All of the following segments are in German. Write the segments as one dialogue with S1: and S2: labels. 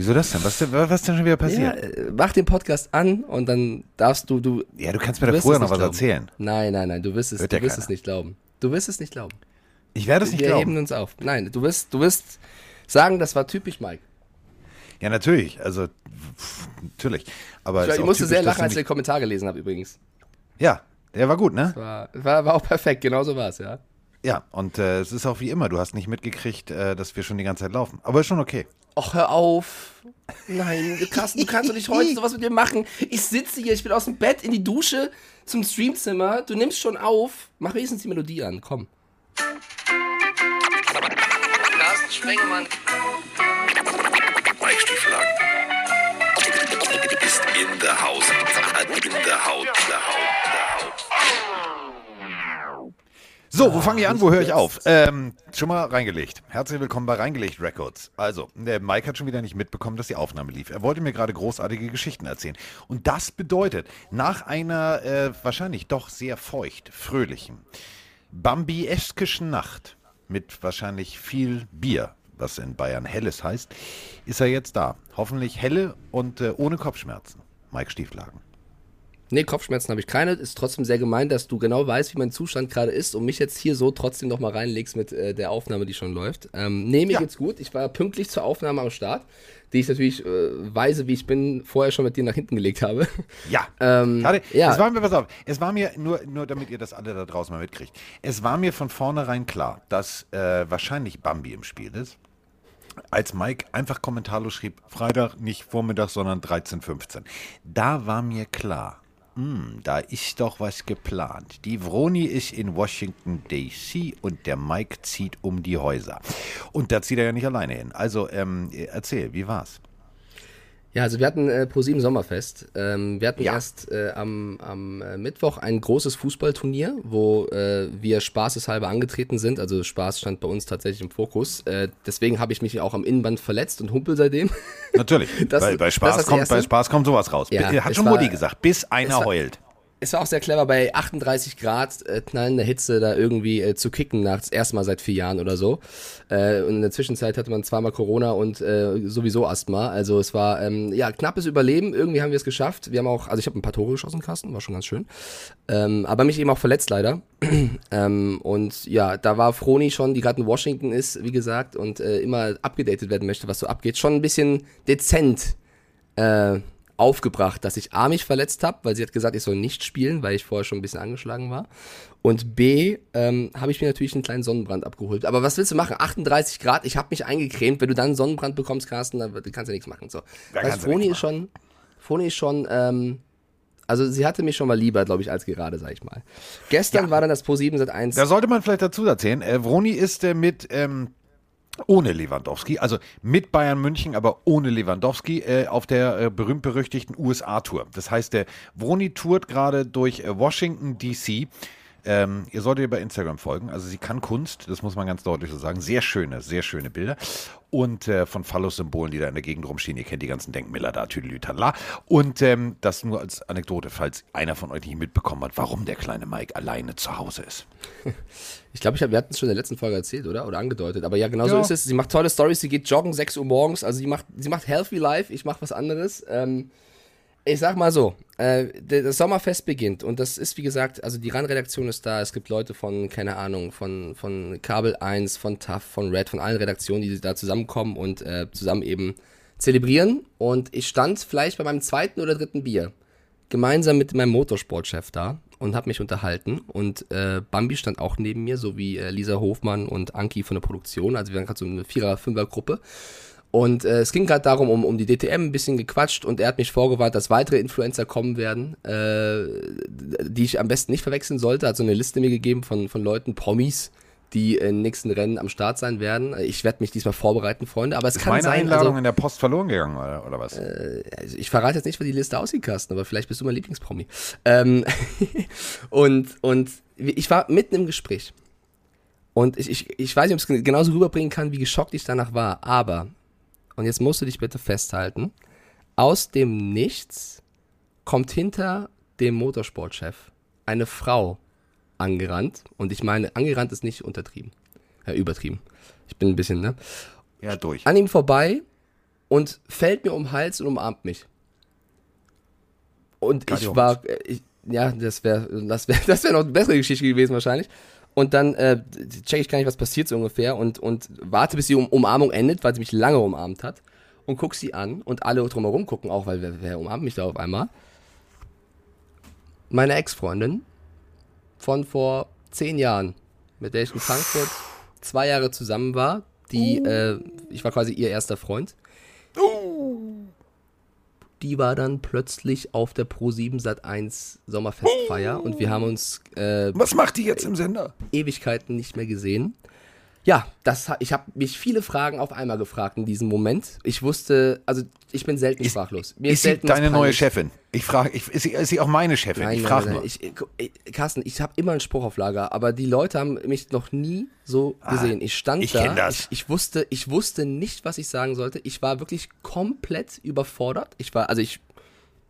S1: Wieso das denn? Was, was ist denn schon wieder passiert?
S2: Ja, äh, mach den Podcast an und dann darfst du, du.
S1: Ja, du kannst mir da vorher noch was
S2: glauben.
S1: erzählen.
S2: Nein, nein, nein, du wirst es,
S1: Hört
S2: du
S1: ja
S2: wirst
S1: keiner.
S2: es nicht glauben. Du wirst es nicht glauben.
S1: Ich werde es nicht
S2: Wir
S1: glauben.
S2: heben uns auf. Nein, du wirst, du wirst sagen, das war typisch Mike.
S1: Ja, natürlich. Also, pff, natürlich. Aber
S2: Ich, musste
S1: typisch,
S2: sehr lachen, als ich den Kommentar gelesen habe übrigens.
S1: Ja, der war gut, ne?
S2: War, war, war auch perfekt, genau so war es, ja.
S1: Ja, und äh, es ist auch wie immer. Du hast nicht mitgekriegt, äh, dass wir schon die ganze Zeit laufen. Aber ist schon okay.
S2: Och, hör auf. Nein, Carsten, du kannst doch nicht heute sowas mit dir machen. Ich sitze hier, ich bin aus dem Bett in die Dusche zum Streamzimmer. Du nimmst schon auf. Mach wenigstens die Melodie an, komm. Carsten Spengemann.
S3: Mike Stieflagen ist in der Haus. In der Haut. In der Haut.
S1: So, wo fange ich an? Wo höre ich auf? Ähm, schon mal reingelegt. Herzlich willkommen bei Reingelegt Records. Also, der Mike hat schon wieder nicht mitbekommen, dass die Aufnahme lief. Er wollte mir gerade großartige Geschichten erzählen. Und das bedeutet, nach einer äh, wahrscheinlich doch sehr feucht, fröhlichen, bambieskischen Nacht mit wahrscheinlich viel Bier, was in Bayern Helles heißt, ist er jetzt da. Hoffentlich helle und äh, ohne Kopfschmerzen. Mike Stieflagen.
S2: Nee, Kopfschmerzen habe ich keine. Ist trotzdem sehr gemein, dass du genau weißt, wie mein Zustand gerade ist und mich jetzt hier so trotzdem nochmal reinlegst mit äh, der Aufnahme, die schon läuft. Ähm, nee, mir
S1: Ja.
S2: geht's gut. Ich war pünktlich zur Aufnahme am Start, die ich natürlich äh, weise, wie ich bin, vorher schon mit dir nach hinten gelegt habe.
S1: Ja.
S2: Ähm,
S1: Warte,
S2: ja.
S1: Es war mir, pass auf, es war mir, nur, nur damit ihr das alle da draußen mal mitkriegt, es war mir von vornherein klar, dass äh, wahrscheinlich Bambi im Spiel ist. Als Mike einfach kommentarlos schrieb, Freitag nicht Vormittag, sondern 13.15 Da war mir klar, hm, da ist doch was geplant. Die Vroni ist in Washington DC und der Mike zieht um die Häuser. Und da zieht er ja nicht alleine hin. Also ähm, erzähl, wie war's?
S2: Ja, also wir hatten äh, ProSieben Sommerfest. Ähm, wir hatten
S1: Ja.
S2: erst äh, am, am äh, Mittwoch ein großes Fußballturnier, wo äh, wir spaßeshalber angetreten sind. Also Spaß stand bei uns tatsächlich im Fokus. Äh, deswegen habe ich mich auch am Innenband verletzt und humpel seitdem.
S1: Natürlich,
S2: Das-
S1: bei, bei, Spaß kommt, bei Spaß kommt sowas raus.
S2: Ja,
S1: Hat schon
S2: war-
S1: Mutti gesagt, bis einer
S2: war-
S1: heult.
S2: Es war auch sehr clever, bei 38 Grad äh, knallender Hitze da irgendwie äh, zu kicken, nach das erste Mal seit vier Jahren oder so. Äh, und in der Zwischenzeit hatte man zweimal Corona und äh, sowieso Asthma. Also es war ähm, ja knappes Überleben. Irgendwie haben wir es geschafft. Wir haben auch, also ich habe ein paar Tore geschossen, Carsten, war schon ganz schön. Ähm, aber mich eben auch verletzt leider. ähm, und ja, da war Froni schon, die gerade in Washington ist, wie gesagt, und äh, immer abgedatet werden möchte, was so abgeht, schon ein bisschen dezent äh, aufgebracht, dass ich A mich verletzt habe, weil sie hat gesagt, ich soll nicht spielen, weil ich vorher schon ein bisschen angeschlagen war. Und B, ähm, habe ich mir natürlich einen kleinen Sonnenbrand abgeholt. Aber was willst du machen? 38 Grad, ich habe mich eingecremt. Wenn du dann einen Sonnenbrand bekommst, Carsten, dann kannst du ja nichts machen. So.
S1: Da
S2: Das Froni
S1: nichts
S2: ist schon, Froni ist schon, ähm, also sie hatte mich schon mal lieber, glaube ich, als gerade, sag ich mal. Gestern war dann das Pro 7 seit 1.
S1: Da sollte man vielleicht dazu erzählen, äh, Vroni ist äh, mit ähm, ohne Lewandowski, also mit Bayern München, aber ohne Lewandowski äh, auf der äh, berühmt-berüchtigten USA-Tour. Das heißt, der Vroni tourt gerade durch äh, Washington DC. Ähm, ihr solltet ihr bei Instagram folgen. Also sie kann Kunst, das muss man ganz deutlich so sagen. Sehr schöne, sehr schöne Bilder. Und äh, von Phallus-Symbolen, die da in der Gegend rumstehen. Ihr kennt die ganzen Denkmäler da, Tüdelütala. Und ähm, das nur als Anekdote, falls einer von euch nicht mitbekommen hat, warum der kleine Mike alleine zu Hause ist.
S2: Ich glaube, ich hab, wir hatten es schon in der letzten Folge erzählt, oder? Oder angedeutet. Aber ja, genau so
S1: Ja.
S2: ist es. Sie macht tolle Stories, sie geht joggen 6 Uhr morgens. Also sie macht, sie macht Healthy Life, ich mache was anderes. Ähm, ich sag mal so, äh, das Sommerfest beginnt und das ist, wie gesagt, also die RAN-Redaktion ist da. Es gibt Leute von, keine Ahnung, von, von Kabel 1, von TAF, von Red, von allen Redaktionen, die da zusammenkommen und äh, zusammen eben zelebrieren. Und ich stand vielleicht bei meinem zweiten oder dritten Bier gemeinsam mit meinem Motorsportchef da und habe mich unterhalten. Und äh, Bambi stand auch neben mir, so wie äh, Lisa Hofmann und Anki von der Produktion. Also wir waren gerade so eine Vierer-, Fünfer-Gruppe. Und äh, es ging gerade darum, um, um die DTM ein bisschen gequatscht und er hat mich vorgewarnt, dass weitere Influencer kommen werden, äh, die ich am besten nicht verwechseln sollte. Hat so eine Liste mir gegeben von, von Leuten, Promis, die in nächsten Rennen am Start sein werden. Ich werde mich diesmal vorbereiten, Freunde. Aber es
S1: Ist
S2: kann
S1: meine
S2: sein,
S1: Einladung
S2: also,
S1: in der Post verloren gegangen, oder, oder was?
S2: also ich verrate jetzt nicht, wie die Liste aussieht, Carsten, aber vielleicht bist du mein Lieblingspromi. Ähm, und, und ich war mitten im Gespräch. Und ich, ich, ich weiß nicht, ob ich es genauso rüberbringen kann, wie geschockt ich danach war. Aber, und jetzt musst du dich bitte festhalten, aus dem Nichts kommt hinter dem Motorsportchef eine Frau angerannt. Und ich meine, angerannt ist nicht untertrieben. Ja, übertrieben. Ich bin ein bisschen, ne?
S1: ja, durch.
S2: An ihm vorbei und fällt mir um den Hals und umarmt mich. Und
S1: Kati
S2: ich war, äh, ich, ja, das wäre das wär, das wär noch eine bessere Geschichte gewesen wahrscheinlich. Und dann äh, check ich gar nicht, was passiert so ungefähr und, und warte, bis die um Umarmung endet, weil sie mich lange umarmt hat. Und guck sie an und alle drumherum gucken auch, weil wer, wer umarmt mich da auf einmal? Meine Ex-Freundin von vor zehn Jahren, mit der ich in Frankfurt zwei Jahre zusammen war. Die, äh, ich war quasi ihr erster Freund. Die war dann plötzlich auf der Pro7 Sat 1 Sommerfestfeier und wir haben uns äh,
S1: Was macht die jetzt im Sender?
S2: Ewigkeiten nicht mehr gesehen. Ja, das, ich habe mich viele Fragen auf einmal gefragt in diesem Moment. Ich wusste, also ich bin selten sprachlos. Mir
S1: Ist sie
S2: selten was
S1: deine neue. Chefin? Ich frage, ich, ist, sie, ist sie auch meine Chefin?
S2: Nein,
S1: ich frage nur.
S2: Ich, ich, Carsten, ich habe immer einen Spruch auf Lager, aber die Leute haben mich noch nie so gesehen. Ich stand
S1: Ah, ich
S2: da,
S1: das.
S2: Ich, ich wusste, ich wusste nicht, was ich sagen sollte. Ich war wirklich komplett überfordert. Ich war, also ich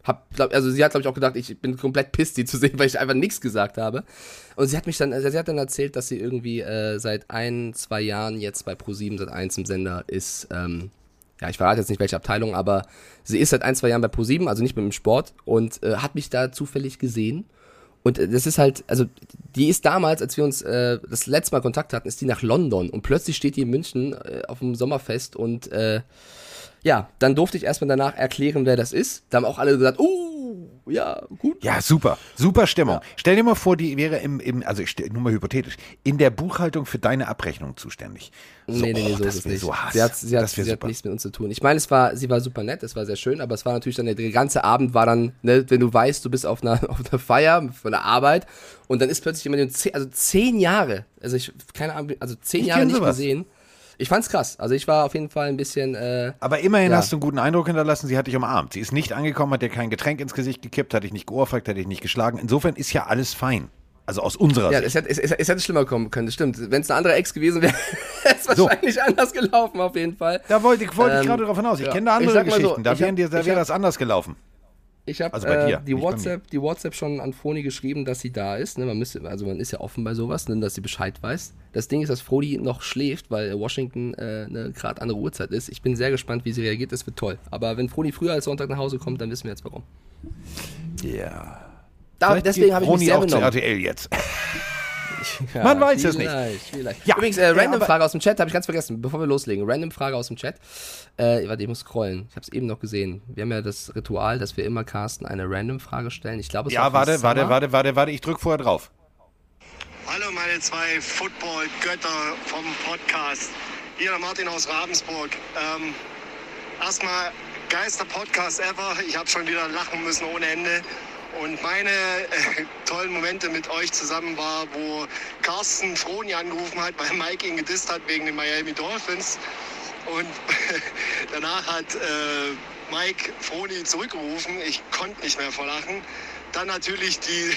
S2: hab, glaub, also sie hat glaube ich auch gedacht, ich bin komplett pisst, die zu sehen, weil ich einfach nichts gesagt habe. Und sie hat mich dann, sie hat dann erzählt, dass sie irgendwie äh, seit ein, zwei Jahren jetzt bei Pro7 seit 1 im Sender ist. Ähm, ja, ich verrate jetzt nicht welche Abteilung, aber sie ist seit ein, zwei Jahren bei Pro7, also nicht mit dem Sport und äh, hat mich da zufällig gesehen. Und äh, das ist halt, also die ist damals, als wir uns äh, das letzte Mal Kontakt hatten, ist die nach London und plötzlich steht die in München äh, auf dem Sommerfest und äh, ja, dann durfte ich erstmal danach erklären, wer das ist. Da haben auch alle gesagt, oh, ja, gut.
S1: Ja, super. Super Stimmung. Stell dir mal vor, die wäre im, im also ich nur mal hypothetisch, in der Buchhaltung für deine Abrechnung zuständig. So,
S2: nee, nee, nee,
S1: oh,
S2: so
S1: das
S2: ist es nicht.
S1: so Hass.
S2: sie hat, sie hat, sie hat nichts mit uns zu tun. Ich meine, es war, sie war super nett, es war sehr schön, aber es war natürlich dann, der, ganze Abend war dann, ne, wenn du weißt, du bist auf einer, auf einer Feier von der Arbeit und dann ist plötzlich jemand, also zehn Jahre, also ich, keine Ahnung, also zehn
S1: Ich
S2: Jahre nicht
S1: sowas.
S2: gesehen. Ich fand's krass. Also ich war auf jeden Fall ein bisschen, äh,
S1: Aber immerhin
S2: Ja.
S1: hast du einen guten Eindruck hinterlassen, sie hat dich umarmt. Sie ist nicht angekommen, hat dir kein Getränk ins Gesicht gekippt, hat dich nicht geohrfeigt, hat dich nicht geschlagen. Insofern ist ja alles fein. Also aus unserer
S2: ja,
S1: Sicht.
S2: es hätte, es, es, es hätte schlimmer kommen können, das stimmt. Wenn es eine andere Ex gewesen wäre, wäre es
S1: So.
S2: wahrscheinlich anders gelaufen, auf jeden Fall.
S1: Da wollte ich, wollte ich
S2: Ähm,
S1: gerade darauf hinaus. Ich
S2: ja.
S1: kenne da
S2: Ich
S1: andere
S2: mal so,
S1: Geschichten. da
S2: ich
S1: dir, da
S2: ich
S1: wäre
S2: hab-
S1: das anders gelaufen.
S2: Ich habe
S1: Also bei dir,
S2: äh, die. WhatsApp, die WhatsApp schon an Froni geschrieben, dass sie da ist. Ne? Man müsste, also man ist ja offen bei sowas, ne? dass sie Bescheid weiß. Das Ding ist, dass Froni noch schläft, weil Washington äh, eine gerade andere Uhrzeit ist. Ich bin sehr gespannt, wie sie reagiert. Das wird toll. Aber wenn Froni früher als Sonntag nach Hause kommt, dann wissen wir jetzt warum.
S1: Ja.
S2: Da, deswegen habe ich mich sehr
S1: auch zu
S2: benommen.
S1: RTL jetzt.
S2: Ja,
S1: Man weiß es nicht.
S2: vielleicht.
S1: Ja,
S2: Übrigens, äh,
S1: ja,
S2: random
S1: aber-
S2: Frage aus dem Chat, habe ich ganz vergessen, bevor wir loslegen. Random Frage aus dem Chat. Äh, warte, ich muss scrollen. Ich habe es eben noch gesehen. Wir haben ja das Ritual, dass wir immer Carsten eine Random Frage stellen. Ich glaube, es war
S1: Ja,
S2: von
S1: warte, warte, warte, warte, warte. Ich drück vorher drauf.
S4: Hallo meine zwei Football-Götter vom Podcast. Hier der Martin aus Ravensburg. Ähm, erstmal geilster Podcast ever. Ich habe schon wieder lachen müssen ohne Ende. Und meine äh, tollen Momente mit euch zusammen war, wo Carsten Froni angerufen hat, weil Mike ihn gedisst hat wegen den Miami Dolphins. Und danach hat äh, Mike Froni zurückgerufen. Ich konnte nicht mehr vor Lachen. Dann natürlich die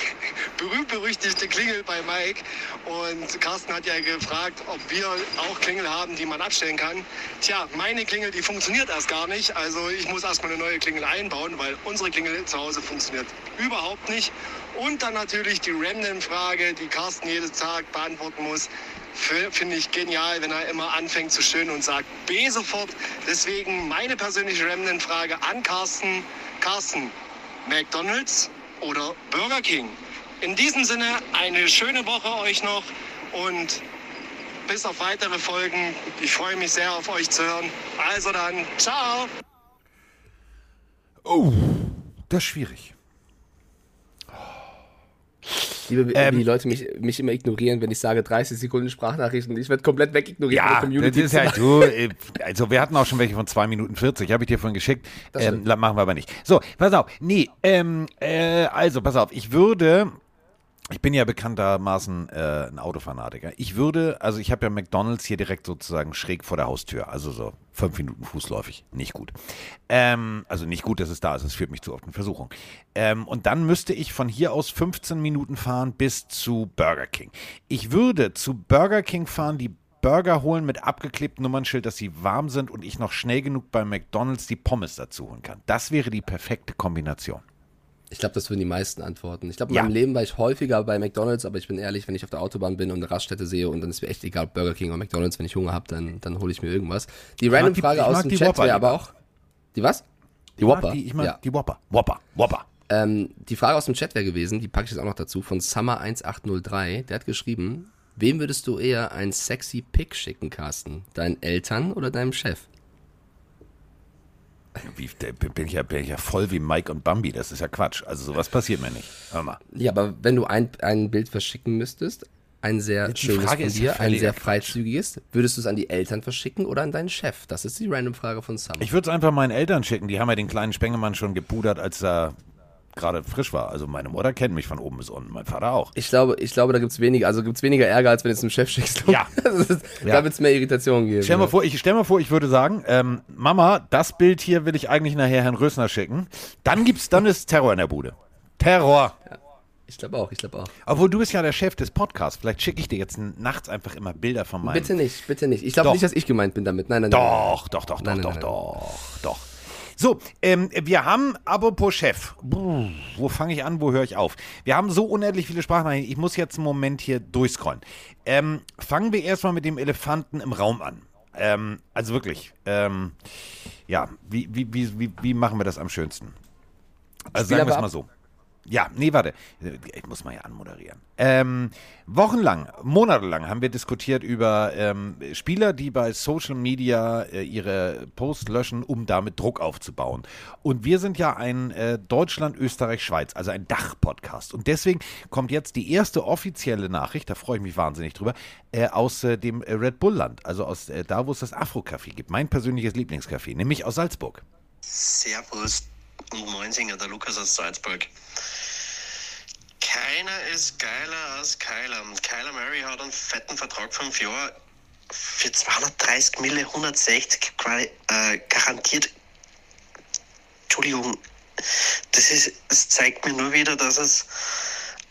S4: berühmt-berüchtigte Klingel bei Mike. Und Carsten hat ja gefragt, ob wir auch Klingel haben, die man abstellen kann. Tja, meine Klingel, die funktioniert erst gar nicht. Also ich muss erstmal eine neue Klingel einbauen, weil unsere Klingel zu Hause funktioniert überhaupt nicht. Und dann natürlich die Random-Frage, die Carsten jedes Tag beantworten muss. Finde ich genial, wenn er immer anfängt zu stöhnen und sagt B sofort. Deswegen meine persönliche Remnant-Frage an Carsten. Carsten, McDonald's oder Burger King? In diesem Sinne eine schöne Woche euch noch und bis auf weitere Folgen. Ich freue mich sehr auf euch zu hören. Also dann, ciao!
S1: Oh, das ist schwierig.
S2: Liebe, wie
S1: Ähm,
S2: die Leute mich, mich immer ignorieren, wenn ich sage 30 Sekunden Sprachnachrichten. Ich werde komplett wegignoriert
S1: Ja,
S2: von der Community.
S1: das ist ja so. äh, Also wir hatten auch schon welche von 2 Minuten 40, habe ich dir vorhin geschickt.
S2: Das
S1: Ähm, machen wir aber nicht. So, pass auf. Nee, ähm, äh, also pass auf. Ich würde, ich bin ja bekanntermaßen äh, ein Autofanatiker. Ich würde, also ich habe ja McDonalds hier direkt sozusagen schräg vor der Haustür, also so fünf Minuten fußläufig. Nicht gut. Ähm, also nicht gut, dass es da ist. Es führt mich zu oft in Versuchung. Ähm, und dann müsste ich von hier aus 15 Minuten fahren bis zu Burger King. Ich würde zu Burger King fahren, die Burger holen mit abgeklebtem Nummernschild, dass sie warm sind und ich noch schnell genug bei McDonalds die Pommes dazu holen kann. Das wäre die perfekte Kombination.
S2: Ich glaube, das würden die meisten antworten. Ich glaube, in
S1: Ja.
S2: meinem Leben war ich häufiger bei McDonalds, aber ich bin ehrlich, wenn ich auf der Autobahn bin und eine Raststätte sehe und dann ist mir echt egal, Burger King oder McDonalds, wenn ich Hunger habe, dann, dann hole ich mir irgendwas. Die random Frage aus dem Chat wäre aber auch, Die was? Die
S1: Ich
S2: Whopper.
S1: Die, ich mag
S2: ja.
S1: die Whopper. Whopper. Whopper.
S2: Ähm, die Frage aus dem Chat wäre gewesen, die packe ich jetzt auch noch dazu, von Summer1803. Der hat geschrieben, wem würdest du eher ein sexy Pick schicken, Carsten? Deinen Eltern oder deinem Chef?
S1: Wie, bin, ich ja, bin ich ja voll wie Mike und Bambi. Das ist ja Quatsch. Also sowas passiert mir nicht. Hör mal.
S2: Ja, aber wenn du ein, ein Bild verschicken müsstest, ein sehr
S1: Die
S2: schönes
S1: Frage
S2: von
S1: ist ja
S2: dir, ein sehr freizügiges, würdest du es an die Eltern verschicken oder an deinen Chef? Das ist die random Frage von Summer.
S1: Ich würde es einfach meinen Eltern schicken. Die haben ja den kleinen Spengemann schon gepudert, als er gerade frisch war. Also meine Mutter kennt mich von oben bis unten. Mein Vater auch.
S2: Ich glaube, ich glaube, da gibt's weniger, also gibt's weniger Ärger, als wenn du es einem Chef schickst.
S1: Ja.
S2: Ist,
S1: Ja.
S2: Da wird's mehr Irritation geben.
S1: Stell mal
S2: ja.
S1: vor, ich stell mal vor, ich würde sagen, ähm, Mama, das Bild hier will ich eigentlich nachher Herrn Rösner schicken. Dann gibt's, dann ist Terror in der Bude. Terror.
S2: Ich glaube auch, ich glaube auch.
S1: Obwohl du bist ja der Chef des Podcasts. Vielleicht schicke ich dir jetzt nachts einfach immer Bilder von meinem.
S2: Bitte nicht, bitte nicht. Ich glaube
S1: Doch.
S2: nicht, dass ich gemeint bin damit. Nein, nein, nein.
S1: Doch, doch, doch, doch,
S2: Nein, nein,
S1: doch,
S2: nein,
S1: doch, doch. So, ähm, wir haben, apropos Chef, Puh, wo fange ich an, wo höre ich auf? Wir haben so unendlich viele Sprachnachrichten, ich muss jetzt einen Moment hier durchscrollen. Ähm, fangen wir erstmal mit dem Elefanten im Raum an. Ähm, also wirklich, ähm, ja, wie, wie, wie, wie, machen wir das am schönsten? Also
S2: Spiel
S1: sagen wir es mal so. Ja, nee, warte. Ich muss mal ja anmoderieren. Ähm, wochenlang, monatelang haben wir diskutiert über ähm, Spieler, die bei Social Media äh, ihre Posts löschen, um damit Druck aufzubauen. Und wir sind ja ein äh, Deutschland, Österreich, Schweiz, also ein Dach-Podcast. Und deswegen kommt jetzt die erste offizielle Nachricht, da freue ich mich wahnsinnig drüber, äh, aus äh, dem äh, Red Bull-Land, also aus äh, da, wo es das Afro-Café gibt. Mein persönliches Lieblingscafé, nämlich aus Salzburg.
S5: Servus und Moinsinger, der Lukas aus Salzburg. Keiner ist geiler als Kyler. Kyler Murray hat einen fetten Vertrag, fünf Jahre, für 230 Mille, 160 quasi, äh, garantiert. Entschuldigung, das, ist, das zeigt mir nur wieder, dass es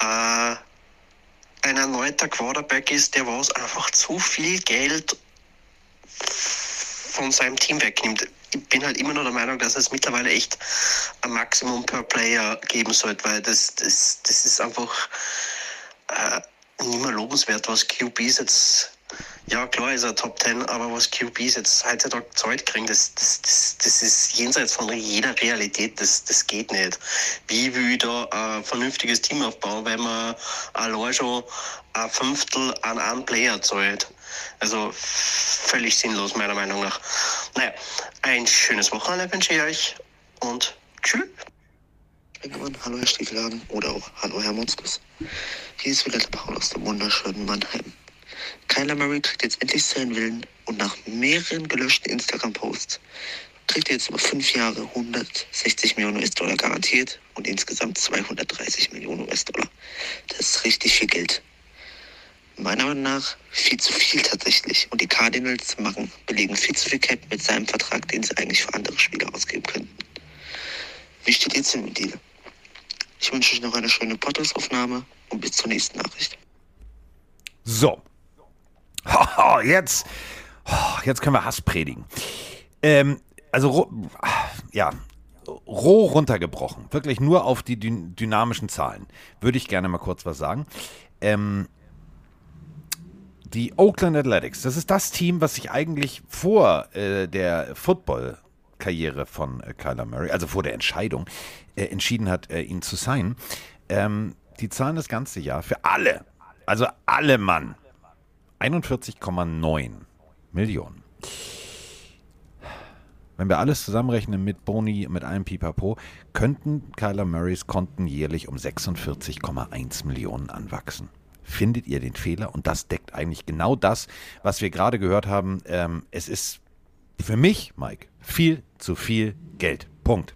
S5: äh, ein erneuter Quarterback ist, der was einfach zu viel Geld von seinem Team wegnimmt. Ich bin halt immer noch der Meinung, dass es mittlerweile echt ein Maximum per Player geben sollte, weil das, das, das ist einfach äh, nicht mehr lobenswert, was QBs jetzt. Ja, klar ist er Top 10, aber was QBs jetzt heutzutage Zeit kriegen, das, das, das, das ist jenseits von jeder Realität, das, das geht nicht. Wie will ich da ein vernünftiges Team aufbauen, wenn man allein schon ein Fünftel an einen Player zahlt? Also völlig sinnlos, meiner Meinung nach. Naja, ein schönes Wochenende wünsche ich euch und tschüss.
S6: Hallo Herr Stiefelhagen oder auch hallo Herr Monskus. Hier ist Violette Paul aus dem wunderschönen Mannheim. Kyler Murray kriegt jetzt endlich seinen Willen und nach mehreren gelöschten Instagram-Posts kriegt er jetzt über fünf Jahre 160 Millionen US-Dollar garantiert und insgesamt 230 Millionen US-Dollar. Das ist richtig viel Geld. Meiner Meinung nach viel zu viel tatsächlich. Und die Cardinals machen, belegen viel zu viel Cap mit seinem Vertrag, den sie eigentlich für andere Spieler ausgeben könnten. Wie steht jetzt im Deal? Ich wünsche euch noch eine schöne Podcast-Aufnahme und bis zur nächsten Nachricht.
S1: So. Haha, jetzt, jetzt können wir Hass predigen. Ähm, also, ja, roh runtergebrochen, wirklich nur auf die dyn dynamischen Zahlen, würde ich gerne mal kurz was sagen. Ähm, die Oakland Athletics, das ist das Team, was sich eigentlich vor äh, der Football-Karriere von äh, Kyler Murray, also vor der Entscheidung, äh, entschieden hat, äh, ihn zu signen. Ähm, die zahlen das ganze Jahr für alle, also alle Mann, 41,9 Millionen. Wenn wir alles zusammenrechnen mit Boni, mit allem Pipapo, könnten Kyler Murrays Konten jährlich um 46,1 Millionen anwachsen. Findet ihr den Fehler? Und das deckt eigentlich genau das, was wir gerade gehört haben. Ähm, es ist für mich, Mike, viel zu viel Geld. Punkt.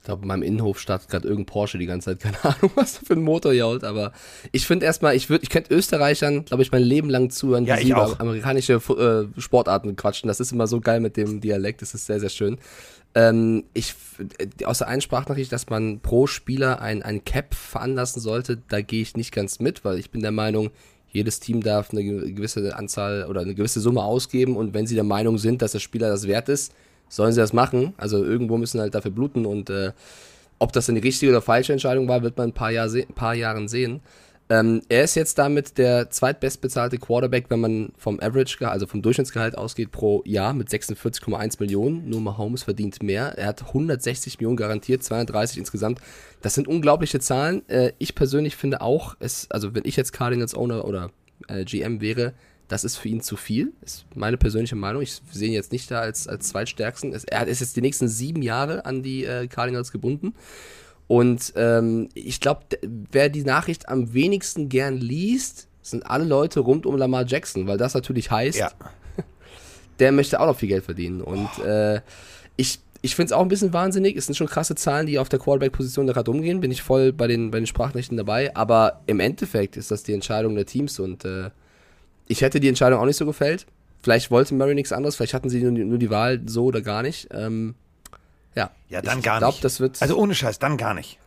S2: Ich glaube, in meinem Innenhof startet gerade irgendein Porsche die ganze Zeit. Keine Ahnung, was da für ein Motor jault. Aber ich finde erstmal, ich würde, ich könnte Österreichern, glaube ich, mein Leben lang zuhören,
S1: Ja, ich auch.
S2: amerikanische äh, Sportarten quatschen. Das ist immer so geil mit dem Dialekt. Das ist sehr, sehr schön. Ähm, ich, aus der einen Sprachnachricht, dass man pro Spieler ein, ein Cap veranlassen sollte, da gehe ich nicht ganz mit, weil ich bin der Meinung, jedes Team darf eine ge- gewisse Anzahl oder eine gewisse Summe ausgeben und wenn sie der Meinung sind, dass der Spieler das wert ist, sollen sie das machen. Also irgendwo müssen halt dafür bluten und äh, ob das eine richtige oder falsche Entscheidung war, wird man ein paar, Jahr se paar Jahren sehen. Ähm, er ist jetzt damit der zweitbestbezahlte Quarterback, wenn man vom Average, also vom Durchschnittsgehalt ausgeht pro Jahr mit 46,1 Millionen. Nur Mahomes verdient mehr. Er hat 160 Millionen garantiert, 230 insgesamt. Das sind unglaubliche Zahlen. Äh, ich persönlich finde auch, es, also wenn ich jetzt Cardinals Owner oder äh, GM wäre, das ist für ihn zu viel. Ist meine persönliche Meinung. Ich sehe ihn jetzt nicht da als, als zweitstärksten. Er ist jetzt die nächsten sieben Jahre an die äh, Cardinals gebunden. Und ähm, ich glaube, wer die Nachricht am wenigsten gern liest, sind alle Leute rund um Lamar Jackson, weil das natürlich heißt,
S1: Ja.
S2: der möchte auch noch viel Geld verdienen. Und äh, ich, ich finde es auch ein bisschen wahnsinnig. Es sind schon krasse Zahlen, die auf der Quarterback-Position da gerade umgehen. Bin ich voll bei den, bei den Sprachnachrichten dabei. Aber im Endeffekt ist das die Entscheidung der Teams. Und äh, ich hätte die Entscheidung auch nicht so gefällt. Vielleicht wollte Murray nichts anderes. Vielleicht hatten sie nur die, nur die Wahl so oder gar nicht. Ähm, ja.
S1: Ja, dann
S2: ich
S1: gar
S2: glaub,
S1: nicht.
S2: Das wird,
S1: also ohne Scheiß, dann gar nicht.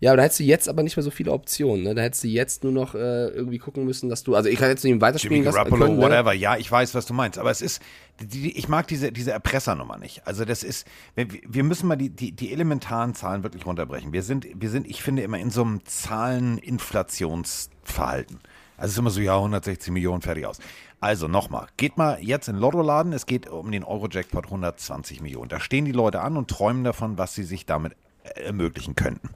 S2: ja, aber da hättest du jetzt aber nicht mehr so viele Optionen. Ne? Da hättest du jetzt nur noch äh, irgendwie gucken müssen, dass du. Also ich kann jetzt nicht weiterspielen
S1: Jimmy Garoppolo,
S2: können. Ne?
S1: whatever. Ja, ich weiß, was du meinst. Aber es ist, die, ich mag diese, diese Erpressernummer nicht. Also das ist, wir, wir müssen mal die, die, die elementaren Zahlen wirklich runterbrechen. Wir sind, wir sind, ich finde, immer in so einem Zahlen-Inflationsverhalten. Also es ist immer so, ja, 160 Millionen, fertig aus. Also nochmal, geht mal jetzt in den Lottoladen, es geht um den Euro-Jackpot 120 Millionen. Da stehen die Leute an und träumen davon, was sie sich damit äh, ermöglichen könnten.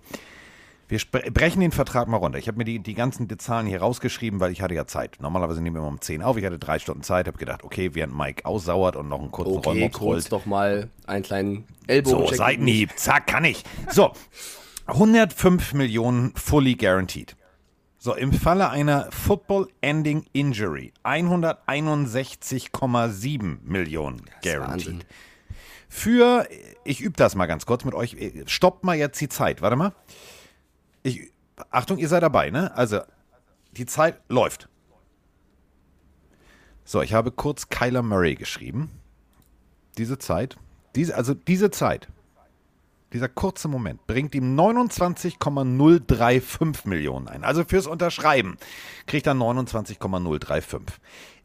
S1: Wir brechen den Vertrag mal runter. Ich habe mir die, die ganzen Zahlen hier rausgeschrieben, weil ich hatte ja Zeit. Normalerweise nehmen wir immer um 10 auf. Ich hatte drei Stunden Zeit, habe gedacht, okay, während Mike aussauert und noch einen kurzen
S2: Okay,
S1: Rollmops
S2: kurz
S1: rollt.
S2: doch mal einen kleinen Ellbogen.
S1: So, Seitenhieb, zack, kann ich. So, 105 Millionen fully guaranteed. So, im Falle einer Football-Ending Injury 161,7 Millionen guaranteed. Für, ich übe das mal ganz kurz mit euch. Stoppt mal jetzt die Zeit. Warte mal. Ich, Achtung, ihr seid dabei, ne? Also, die Zeit läuft. So, ich habe kurz Kyler Murray geschrieben. Diese Zeit, diese, also diese Zeit, dieser kurze Moment, bringt ihm 29,035 Millionen ein. Also fürs Unterschreiben kriegt er 29,035.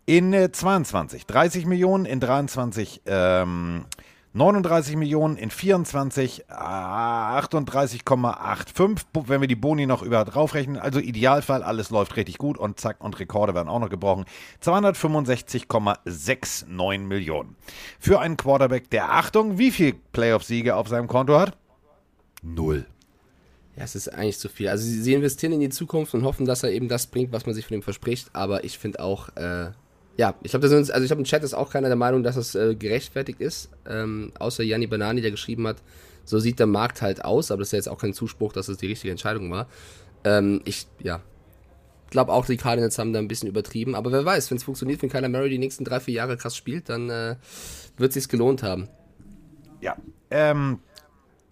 S1: In äh, 22 30 Millionen, in 23 ähm, 39 Millionen, in 24 äh, 38,85, Bo- wenn wir die Boni noch über draufrechnen. Also Idealfall, alles läuft richtig gut und zack, und Rekorde werden auch noch gebrochen. 265,69 Millionen. Für einen Quarterback, der, Achtung, wie viel Playoff-Siege auf seinem Konto hat? Null.
S2: Ja, es ist eigentlich zu viel. Also sie, sie investieren in die Zukunft und hoffen, dass er eben das bringt, was man sich von ihm verspricht. Aber ich finde auch, äh, ja, ich glaube, also ich glaube, im Chat ist auch keiner der Meinung, dass es äh, gerechtfertigt ist. Ähm, außer Janni Banani, der geschrieben hat, so sieht der Markt halt aus. Aber das ist ja jetzt auch kein Zuspruch, dass es die richtige Entscheidung war. Ähm, ich, ja, glaube auch, die Cardinals haben da ein bisschen übertrieben. Aber wer weiß, wenn es funktioniert, wenn Kyler Murray die nächsten drei, vier Jahre krass spielt, dann äh, wird es gelohnt haben.
S1: Ja. Ähm,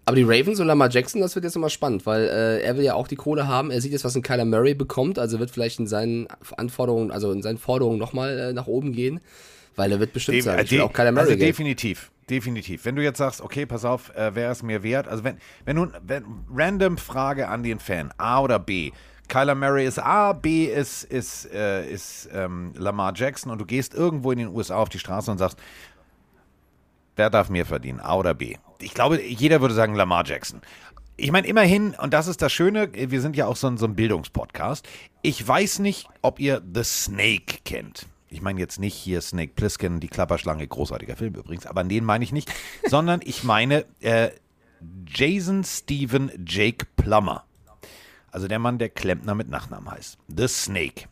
S2: Aber die Ravens und Lamar Jackson, das wird jetzt nochmal spannend, weil äh, er will ja auch die Kohle haben. Er sieht jetzt, was ein Kyler Murray bekommt, also wird vielleicht in seinen Anforderungen, also in seinen Forderungen nochmal äh, nach oben gehen, weil er wird bestimmt
S1: Def-
S2: sagen,
S1: äh,
S2: ich will
S1: de-
S2: auch Kyler Murray
S1: also definitiv, definitiv. Wenn du jetzt sagst, okay, pass auf, äh, wer ist mir wert? Also wenn, wenn du, wenn, random Frage an den Fan, A oder B. Kyler Murray ist A, B ist, ist, äh, ist ähm, Lamar Jackson und du gehst irgendwo in den USA auf die Straße und sagst, wer darf mehr verdienen, A oder B? Ich glaube, jeder würde sagen Lamar Jackson. Ich meine, immerhin, und das ist das Schöne, wir sind ja auch so ein, so ein Bildungspodcast. Ich weiß nicht, ob ihr The Snake kennt. Ich meine jetzt nicht hier Snake Plissken, die Klapperschlange, großartiger Film übrigens, aber an den meine ich nicht, sondern ich meine äh, Jason Stephen Jake Plummer. Also der Mann, der Klempner mit Nachnamen heißt. The Snake.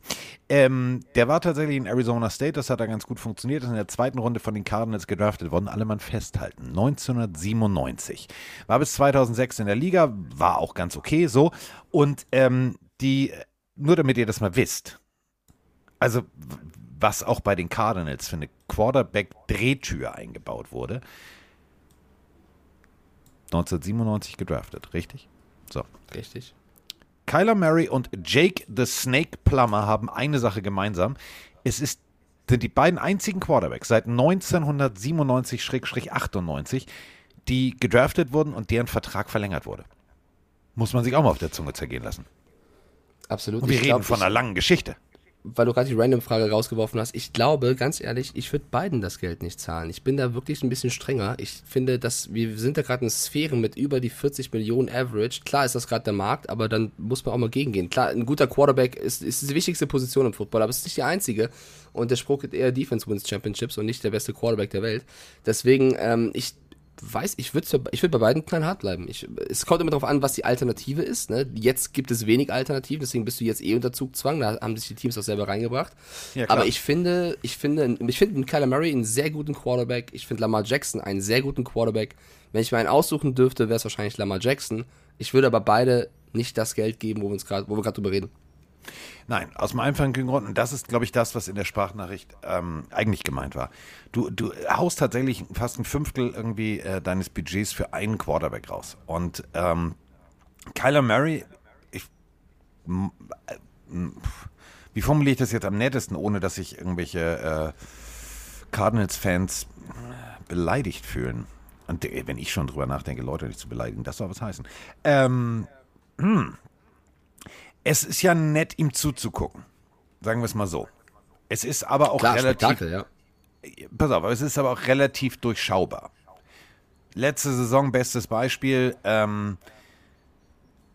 S1: Ähm, der war tatsächlich in Arizona State, das hat da ganz gut funktioniert, ist in der zweiten Runde von den Cardinals gedraftet worden, alle Mann festhalten. 1997. War bis 2006 in der Liga, war auch ganz okay so. Und ähm, die, nur damit ihr das mal wisst, also was auch bei den Cardinals für eine Quarterback-Drehtür eingebaut wurde. 1997 gedraftet, richtig? So.
S2: Richtig.
S1: Kyler Murray und Jake the Snake Plummer haben eine Sache gemeinsam. Es ist, sind die beiden einzigen Quarterbacks seit 1997-98, die gedraftet wurden und deren Vertrag verlängert wurde. Muss man sich auch mal auf der Zunge zergehen lassen.
S2: Absolut.
S1: Und wir
S2: Ich
S1: reden
S2: glaub,
S1: von einer langen Geschichte.
S2: Weil du gerade die Random-Frage rausgeworfen hast, ich glaube, ganz ehrlich, ich würde beiden das Geld nicht zahlen. Ich bin da wirklich ein bisschen strenger. Ich finde, dass wir sind da gerade in Sphären mit über die 40 Millionen Average. Klar ist das gerade der Markt, aber dann muss man auch mal gegengehen. Klar, ein guter Quarterback ist, ist die wichtigste Position im Football, aber es ist nicht die einzige. Und der Spruch geht eher Defense wins Championships und nicht der beste Quarterback der Welt. Deswegen, ähm, ich weiß, ich würde ich würd bei beiden knallhart bleiben. Ich, es kommt immer darauf an, was die Alternative ist. Ne? Jetzt gibt es wenig Alternativen, deswegen bist du jetzt eh unter Zugzwang. Da haben sich die Teams auch selber reingebracht. Ja, Aber ich finde, ich finde, ich finde Kyler Murray einen sehr guten Quarterback. Ich finde Lamar Jackson einen sehr guten Quarterback. Wenn ich mir einen aussuchen dürfte, wäre es wahrscheinlich Lamar Jackson. Ich würde aber beide nicht das Geld geben, wo wir gerade drüber reden.
S1: Nein, aus dem einfachen Grund, und das ist, glaube ich, das, was in der Sprachnachricht ähm, eigentlich gemeint war. Du, du haust tatsächlich fast ein Fünftel irgendwie äh, deines Budgets für einen Quarterback raus. Und ähm, Kyler Murray, ich, äh, wie formuliere ich das jetzt am nettesten, ohne dass sich irgendwelche äh, Cardinals-Fans beleidigt fühlen? Und äh, wenn ich schon drüber nachdenke, Leute nicht zu beleidigen, das soll was heißen. Ähm, hm, es ist ja nett, ihm zuzugucken. Sagen wir es mal so. Es ist aber auch Klar, relativ. Ja. Pass auf, es ist aber auch relativ durchschaubar. Letzte Saison, bestes Beispiel. Ähm,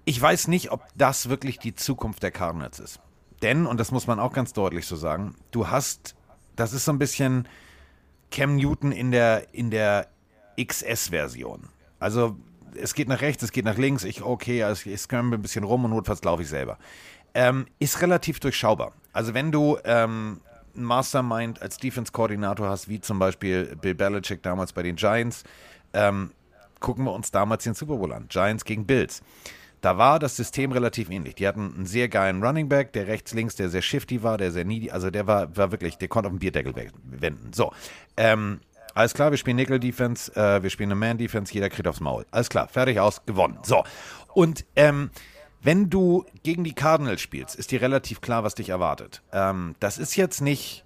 S1: ich weiß nicht, ob das wirklich die Zukunft der Cardinals ist. Denn, und das muss man auch ganz deutlich so sagen, du hast, das ist so ein bisschen Cam Newton in der, in der XS-Version. Also es geht nach rechts, es geht nach links, ich, okay, also ich scramble ein bisschen rum und notfalls laufe ich selber. Ähm, ist relativ durchschaubar. Also wenn du ähm, einen Mastermind als Defense-Koordinator hast, wie zum Beispiel Bill Belichick damals bei den Giants, ähm, gucken wir uns damals den Super Bowl an. Giants gegen Bills. Da war das System relativ ähnlich. Die hatten einen sehr geilen Running Back, der rechts, links, der sehr shifty war, der sehr needy, also der war, war wirklich, der konnte auf den Bierdeckel wenden. So. Ähm, alles klar, wir spielen Nickel-Defense, äh, wir spielen eine Man-Defense, jeder kriegt aufs Maul. Alles klar, fertig aus, gewonnen. So. Und ähm, wenn du gegen die Cardinals spielst, ist dir relativ klar, was dich erwartet. Ähm, das ist jetzt nicht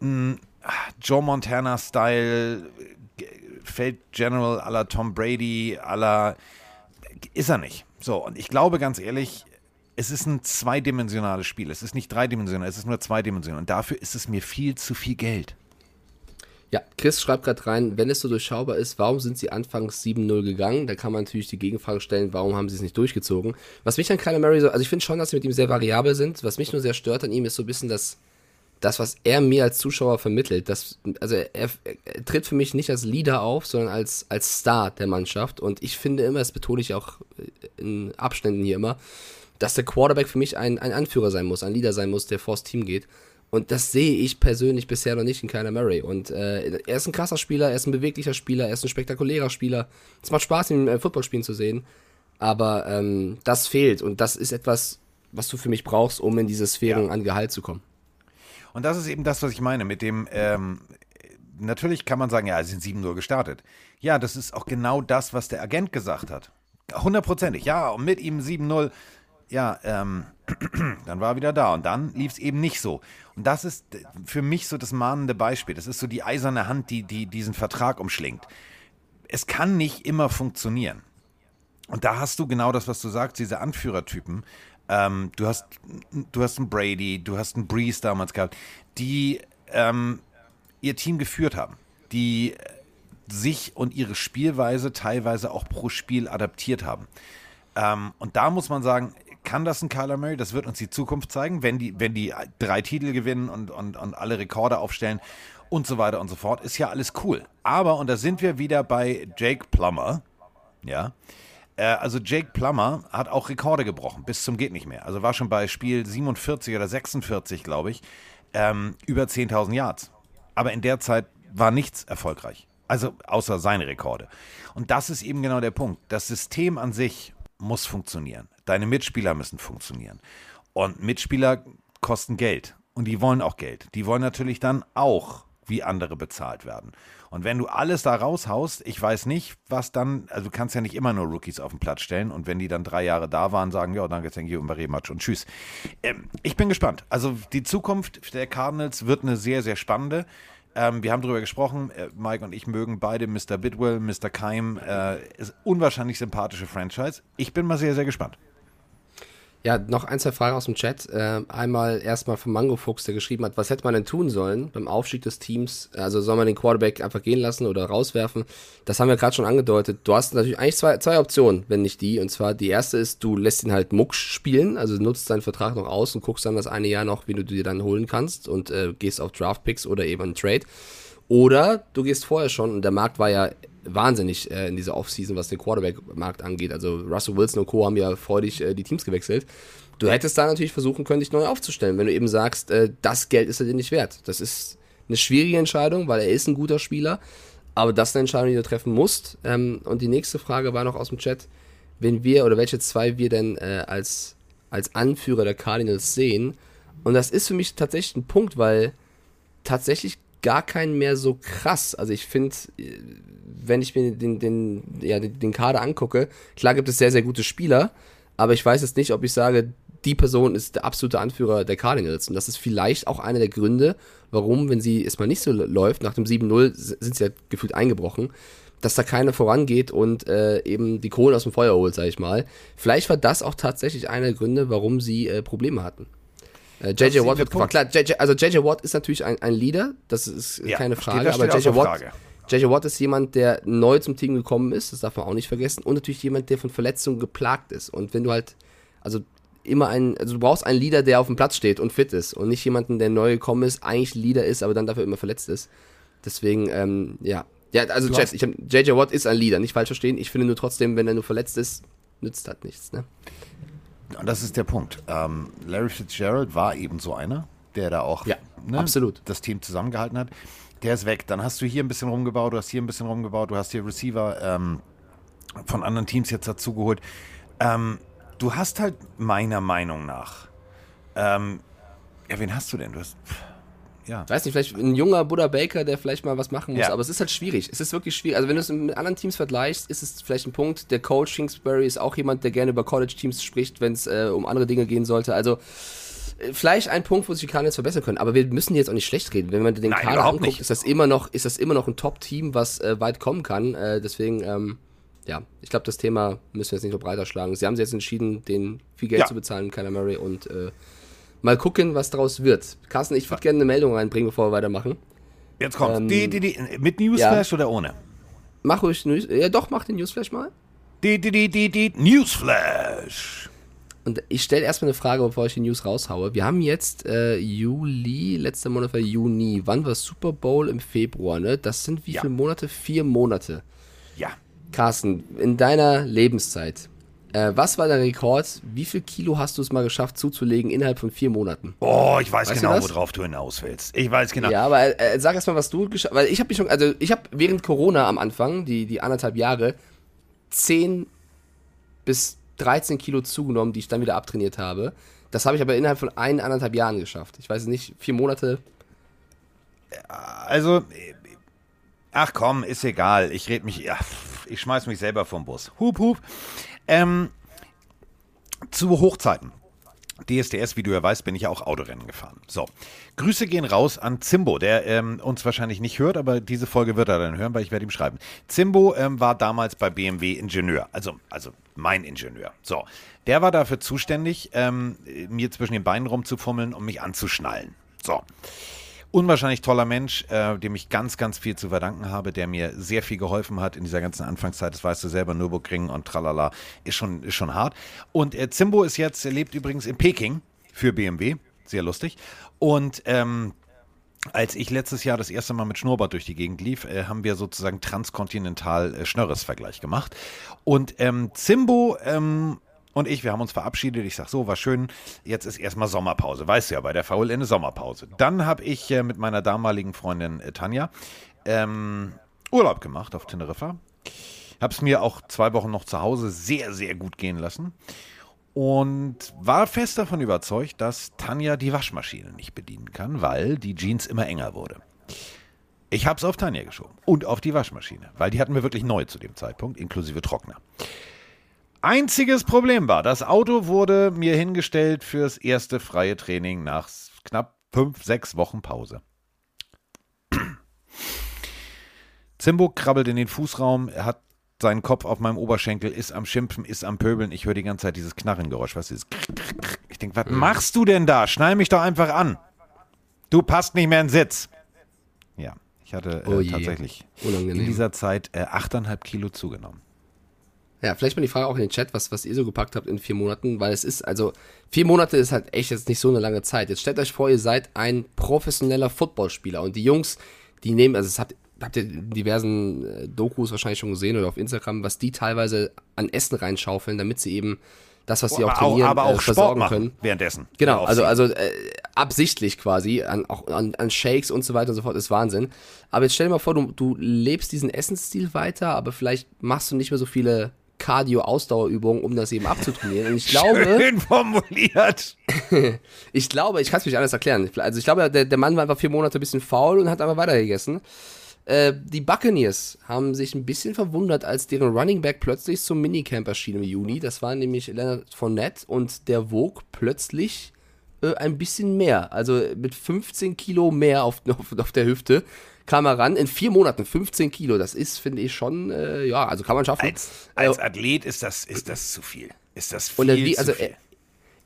S1: ein Joe Montana-Style Feld General à la Tom Brady, à la. Ist er nicht. So, und ich glaube ganz ehrlich, es ist ein zweidimensionales Spiel. Es ist nicht dreidimensional, es ist nur zweidimensional. Und dafür ist es mir viel zu viel Geld.
S2: Ja, Chris schreibt gerade rein, wenn es so durchschaubar ist, warum sind sie anfangs 7-0 gegangen? Da kann man natürlich die Gegenfrage stellen, warum haben sie es nicht durchgezogen? Was mich an Kyler Murray so, also ich finde schon, dass sie mit ihm sehr variabel sind. Was mich nur sehr stört an ihm, ist so ein bisschen das, das was er mir als Zuschauer vermittelt. Das, also er, er, er tritt für mich nicht als Leader auf, sondern als, als Star der Mannschaft. Und ich finde immer, das betone ich auch in Abständen hier immer, dass der Quarterback für mich ein, ein Anführer sein muss, ein Leader sein muss, der vors Team geht. Und das sehe ich persönlich bisher noch nicht in Kyler Murray. Und äh, er ist ein krasser Spieler, er ist ein beweglicher Spieler, er ist ein spektakulärer Spieler. Es macht Spaß, ihn im äh, Footballspielen zu sehen. Aber ähm, das fehlt. Und das ist etwas, was du für mich brauchst, um in diese Sphären ja. an Gehalt zu kommen.
S1: Und das ist eben das, was ich meine mit dem, ähm, natürlich kann man sagen, ja, sie sind 7-0 gestartet. Ja, das ist auch genau das, was der Agent gesagt hat. Hundertprozentig, ja, und mit ihm 7-0 ja, ähm, dann war er wieder da und dann lief es eben nicht so. Und das ist für mich so das mahnende Beispiel. Das ist so die eiserne Hand, die, die diesen Vertrag umschlingt. Es kann nicht immer funktionieren. Und da hast du genau das, was du sagst, diese Anführertypen. Ähm, du, hast, du hast einen Brady, du hast einen Breeze damals gehabt, die ähm, ihr Team geführt haben, die sich und ihre Spielweise teilweise auch pro Spiel adaptiert haben. Ähm, und da muss man sagen, kann das ein Kyler Murray? Das wird uns die Zukunft zeigen, wenn die, wenn die drei Titel gewinnen und, und, und alle Rekorde aufstellen und so weiter und so fort. Ist ja alles cool. Aber, und da sind wir wieder bei Jake Plummer, ja, äh, also Jake Plummer hat auch Rekorde gebrochen, bis zum geht nicht mehr. Also war schon bei Spiel 47 oder 46, glaube ich, ähm, über 10.000 Yards. Aber in der Zeit war nichts erfolgreich. Also außer seine Rekorde. Und das ist eben genau der Punkt. Das System an sich muss funktionieren. Deine Mitspieler müssen funktionieren. Und Mitspieler kosten Geld. Und die wollen auch Geld. Die wollen natürlich dann auch wie andere bezahlt werden. Und wenn du alles da raushaust, ich weiß nicht, was dann, also du kannst ja nicht immer nur Rookies auf den Platz stellen und wenn die dann drei Jahre da waren, sagen, ja, danke, thank you, Rematch und tschüss. Ähm, ich bin gespannt. Also die Zukunft der Cardinals wird eine sehr, sehr spannende. Ähm, wir haben darüber gesprochen, äh, Mike und ich mögen beide Mr. Bidwell, Mr. Keim, äh, ist unwahrscheinlich sympathische Franchise. Ich bin mal sehr, sehr gespannt.
S2: Ja, noch ein, zwei Fragen aus dem Chat. Äh, einmal erstmal vom Mango Fuchs, der geschrieben hat, was hätte man denn tun sollen beim Aufstieg des Teams? Also soll man den Quarterback einfach gehen lassen oder rauswerfen? Das haben wir gerade schon angedeutet. Du hast natürlich eigentlich zwei, zwei Optionen, wenn nicht die. Und zwar die erste ist, du lässt ihn halt Muck spielen, also nutzt deinen Vertrag noch aus und guckst dann das eine Jahr noch, wie du dir dann holen kannst und äh, gehst auf Draft Picks oder eben einen Trade. Oder du gehst vorher schon, und der Markt war ja wahnsinnig äh, in dieser Offseason, was den Quarterback-Markt angeht. Also Russell Wilson und Co. haben ja freudig äh, die Teams gewechselt. Du hättest da natürlich versuchen können, dich neu aufzustellen, wenn du eben sagst, äh, das Geld ist er dir nicht wert. Das ist eine schwierige Entscheidung, weil er ist ein guter Spieler. Aber das ist eine Entscheidung, die du treffen musst. Ähm, und die nächste Frage war noch aus dem Chat, wenn wir oder welche zwei wir denn äh, als, als Anführer der Cardinals sehen. Und das ist für mich tatsächlich ein Punkt, weil tatsächlich gar keinen mehr so krass. Also ich finde, wenn ich mir den, den, ja, den Kader angucke, klar gibt es sehr, sehr gute Spieler, aber ich weiß jetzt nicht, ob ich sage, die Person ist der absolute Anführer der Cardinals. Und das ist vielleicht auch einer der Gründe, warum, wenn sie erstmal nicht so läuft, nach dem 7-0 sind sie ja gefühlt eingebrochen, dass da keiner vorangeht und äh, eben die Kohlen aus dem Feuer holt, sag ich mal. Vielleicht war das auch tatsächlich einer der Gründe, warum sie äh, Probleme hatten. Äh, JJ Watt wird gefragt. Klar, JJ, also JJ Watt ist natürlich ein, ein Leader, das ist
S1: Ja,
S2: keine
S1: steht-
S2: Frage,
S1: das
S2: aber
S1: steht
S2: JJ Watt,
S1: Frage.
S2: JJ Watt ist jemand, der neu zum Team gekommen ist, das darf man auch nicht vergessen, und natürlich jemand, der von Verletzungen geplagt ist. Und wenn du halt, also immer ein, also du brauchst einen Leader, der auf dem Platz steht und fit ist und nicht jemanden, der neu gekommen ist, eigentlich Leader ist, aber dann dafür immer verletzt ist. Deswegen, ähm, ja. Ja, also
S1: hast-
S2: ich hab, JJ Watt ist ein Leader, nicht falsch verstehen. Ich finde nur trotzdem, wenn er nur verletzt ist, nützt das nichts, ne?
S1: Und das ist der Punkt. Ähm, Larry Fitzgerald war eben so einer, der da auch
S2: Ja, absolut.
S1: das Team zusammengehalten hat. Der ist weg. Dann hast du hier ein bisschen rumgebaut, du hast hier ein bisschen rumgebaut, du hast hier Receiver ähm, von anderen Teams jetzt dazugeholt. Ähm, du hast halt meiner Meinung nach. Ähm, ja, wen hast du denn? Du hast. Ja.
S2: weiß nicht, vielleicht ein junger Buddha Baker, der vielleicht mal was machen muss,
S1: Ja.
S2: aber es ist halt schwierig. Es ist wirklich schwierig. Also wenn du es mit anderen Teams vergleichst, ist es vielleicht ein Punkt. Der Coach Kingsbury ist auch jemand, der gerne über College-Teams spricht, wenn es äh, um andere Dinge gehen sollte. Also vielleicht ein Punkt, wo sich die Cardinals verbessern können. Aber wir müssen jetzt auch nicht schlecht reden. Wenn man den
S1: Nein,
S2: Kader anguckt,
S1: nicht.
S2: ist das immer noch, ist das immer noch ein Top-Team, was äh, weit kommen kann. Äh, deswegen, ähm, ja, ich glaube, das Thema müssen wir jetzt nicht noch breiter schlagen. Sie haben sich jetzt entschieden, den viel Geld
S1: Ja.
S2: zu bezahlen, Kyler Murray, und äh, mal gucken, was daraus wird. Carsten, ich würde gerne eine Meldung reinbringen, bevor wir weitermachen.
S1: Jetzt kommt's.
S2: Ähm,
S1: die, die, die, mit Newsflash oder ohne?
S2: Mach ruhig News. Ja, doch, mach den Newsflash mal.
S1: Die, die, die, die, die Newsflash.
S2: Und ich stelle erstmal eine Frage, bevor ich die News raushaue. Wir haben jetzt äh, Juli, letzter Monat war Juni. Wann war Super Bowl im Februar, ne? Das sind wie
S1: Ja.
S2: viele Monate? Vier Monate.
S1: Ja.
S2: Carsten, in deiner Lebenszeit, äh, was war dein Rekord? Wie viel Kilo hast du es mal geschafft zuzulegen innerhalb von vier Monaten?
S1: Oh, ich weiß
S2: Weißt
S1: genau, worauf du hinaus willst. Ich weiß genau.
S2: Ja, aber äh, sag erst mal, was du geschafft Weil ich habe mich schon, also ich habe während Corona am Anfang, die, die anderthalb Jahre, 10 bis 13 Kilo zugenommen, die ich dann wieder abtrainiert habe. Das habe ich aber innerhalb von ein, anderthalb Jahren geschafft. Ich weiß nicht, vier Monate.
S1: Also, äh, ach komm, ist egal. Ich red mich, pff, ich schmeiß mich selber vom Bus. Hup, hup. Ähm, zu Hochzeiten. DSDS, wie du ja weißt, bin ich ja auch Autorennen gefahren. So, Grüße gehen raus an Zimbo, der ähm, uns wahrscheinlich nicht hört, aber diese Folge wird er dann hören, weil ich werde ihm schreiben. Zimbo ähm, war damals bei BMW Ingenieur, also, also mein Ingenieur. So, der war dafür zuständig, ähm, mir zwischen den Beinen rumzufummeln und mich anzuschnallen. So, unwahrscheinlich toller Mensch, äh, dem ich ganz, ganz viel zu verdanken habe, der mir sehr viel geholfen hat in dieser ganzen Anfangszeit. Das weißt du selber, Nürburgring und tralala, ist schon, ist schon hart. Und äh, Zimbo ist jetzt, er lebt übrigens in Peking für BMW, sehr lustig. Und ähm, als ich letztes Jahr das erste Mal mit Schnurrbart durch die Gegend lief, äh, haben wir sozusagen transkontinental äh, Schnörres-Vergleich gemacht. Und ähm, Zimbo ähm, und ich, wir haben uns verabschiedet. Ich sag so, war schön. Jetzt ist erstmal Sommerpause. Weißt du ja, bei der VLN eine Sommerpause. Dann habe ich äh, mit meiner damaligen Freundin äh, Tanja ähm, Urlaub gemacht auf Teneriffa. Hab's mir auch zwei Wochen noch zu Hause sehr, sehr gut gehen lassen. Und war fest davon überzeugt, dass Tanja die Waschmaschine nicht bedienen kann, weil die Jeans immer enger wurde. Ich hab's auf Tanja geschoben und auf die Waschmaschine, weil die hatten wir wirklich neu zu dem Zeitpunkt, inklusive Trockner. Einziges Problem war, das Auto wurde mir hingestellt fürs erste freie Training nach knapp fünf, sechs Wochen Pause. Zimbo krabbelt in den Fußraum, er hat seinen Kopf auf meinem Oberschenkel, ist am Schimpfen, ist am Pöbeln. Ich höre die ganze Zeit dieses Knarrengeräusch. Was ist? Ich denke, was machst du denn da? Schnall mich doch einfach an. Du passt nicht mehr in den Sitz. Ja, ich hatte
S2: Oh
S1: äh,
S2: je.
S1: tatsächlich
S2: Unangenehm.
S1: in dieser Zeit äh, 8,5 Kilo zugenommen.
S2: Ja, vielleicht mal die Frage auch in den Chat, was, was ihr so gepackt habt in vier Monaten, weil es ist, also vier Monate ist halt echt jetzt nicht so eine lange Zeit. Jetzt stellt euch vor, ihr seid ein professioneller Footballspieler und die Jungs, die nehmen, also es habt, habt ihr in diversen äh, Dokus wahrscheinlich schon gesehen oder auf Instagram, was die teilweise an Essen reinschaufeln, damit sie eben das, was sie auch
S1: aber auch,
S2: trainieren,
S1: aber auch
S2: äh,
S1: Sport
S2: versorgen
S1: machen
S2: können.
S1: währenddessen.
S2: Genau, also, also äh, absichtlich quasi, an, auch an, an Shakes und so weiter und so fort, ist Wahnsinn. Aber jetzt stell dir mal vor, du, du lebst diesen Essensstil weiter, aber vielleicht machst du nicht mehr so viele Cardio-Ausdauerübungen, um das eben abzutrainieren. Und ich glaube,
S1: Schön formuliert.
S2: ich glaube, ich kann es mir nicht anders erklären. Also ich glaube, der, der Mann war einfach vier Monate ein bisschen faul und hat einfach weitergegessen. Äh, die Buccaneers haben sich ein bisschen verwundert, als deren Running Back plötzlich zum Minicamp erschien im Juni. Das war nämlich Leonard Fournette und der wog plötzlich äh, ein bisschen mehr. Also mit 15 Kilo mehr auf, auf, auf der Hüfte kam er ran. In vier Monaten 15 Kilo. Das ist, finde ich, schon, äh, ja, also kann man schaffen.
S1: Als, als
S2: Äh,
S1: Athlet ist das, ist das zu viel. Ist das viel
S2: er wie,
S1: zu
S2: also
S1: viel.
S2: er,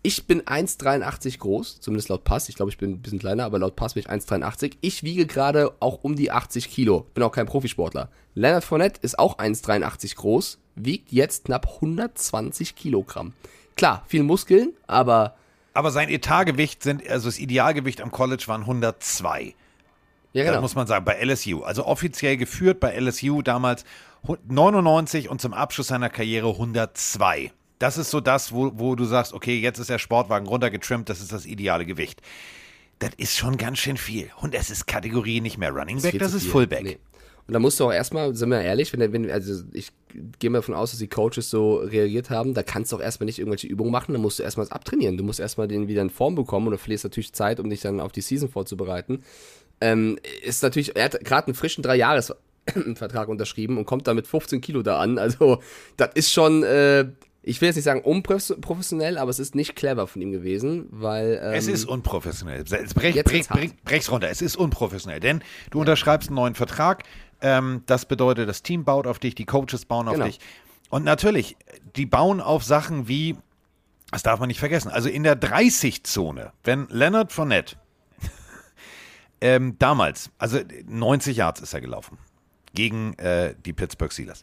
S2: ich bin 1,83 groß, zumindest laut Pass. Ich glaube, ich bin ein bisschen kleiner, aber laut Pass bin ich 1,83. Ich wiege gerade auch um die 80 Kilo. Bin auch kein Profisportler. Leonard Fournette ist auch 1,83 groß, wiegt jetzt knapp 120 Kilogramm. Klar, viel Muskeln, aber
S1: Aber sein Etatgewicht sind, also das Idealgewicht am College waren 102.
S2: ja
S1: Das
S2: genau.
S1: muss man sagen, bei LSU. Also offiziell geführt bei LSU damals hu- 99 und zum Abschluss seiner Karriere 102. Das ist so das, wo, wo du sagst, okay, jetzt ist der Sportwagen runtergetrimmt, das ist das ideale Gewicht. Das ist schon ganz schön viel. Und es ist Kategorie nicht mehr Running Back, das
S2: zu
S1: ist. Fullback.
S2: Nee. Und da musst du auch erstmal, sind wir ehrlich, wenn, wenn also ich gehe mal davon aus, dass die Coaches so reagiert haben, da kannst du auch erstmal nicht irgendwelche Übungen machen, da musst du erstmal das abtrainieren. Du musst erstmal den wieder in Form bekommen und du verlierst natürlich Zeit, um dich dann auf die Season vorzubereiten. Ähm, ist natürlich, er hat gerade einen frischen Drei-Jahres-Vertrag unterschrieben und kommt da mit 15 Kilo da an. Also, das ist schon, äh, ich will jetzt nicht sagen unprofessionell, aber es ist nicht clever von ihm gewesen, weil. Ähm,
S1: Es ist unprofessionell. Brech,
S2: Jetzt
S1: brech, brech, brech's runter. Es ist unprofessionell, denn du unterschreibst einen neuen Vertrag. Ähm, das bedeutet, das Team baut auf dich, die Coaches bauen auf
S2: Genau.
S1: dich. Und natürlich, die bauen auf Sachen wie, das darf man nicht vergessen, also in der 30-Zone, wenn Leonard Fournette ähm, damals, also 90 Yards ist er gelaufen gegen äh, die Pittsburgh Steelers.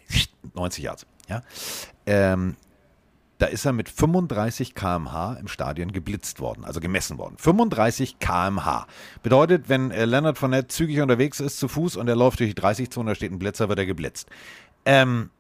S1: 90 Yards, ja. Ähm, da ist er mit 35 km/h im Stadion geblitzt worden, also gemessen worden. 35 km/h. Bedeutet, wenn äh, Leonard Fournette zügig unterwegs ist zu Fuß und er läuft durch die 30-Zone, da steht ein Blitzer, wird er geblitzt. Ähm,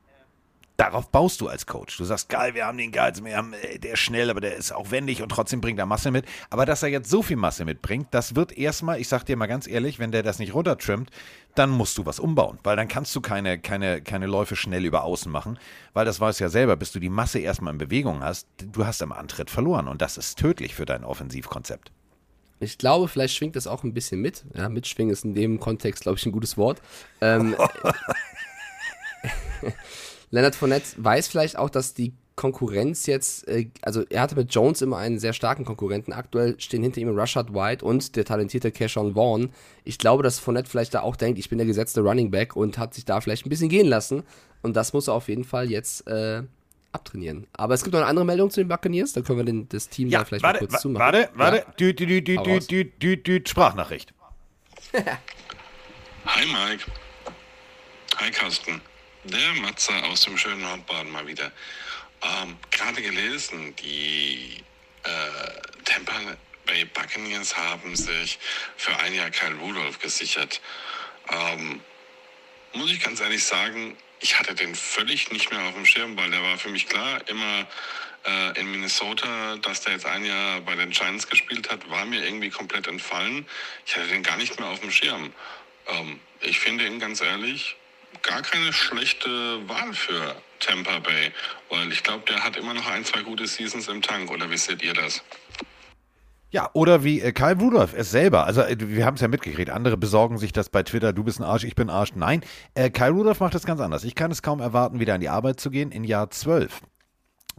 S1: darauf baust du als Coach. Du sagst, geil, wir haben den geil, wir haben, äh, der ist schnell, aber der ist auch wendig und trotzdem bringt er Masse mit. Aber dass er jetzt so viel Masse mitbringt, das wird erstmal, ich sag dir mal ganz ehrlich, wenn der das nicht runtertrimmt, dann musst du was umbauen, weil dann kannst du keine, keine, keine Läufe schnell über außen machen, weil das weißt du ja selber, bis du die Masse erstmal in Bewegung hast, du hast am Antritt verloren und das ist tödlich für dein Offensivkonzept.
S2: Ich glaube, vielleicht schwingt das auch ein bisschen mit. Ja, mitschwingen ist in dem Kontext, glaube ich, ein gutes Wort. Ähm, Leonard Fournette weiß vielleicht auch, dass die Konkurrenz jetzt, äh, also er hatte mit Jones immer einen sehr starken Konkurrenten. Aktuell stehen hinter ihm Rashad White und der talentierte Kershawn Vaughn. Ich glaube, dass Fournette vielleicht da auch denkt, ich bin der gesetzte Running Back und hat sich da vielleicht ein bisschen gehen lassen. Und das muss er auf jeden Fall jetzt äh, abtrainieren. Aber es gibt noch eine andere Meldung zu den Buccaneers, da können wir den, das Team da vielleicht
S1: warte,
S2: mal kurz zumachen.
S1: warte, warte,
S2: Ja.
S1: düt,
S2: Hau
S1: düt,
S2: raus.
S1: düt, düt, düt, Sprachnachricht.
S7: Hi Mike. Hi Carsten. Der Matze aus dem schönen Nordbaden mal wieder. Ähm, Gerade gelesen, die äh, Tampa Bay Buccaneers haben sich für ein Jahr Kyle Rudolph gesichert. Ähm, muss ich ganz ehrlich sagen, ich hatte den völlig nicht mehr auf dem Schirm, weil der war für mich klar, immer äh, in Minnesota, dass der jetzt ein Jahr bei den Giants gespielt hat, war mir irgendwie komplett entfallen. Ich hatte den gar nicht mehr auf dem Schirm. Ähm, ich finde ihn ganz ehrlich gar keine schlechte Wahl für Tampa Bay, weil ich glaube, der hat immer noch ein, zwei gute Seasons im Tank. Oder wie seht ihr das?
S1: Ja, oder wie äh, Kyle Rudolph es selber. Also äh, wir haben es ja mitgekriegt. Andere besorgen sich das bei Twitter, du bist ein Arsch, ich bin ein Arsch. Nein, äh, Kyle Rudolph macht das ganz anders. Ich kann es kaum erwarten, wieder an die Arbeit zu gehen in Jahr 12.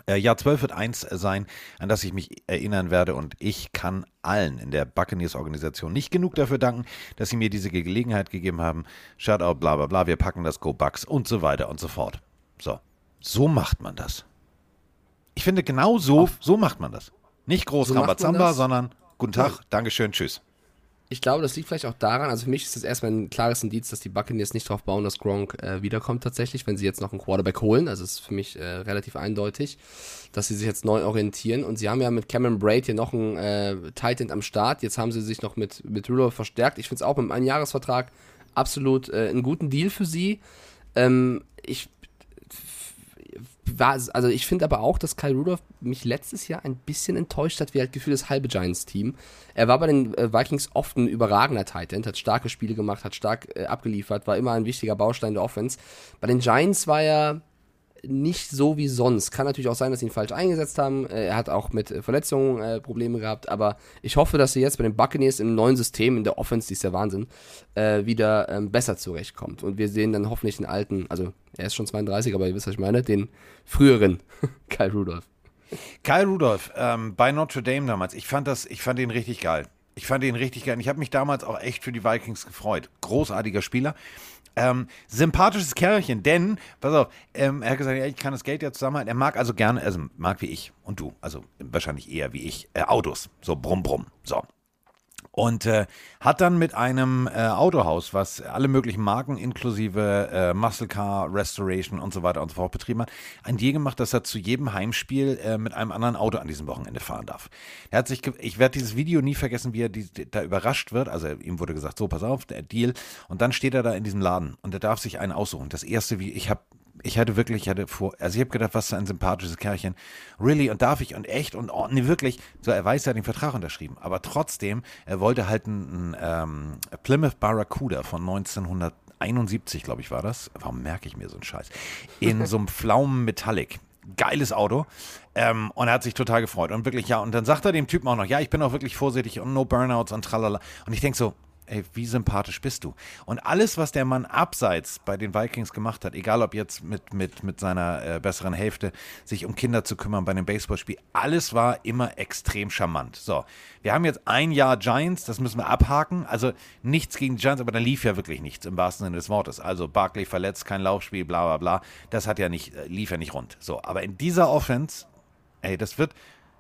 S1: Äh, Jahr 12 wird eins sein, an das ich mich erinnern werde und ich kann allen in der Buccaneers-Organisation nicht genug dafür danken, dass sie mir diese Gelegenheit gegeben haben. Shoutout, bla bla bla, wir packen das Go Bucks und so weiter und so fort. So. So macht man das. Ich finde, genau so, so macht man das. Nicht groß
S2: So
S1: Rambazamba, sondern guten Tag, Dankeschön, tschüss.
S2: Ich glaube, das liegt vielleicht auch daran, also für mich ist das erstmal ein klares Indiz, dass die Buccaneers nicht darauf bauen, dass Gronk äh, wiederkommt tatsächlich, wenn sie jetzt noch einen Quarterback holen. Also es ist für mich äh, relativ eindeutig, dass sie sich jetzt neu orientieren. Und sie haben ja mit Cameron Braid hier noch einen äh, Tight End am Start. Jetzt haben sie sich noch mit, mit Rudolph verstärkt. Ich finde es auch mit einem Einjahresvertrag absolut äh, einen guten Deal für sie. Ähm, ich war, also ich finde aber auch, dass Kyle Rudolph mich letztes Jahr ein bisschen enttäuscht hat, wie halt Gefühl das halbe Giants-Team. Er war bei den äh, Vikings oft ein überragender Tight End, hat starke Spiele gemacht, hat stark äh, abgeliefert, war immer ein wichtiger Baustein der Offense. Bei den Giants war er nicht so wie sonst. Kann natürlich auch sein, dass sie ihn falsch eingesetzt haben. Äh, Er hat auch mit äh, Verletzungen äh, Probleme gehabt, aber ich hoffe, dass er jetzt bei den Buccaneers im neuen System, in der Offense, die ist der Wahnsinn, äh, wieder ähm, besser zurechtkommt. Und wir sehen dann hoffentlich den alten, also er ist schon 32, aber ihr wisst, was ich meine, den früheren Kyle Rudolph.
S1: Kyle Rudolph ähm, bei Notre Dame damals, ich fand das, ich fand ihn richtig geil. Ich fand ihn richtig geil. Ich habe mich damals auch echt für die Vikings gefreut. Großartiger Spieler. Ähm, sympathisches Kerlchen, denn, pass auf, ähm, er hat gesagt, ja, ich kann das Geld ja zusammenhalten. Er mag also gerne, also mag wie ich und du, also wahrscheinlich eher wie ich, äh, Autos. So brumm, brumm. So. Und äh, hat dann mit einem äh, Autohaus, was alle möglichen Marken inklusive äh, Muscle Car, Restoration und so weiter und so fort betrieben hat, ein Deal gemacht, dass er zu jedem Heimspiel äh, mit einem anderen Auto an diesem Wochenende fahren darf. Er hat sich, ich werde dieses Video nie vergessen, wie er die, da überrascht wird. Also ihm wurde gesagt, so pass auf, der Deal. Und dann steht er da in diesem Laden und er darf sich einen aussuchen. Das erste, wie ich habe ich hatte wirklich, ich hatte vor, also ich habe gedacht, was für ein sympathisches Kerlchen. Really, und darf ich und echt und oh, nee, wirklich. So, er weiß, er hat den Vertrag unterschrieben. Aber trotzdem, er wollte halt einen, ähm, Plymouth Barracuda von 1971, glaube ich, war das. Warum merke ich mir so einen Scheiß? In so einem Pflaumen Metallic. Geiles Auto. Ähm, und er hat sich total gefreut. Und wirklich, ja, und dann sagt er dem Typen auch noch, ja, ich bin auch wirklich vorsichtig und no Burnouts und tralala. Und ich denke so, ey, wie sympathisch bist du? Und alles, was der Mann abseits bei den Vikings gemacht hat, egal ob jetzt mit, mit, mit seiner äh, besseren Hälfte, sich um Kinder zu kümmern bei einem Baseballspiel, alles war immer extrem charmant. So, wir haben jetzt ein Jahr Giants, das müssen wir abhaken. Also nichts gegen Giants, aber da lief ja wirklich nichts im wahrsten Sinne des Wortes. Also Barkley verletzt, kein Laufspiel, bla bla bla. Das hat ja nicht, äh, lief ja nicht rund. So, aber in dieser Offense, ey, das wird,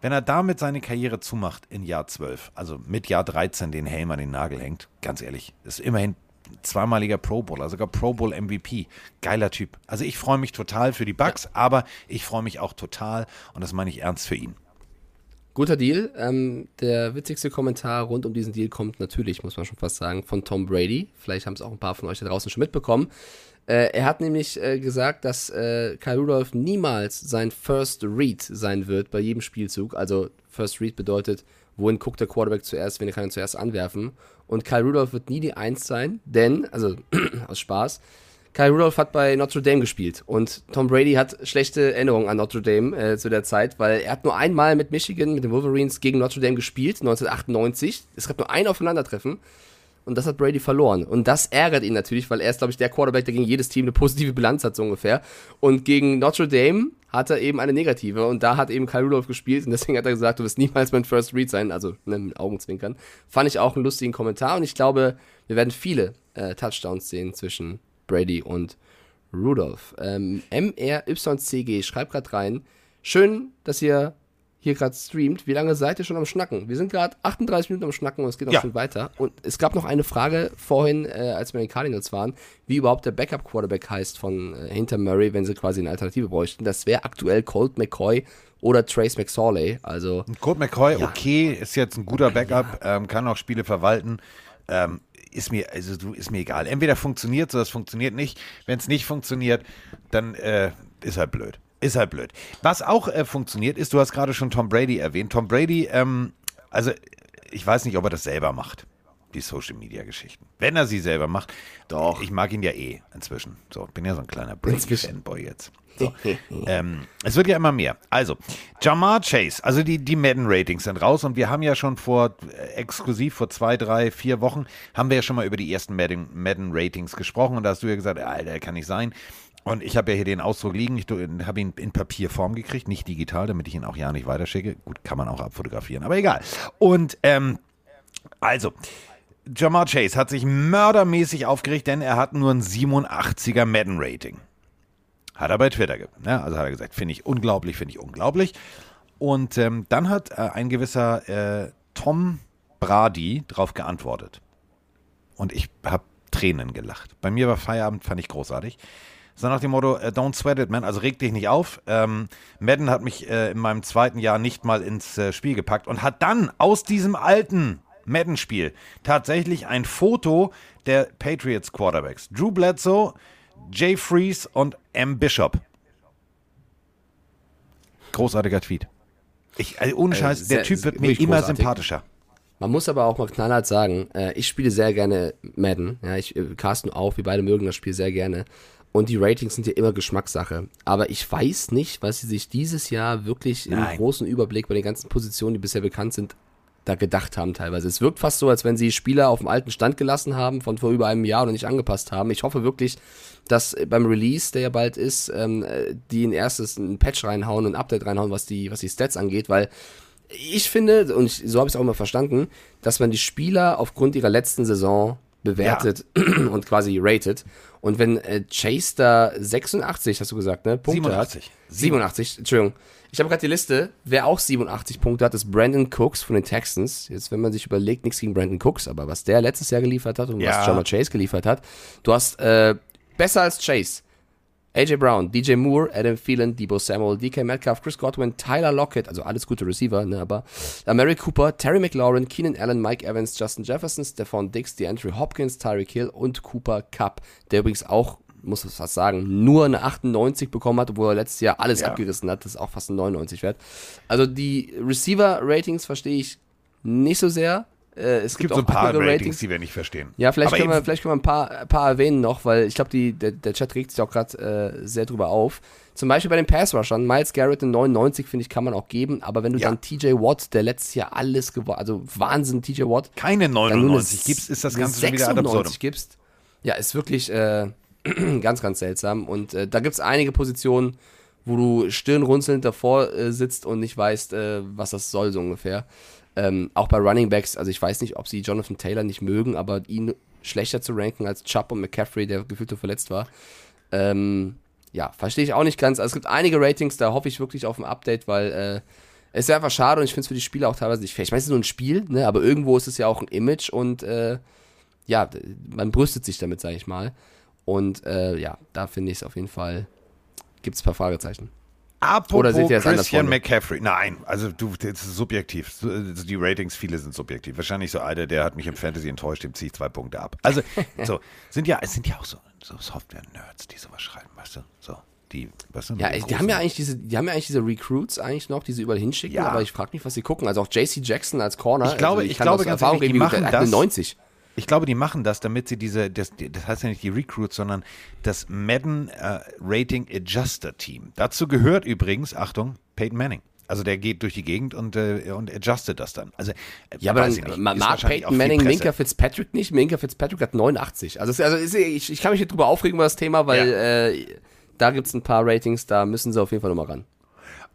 S1: wenn er damit seine Karriere zumacht in Jahr 12, also mit Jahr 13 den Helm an den Nagel hängt, ganz ehrlich, ist immerhin zweimaliger Pro Bowler, sogar Pro Bowl MVP. Geiler Typ. Also ich freue mich total für die Bucks, aber ich freue mich auch total, und das meine ich ernst für ihn.
S2: Guter Deal. Ähm, der witzigste Kommentar rund um diesen Deal kommt natürlich, muss man schon fast sagen, von Tom Brady. Vielleicht haben es auch ein paar von euch da draußen schon mitbekommen. Äh, er hat nämlich äh, gesagt, dass äh, Kyle Rudolph niemals sein First Read sein wird bei jedem Spielzug. Also First Read bedeutet, wohin guckt der Quarterback zuerst, wenn er kann ihn zuerst anwerfen. Und Kyle Rudolph wird nie die Eins sein, denn, also aus Spaß, Kyle Rudolph hat bei Notre Dame gespielt und Tom Brady hat schlechte Erinnerungen an Notre Dame äh, zu der Zeit, weil er hat nur einmal mit Michigan, mit den Wolverines gegen Notre Dame gespielt, 1998. Es gab nur ein Aufeinandertreffen und das hat Brady verloren. Und das ärgert ihn natürlich, weil er ist, glaube ich, der Quarterback, der gegen jedes Team eine positive Bilanz hat, so ungefähr. Und gegen Notre Dame hat er eben eine negative und da hat eben Kyle Rudolph gespielt und deswegen hat er gesagt, du wirst niemals mein First Read sein, also ne, mit Augenzwinkern. Fand ich auch einen lustigen Kommentar und ich glaube, wir werden viele äh, Touchdowns sehen zwischen Brady und Rudolph. Ähm, MRYCG schreibt gerade rein, schön, dass ihr hier gerade streamt. Wie lange seid ihr schon am Schnacken? Wir sind gerade 38 Minuten am Schnacken und es geht auch
S1: Ja.
S2: schon weiter. Und es gab noch eine Frage vorhin, äh, als wir in den Cardinals waren, wie überhaupt der Backup-Quarterback heißt von äh, hinter Murray, wenn sie quasi eine Alternative bräuchten. Das wäre aktuell Colt McCoy oder Trace McSorley. Also
S1: Colt McCoy, okay, ist jetzt ein guter Backup, ähm, kann auch Spiele verwalten. Ähm, ist mir, also du, ist mir egal. Entweder funktioniert so, das funktioniert nicht. Wenn es nicht funktioniert, dann äh, ist halt blöd. Ist halt blöd. Was auch äh, funktioniert, ist, du hast gerade schon Tom Brady erwähnt. Tom Brady, ähm, also ich weiß nicht, ob er das selber macht, die Social Media Geschichten. Wenn er sie selber macht, doch. Ich mag ihn ja eh inzwischen. So, bin ja so ein kleiner Brady-Fanboy jetzt. So. ähm, es wird ja immer mehr. Also, Jamar Chase, also die, die Madden-Ratings sind raus und wir haben ja schon vor, äh, exklusiv vor zwei, drei, vier Wochen, haben wir ja schon mal über die ersten Madden- Madden-Ratings gesprochen und da hast du ja gesagt, Alter, kann nicht sein. Und ich habe ja hier den Ausdruck liegen, ich habe ihn in Papierform gekriegt, nicht digital, damit ich ihn auch ja nicht weiterschicke. Gut, kann man auch abfotografieren, aber egal. Und, ähm, also, Jamar Chase hat sich mördermäßig aufgeregt, denn er hat nur ein 87er Madden-Rating. Hat er bei Twitter, ge ne? also hat er gesagt, finde ich unglaublich, finde ich unglaublich. Und ähm, dann hat äh, ein gewisser äh, Tom Brady darauf geantwortet. Und ich habe Tränen gelacht. Bei mir war Feierabend, fand ich großartig. So nach dem Motto, äh, don't sweat it, man, also reg dich nicht auf. Ähm, Madden hat mich äh, in meinem zweiten Jahr nicht mal ins äh, Spiel gepackt und hat dann aus diesem alten Madden-Spiel tatsächlich ein Foto der Patriots Quarterbacks. Drew Bledsoe, Jay Freeze und M. Bishop. Großartiger Tweet. Ich, also ohne
S2: Äh,
S1: Scheiß,
S2: sehr-
S1: der Typ wird mir immer
S2: großartig.
S1: sympathischer.
S2: Man muss aber auch mal knallhart sagen, äh, ich spiele sehr gerne Madden. Ja, ich Carsten auch, wir beide mögen das Spiel sehr gerne. Und die Ratings sind ja immer Geschmackssache. Aber ich weiß nicht, was sie sich dieses Jahr wirklich im
S1: Nein.
S2: großen Überblick bei den ganzen Positionen, die bisher bekannt sind, da gedacht haben teilweise. Es wirkt fast so, als wenn sie Spieler auf dem alten Stand gelassen haben, von vor über einem Jahr und nicht angepasst haben. Ich hoffe wirklich, dass äh, beim Release, der ja bald ist, ähm, äh, die ein erstes ein Patch reinhauen, ein Update reinhauen, was die, was die Stats angeht, weil ich finde, und ich, so habe ich es auch immer verstanden, dass man die Spieler aufgrund ihrer letzten Saison bewertet und quasi ratet. Und wenn äh, Chase da 86, hast du gesagt, ne? Punkte
S1: 87.
S2: hat. 87, Entschuldigung. Ich habe gerade die Liste. Wer auch 87 Punkte hat, ist Brandon Cooks von den Texans. Jetzt, wenn man sich überlegt, nichts gegen Brandon Cooks, aber was der letztes Jahr geliefert hat und
S1: Ja.
S2: was Jamar Chase geliefert hat, du hast äh, besser als Chase. AJ Brown, DJ Moore, Adam Thielen, Debo Samuel, DK Metcalf, Chris Godwin, Tyler Lockett, also alles gute Receiver, ne, aber Mary Cooper, Terry McLaurin, Keenan Allen, Mike Evans, Justin Jefferson, Stephon Diggs, DeAndre Hopkins, Tyreek Hill und Cooper Cup, der übrigens auch, muss ich fast sagen, nur eine 98 bekommen hat, obwohl er letztes Jahr alles
S1: Ja.
S2: abgerissen hat, das ist auch fast ein 99 wert. Also die Receiver-Ratings verstehe ich nicht so sehr. Äh, es
S1: Es gibt
S2: auch
S1: so ein paar
S2: andere
S1: Ratings, die wir nicht verstehen.
S2: ja, vielleicht können, wir, vielleicht können wir ein paar, ein paar erwähnen noch, weil ich glaube, der, der Chat regt sich auch gerade äh, sehr drüber auf. Zum Beispiel bei den Pass-Rushern, Miles Garrett in 99, finde ich, kann man auch geben, aber wenn du
S1: Ja.
S2: dann TJ Watt, der letztes Jahr alles gewonnen, also Wahnsinn, TJ Watt,
S1: keine
S2: dann nur eine
S1: 99 gibst, ist das Ganze schon wieder ad absurdum.
S2: 96 gibst, ja, ist wirklich äh, ganz, ganz seltsam. Und äh, da gibt es einige Positionen, wo du stirnrunzelnd davor äh, sitzt und nicht weißt, äh, was das soll, so ungefähr. Ähm, auch bei Running Backs, also ich weiß nicht, ob sie Jonathan Taylor nicht mögen, aber ihn schlechter zu ranken als Chubb und McCaffrey, der gefühlt nur verletzt war. Ähm, ja, verstehe ich auch nicht ganz. Also es gibt einige Ratings, da hoffe ich wirklich auf ein Update, weil äh, es ist einfach schade und ich finde es für die Spieler auch teilweise nicht fair. Ich meine, es ist nur ein Spiel, ne? aber irgendwo ist es ja auch ein Image und äh, ja, man brüstet sich damit, sage ich mal. Und äh, ja, da finde ich es auf jeden Fall, gibt es ein paar Fragezeichen.
S1: Apropos
S2: Oder seht ihr das
S1: Christian? McCaffrey. Nein, also du, das ist subjektiv. So, also Die Ratings, viele sind subjektiv. Wahrscheinlich so einer, der hat mich im Fantasy enttäuscht, dem ziehe ich zwei Punkte ab. Also, so, sind ja, es sind ja auch so, so Software-Nerds, die sowas schreiben, weißt du? So, die, weißt du?
S2: Ja,
S1: die
S2: haben ja eigentlich diese, die haben ja eigentlich diese Recruits eigentlich noch, die sie überall hinschicken,
S1: Ja.
S2: aber ich frage mich, was sie gucken. Also auch JC Jackson als Corner.
S1: Ich glaube-
S2: also
S1: ich
S2: kann
S1: glaube ganz
S2: Erfahrung
S1: ehrlich, die machen das-
S2: 90.
S1: Ich glaube, die machen das, damit sie diese, das, das heißt ja nicht die Recruits, sondern das Madden äh, Rating Adjuster Team. Dazu gehört übrigens, Achtung, Peyton Manning. Also der geht durch die Gegend und, äh, und adjustet das dann. Also, äh,
S2: Ja, aber
S1: weiß ich
S2: dann mag Peyton Manning. Minka Fitzpatrick nicht. Minka Fitzpatrick hat 89. Also, es- also ich, ich kann mich hier drüber aufregen über das Thema, weil äh, da gibt es ein paar Ratings, da müssen sie auf jeden Fall nochmal ran.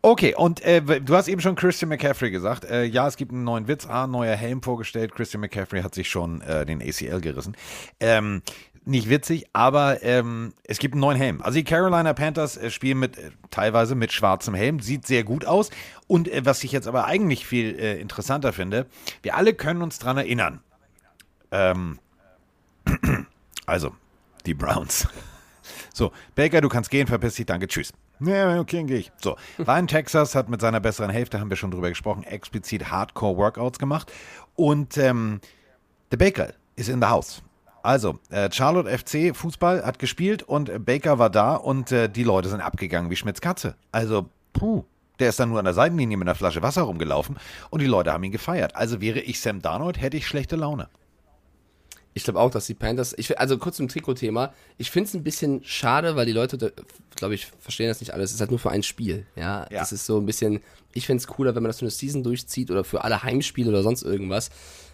S1: Okay, und äh, du hast eben schon Christian McCaffrey gesagt. Äh, ja, es gibt einen neuen Witz. Ah, neuer Helm vorgestellt. Christian McCaffrey hat sich schon äh, den ACL gerissen. Ähm, nicht witzig, aber ähm, es gibt einen neuen Helm. Also die Carolina Panthers äh, spielen mit äh, teilweise mit schwarzem Helm, sieht sehr gut aus. Und äh, was ich jetzt aber eigentlich viel interessanter finde, wir alle können uns dran erinnern. Ähm, also, die Browns. So, Baker, du kannst gehen, verpiss dich, danke, tschüss. Ja, okay, gehe ich. So, in Texas, hat mit seiner besseren Hälfte, haben wir schon drüber gesprochen, explizit Hardcore-Workouts gemacht. Und ähm, der Baker ist in the house. Also, äh, Charlotte FC Fußball hat gespielt und Baker war da und äh, die Leute sind abgegangen wie Schmitz Katze. Also, puh. Der ist dann nur an der Seitenlinie mit einer Flasche Wasser rumgelaufen und die Leute haben ihn gefeiert. Also wäre ich Sam Darnold, hätte ich schlechte Laune.
S2: Ich glaube auch, dass die Panthers, ich, also kurz zum Trikot-Thema, ich finde es ein bisschen schade, weil die Leute, glaube ich, verstehen das nicht alles. Es ist halt nur für ein Spiel. Ja,
S1: Ja.
S2: das ist so ein bisschen, ich fände es cooler, wenn man das für eine Season durchzieht oder für alle Heimspiele oder sonst irgendwas.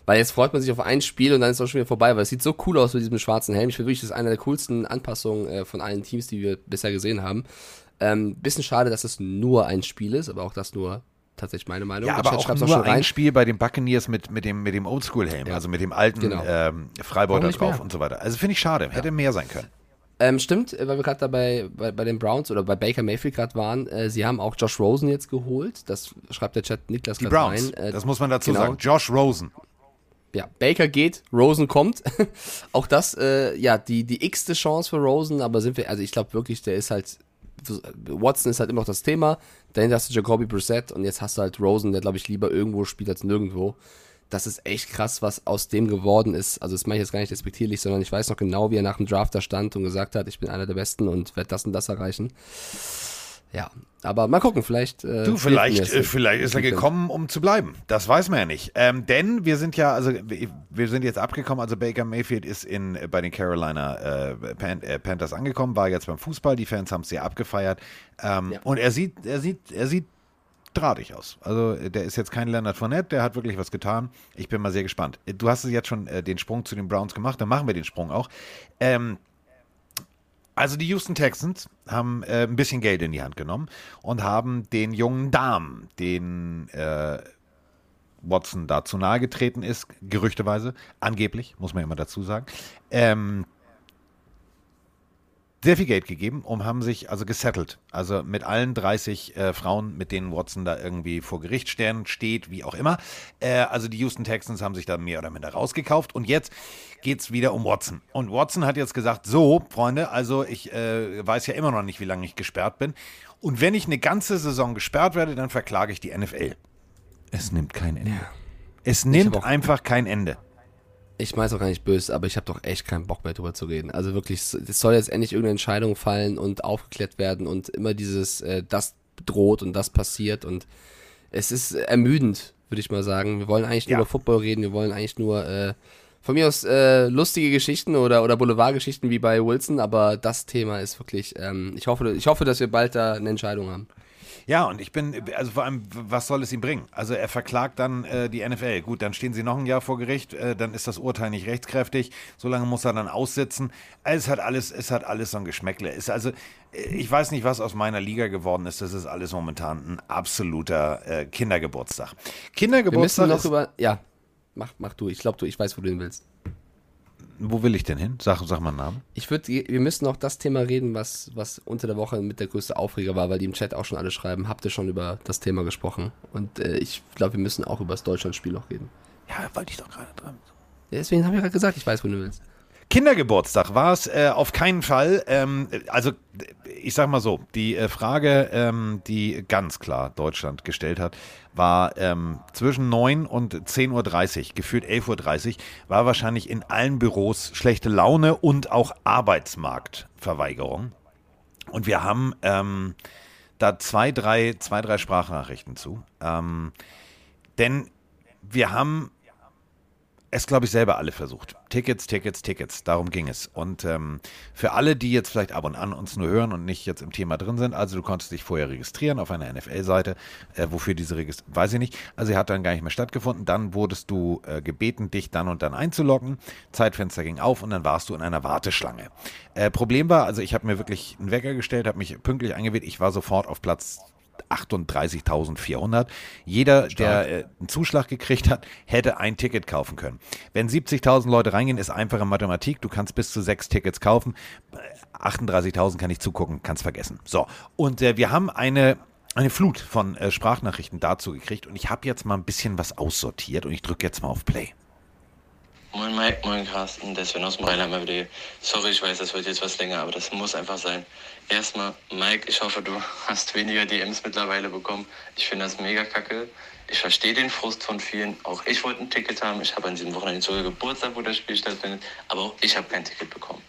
S2: Weil jetzt freut man sich auf ein Spiel und dann ist es auch schon wieder vorbei, weil es sieht so cool aus mit diesem schwarzen Helm. Ich finde wirklich, das ist eine der coolsten Anpassungen äh, von allen Teams, die wir bisher gesehen haben. Ähm, bisschen schade, dass es nur ein Spiel ist, aber auch das nur tatsächlich meine Meinung.
S1: Ja, aber
S2: Chat
S1: auch nur ein Spiel bei den Buccaneers mit, mit dem, mit dem Oldschool-Helm,
S2: Ja.
S1: also mit dem alten
S2: Genau.
S1: ähm,
S2: nicht
S1: drauf
S2: mehr?
S1: und so weiter. Also finde ich schade, hätte mehr sein können.
S2: Ähm, stimmt, äh, weil wir gerade dabei bei, bei den Browns oder bei Baker Mayfield gerade waren, äh, sie haben auch Josh Rosen jetzt geholt. Das schreibt der Chat Niklas
S1: Die Browns,
S2: rein. Äh,
S1: das muss man dazu
S2: genau.
S1: sagen. Josh Rosen.
S2: ja, Baker geht, Rosen kommt. auch das, äh, ja, die, die x-te Chance für Rosen, aber sind wir, also ich glaube wirklich, der ist halt, Watson ist halt immer noch das Thema. Dahinter hast du Jacoby Brissett und jetzt hast du halt Rosen, der glaube ich lieber irgendwo spielt als nirgendwo. Das ist echt krass, was aus dem geworden ist. Also das mache ich jetzt gar nicht respektierlich, sondern ich weiß noch genau, wie er nach dem Draft da stand und gesagt hat, ich bin einer der Besten und werde das und das erreichen. Ja, aber mal gucken, vielleicht. Äh,
S1: Du, vielleicht, äh, vielleicht ist er gekommen, um zu bleiben. Das weiß man ja nicht. Ähm, denn wir sind ja, also wir sind jetzt abgekommen, also Baker Mayfield ist in, äh, bei den Carolina äh, Pan, äh, Panthers angekommen, war jetzt beim Fußball, die Fans haben es sehr abgefeiert. Ähm,
S2: Ja.
S1: Und er sieht, er sieht, er sieht drahtig aus. Also äh, der ist jetzt kein Leonard Fournette, der hat wirklich was getan. Ich bin mal sehr gespannt. Du hast es jetzt schon den Sprung zu den Browns gemacht, dann machen wir den Sprung auch. Ähm, also die Houston Texans haben äh, ein bisschen Geld in die Hand genommen und haben den jungen Damen, den äh, Watson da zu nahe getreten ist, gerüchteweise, angeblich, muss man immer dazu sagen, ähm, sehr viel Geld gegeben und haben sich also gesettelt. Also mit allen 30 äh, Frauen, mit denen Watson da irgendwie vor Gericht stehen, steht, wie auch immer. Äh, also die Houston Texans haben sich da mehr oder minder rausgekauft und jetzt geht's wieder um Watson. Und Watson hat jetzt gesagt, so, Freunde, also ich äh, weiß ja immer noch nicht, wie lange ich gesperrt bin. Und wenn ich eine ganze Saison gesperrt werde, dann verklage ich die NFL. Es nimmt kein Ende. Es nimmt einfach kein Ende.
S2: Ich weiß auch gar nicht böse, aber ich habe doch echt keinen Bock mehr drüber zu reden. Also wirklich, es es soll jetzt endlich irgendeine Entscheidung fallen und aufgeklärt werden und immer dieses, äh, das droht und das passiert und es ist ermüdend, würde ich mal sagen. Wir wollen eigentlich nur
S1: Ja.
S2: über Football reden, wir wollen eigentlich nur äh, von mir aus äh, lustige Geschichten oder, oder Boulevardgeschichten wie bei Wilson, aber das Thema ist wirklich, ähm, ich, hoffe, ich hoffe, dass wir bald da eine Entscheidung haben.
S1: Ja, und ich bin, also vor allem, was soll es ihm bringen? Also er verklagt dann äh, die NFL. Gut, dann stehen sie noch ein Jahr vor Gericht, äh, dann ist das Urteil nicht rechtskräftig. So lange muss er dann aussitzen. Es hat alles, es hat alles so ein Geschmäckle. Ist also, äh, ich weiß nicht, was aus meiner Liga geworden ist. Das ist alles momentan ein absoluter äh, Kindergeburtstag.
S2: Wir müssen
S1: Kindergeburtstag
S2: noch über, ja, mach, mach du, ich glaube du, ich weiß, wo du hin willst.
S1: Wo will ich denn hin? Sag, sag mal einen Namen.
S2: Ich würde, wir müssen noch das Thema reden, was, was unter der Woche mit der größte Aufreger war, weil die im Chat auch schon alle schreiben, habt ihr schon über das Thema gesprochen? Und äh, ich glaube, wir müssen auch über das Deutschlandspiel noch reden.
S1: Ja, wollte ich doch gerade dran.
S2: Deswegen habe ich gerade gesagt, ich weiß, wo du willst.
S1: Kindergeburtstag war es äh, auf keinen Fall. Ähm, also ich sag mal so, die äh, Frage, ähm, die ganz klar Deutschland gestellt hat, war ähm, zwischen 9 und 10.30 Uhr, gefühlt 11.30 Uhr, war wahrscheinlich in allen Büros schlechte Laune und auch Arbeitsmarktverweigerung. Und wir haben ähm, da zwei drei, zwei, drei Sprachnachrichten zu. Ähm, denn wir haben es, glaube ich, selber alle versucht. Tickets, Tickets, Tickets. Darum ging es. Und ähm, für alle, die jetzt vielleicht ab und an uns nur hören und nicht jetzt im Thema drin sind, also du konntest dich vorher registrieren auf einer NFL-Seite. Äh, wofür diese Registrierung, weiß ich nicht. Also sie hat dann gar nicht mehr stattgefunden. Dann wurdest du äh, gebeten, dich dann und dann einzuloggen. Zeitfenster ging auf und dann warst du in einer Warteschlange. Äh, Problem war, also ich habe mir wirklich einen Wecker gestellt, habe mich pünktlich eingewählt. Ich war sofort auf Platz 38.400. Jeder, der äh, einen Zuschlag gekriegt hat, hätte ein Ticket kaufen können. Wenn 70.000 Leute reingehen, ist einfache Mathematik. Du kannst bis zu sechs Tickets kaufen. Äh, 38.000 kann ich zugucken, kannst vergessen. So, und äh, wir haben eine eine Flut von äh, Sprachnachrichten dazu gekriegt und ich habe jetzt mal ein bisschen was aussortiert und ich drücke jetzt mal auf Play.
S8: Moin Mike, moin Carsten, der Sven aus dem Rheinland mal wieder. Sorry, ich weiß, das wird jetzt was länger, aber das muss einfach sein. Erstmal, Mike, ich hoffe, du hast weniger DMs mittlerweile bekommen. Ich finde das mega kacke. Ich verstehe den Frust von vielen. Auch ich wollte ein Ticket haben. Ich habe an diesem Wochenende sogar Geburtstag, wo das Spiel stattfindet. Aber auch ich habe kein Ticket bekommen.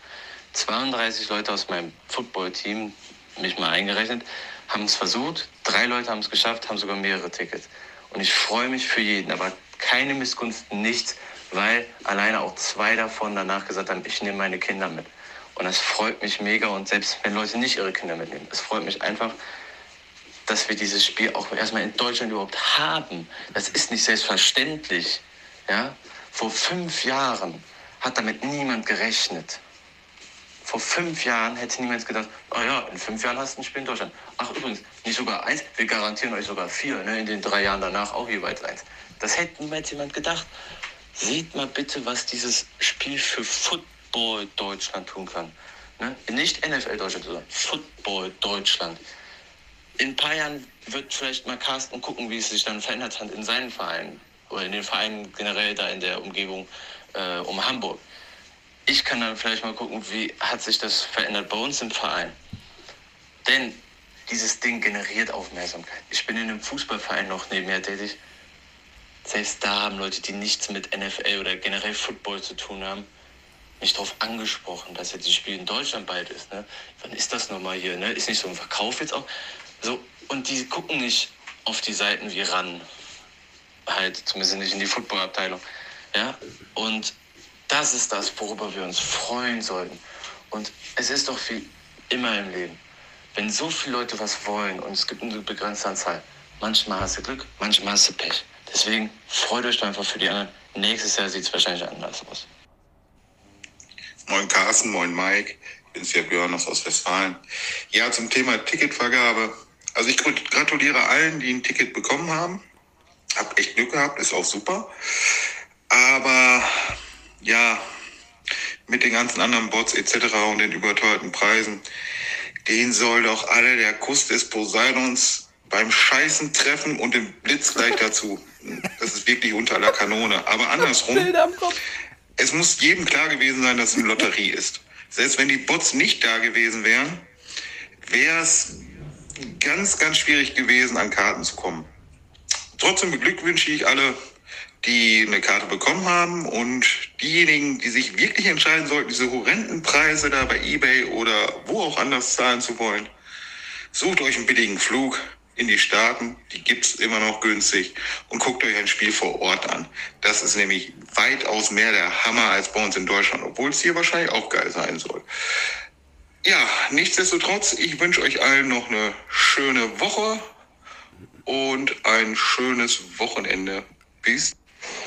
S8: 32 Leute aus meinem Football-Team, mich mal eingerechnet, haben es versucht. Drei Leute haben es geschafft, haben sogar mehrere Tickets. Und ich freue mich für jeden, aber keine Missgunst, nichts, weil alleine auch zwei davon danach gesagt haben, ich nehme meine Kinder mit. Und das freut mich mega und selbst wenn Leute nicht ihre Kinder mitnehmen, es freut mich einfach, dass wir dieses Spiel auch erstmal in Deutschland überhaupt haben. Das ist nicht selbstverständlich. Ja? Vor fünf Jahren hat damit niemand gerechnet. Vor fünf Jahren hätte niemand gedacht, oh ja, in fünf Jahren hast du ein Spiel in Deutschland. Ach übrigens, nicht sogar eins, wir garantieren euch sogar vier, ne? in den drei Jahren danach auch jeweils eins. Das hätte niemals jemand gedacht. Seht mal bitte, was dieses Spiel für Football Deutschland tun kann. Ne? Nicht NFL Deutschland, sondern Football Deutschland. In ein paar Jahren wird vielleicht mal Carsten gucken, wie es sich dann verändert hat in seinen Vereinen oder in den Vereinen generell da in der Umgebung äh, um Hamburg. Ich kann dann vielleicht mal gucken, wie hat sich das verändert bei uns im Verein. Denn dieses Ding generiert Aufmerksamkeit. Ich bin in einem Fußballverein noch nebenher tätig. Selbst da haben Leute, die nichts mit NFL oder generell Football zu tun haben, mich darauf angesprochen, dass jetzt das Spiel in Deutschland bald ist. Ne? Wann ist das nochmal hier? Ne? Ist nicht so ein Verkauf jetzt auch? So, und die gucken nicht auf die Seiten wie ran. Halt, zumindest nicht in die Footballabteilung. Ja, und das ist das, worüber wir uns freuen sollten. Und es ist doch wie immer im Leben. Wenn so viele Leute was wollen und es gibt eine begrenzte Anzahl, manchmal hast du Glück, manchmal hast du Pech. Deswegen freut euch einfach für die anderen. Nächstes Jahr sieht es wahrscheinlich anders aus.
S9: Moin Carsten, moin Mike, ich bin's ja Björn aus Ostwestfalen. Ja, zum Thema Ticketvergabe. Also ich gratuliere allen, die ein Ticket bekommen haben. Hab echt Glück gehabt, ist auch super. Aber ja, mit den ganzen anderen Bots etc. und den überteuerten Preisen, den soll doch alle der Kuss des Poseidons beim Scheißen treffen und den Blitz gleich dazu. Das ist wirklich unter aller Kanone. Aber andersrum, es muss jedem klar gewesen sein, dass es eine Lotterie ist. Selbst wenn die Bots nicht da gewesen wären, wäre es ganz, ganz schwierig gewesen, an Karten zu kommen. Trotzdem beglückwünsche ich alle, die eine Karte bekommen haben und diejenigen, die sich wirklich entscheiden sollten, diese horrenden Preise da bei eBay oder wo auch anders zahlen zu wollen. Sucht euch einen billigen Flug in die Staaten, die gibt's immer noch günstig und guckt euch ein Spiel vor Ort an. Das ist nämlich weitaus mehr der Hammer als bei uns in Deutschland, obwohl es hier wahrscheinlich auch geil sein soll. Ja, nichtsdestotrotz, ich wünsche euch allen noch eine schöne Woche und ein schönes Wochenende. Bis.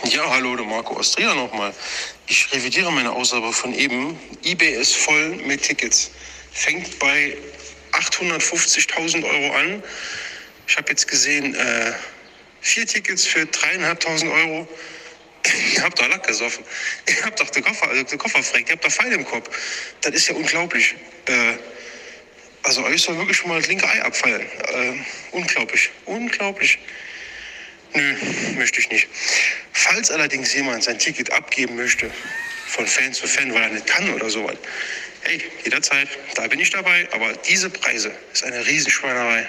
S5: Ja, hallo, der Marco Austria nochmal. Ich revidiere meine Aussage von eben. eBay ist voll mit Tickets. Fängt bei 850.000 Euro an. Ich habe jetzt gesehen, äh, vier Tickets für 3.500 Euro. Ihr habt doch Lack gesoffen. Ihr habt doch den Koffer, also den Koffer fragt. Ihr habt doch Pfeil im Kopf. Das ist ja unglaublich. Äh, also euch soll wirklich schon mal das linke Ei abfallen. Äh, unglaublich. Unglaublich. Nö, möchte ich nicht. Falls allerdings jemand sein Ticket abgeben möchte, von Fan zu Fan, weil er nicht kann oder sowas, hey, jederzeit, da bin ich dabei. Aber diese Preise ist eine Riesenschweinerei.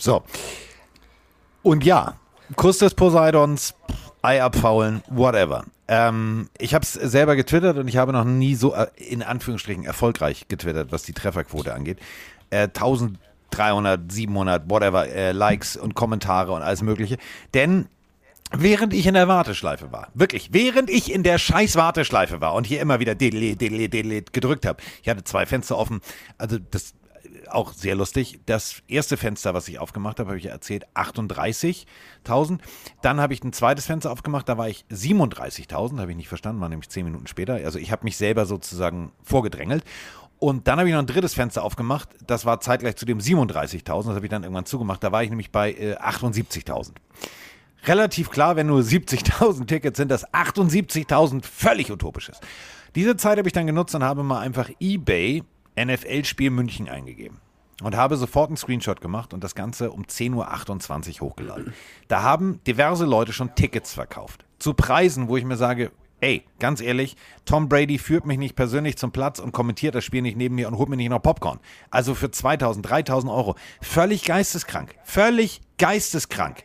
S1: So. Und ja, Kuss des Poseidons, Ei abfaulen, whatever. Ähm, ich habe es selber getwittert und ich habe noch nie so äh, in Anführungsstrichen erfolgreich getwittert, was die Trefferquote angeht. Äh, 1300, 700, whatever, äh, Likes und Kommentare und alles Mögliche. Denn Während ich in der Warteschleife war, wirklich, während ich in der scheiß Warteschleife war und hier immer wieder gedrückt habe, ich hatte zwei Fenster offen, also das auch sehr lustig. Das erste Fenster, was ich aufgemacht habe, habe ich erzählt, 38.000. Dann habe ich ein zweites Fenster aufgemacht, da war ich 37.000, habe ich nicht verstanden, war nämlich zehn Minuten später. Also ich habe mich selber sozusagen vorgedrängelt. Und dann habe ich noch ein drittes Fenster aufgemacht, das war zeitgleich zu dem 37.000, das habe ich dann irgendwann zugemacht, da war ich nämlich bei äh, 78.000 relativ klar, wenn nur 70.000 Tickets sind, dass 78.000 völlig utopisch ist. Diese Zeit habe ich dann genutzt und habe mal einfach eBay NFL-Spiel München eingegeben. Und habe sofort einen Screenshot gemacht und das Ganze um 10.28 Uhr hochgeladen. Da haben diverse Leute schon Tickets verkauft. Zu Preisen, wo ich mir sage, ey, ganz ehrlich, Tom Brady führt mich nicht persönlich zum Platz und kommentiert das Spiel nicht neben mir und holt mir nicht noch Popcorn. Also für 2000, 3000 Euro. Völlig geisteskrank. Völlig geisteskrank.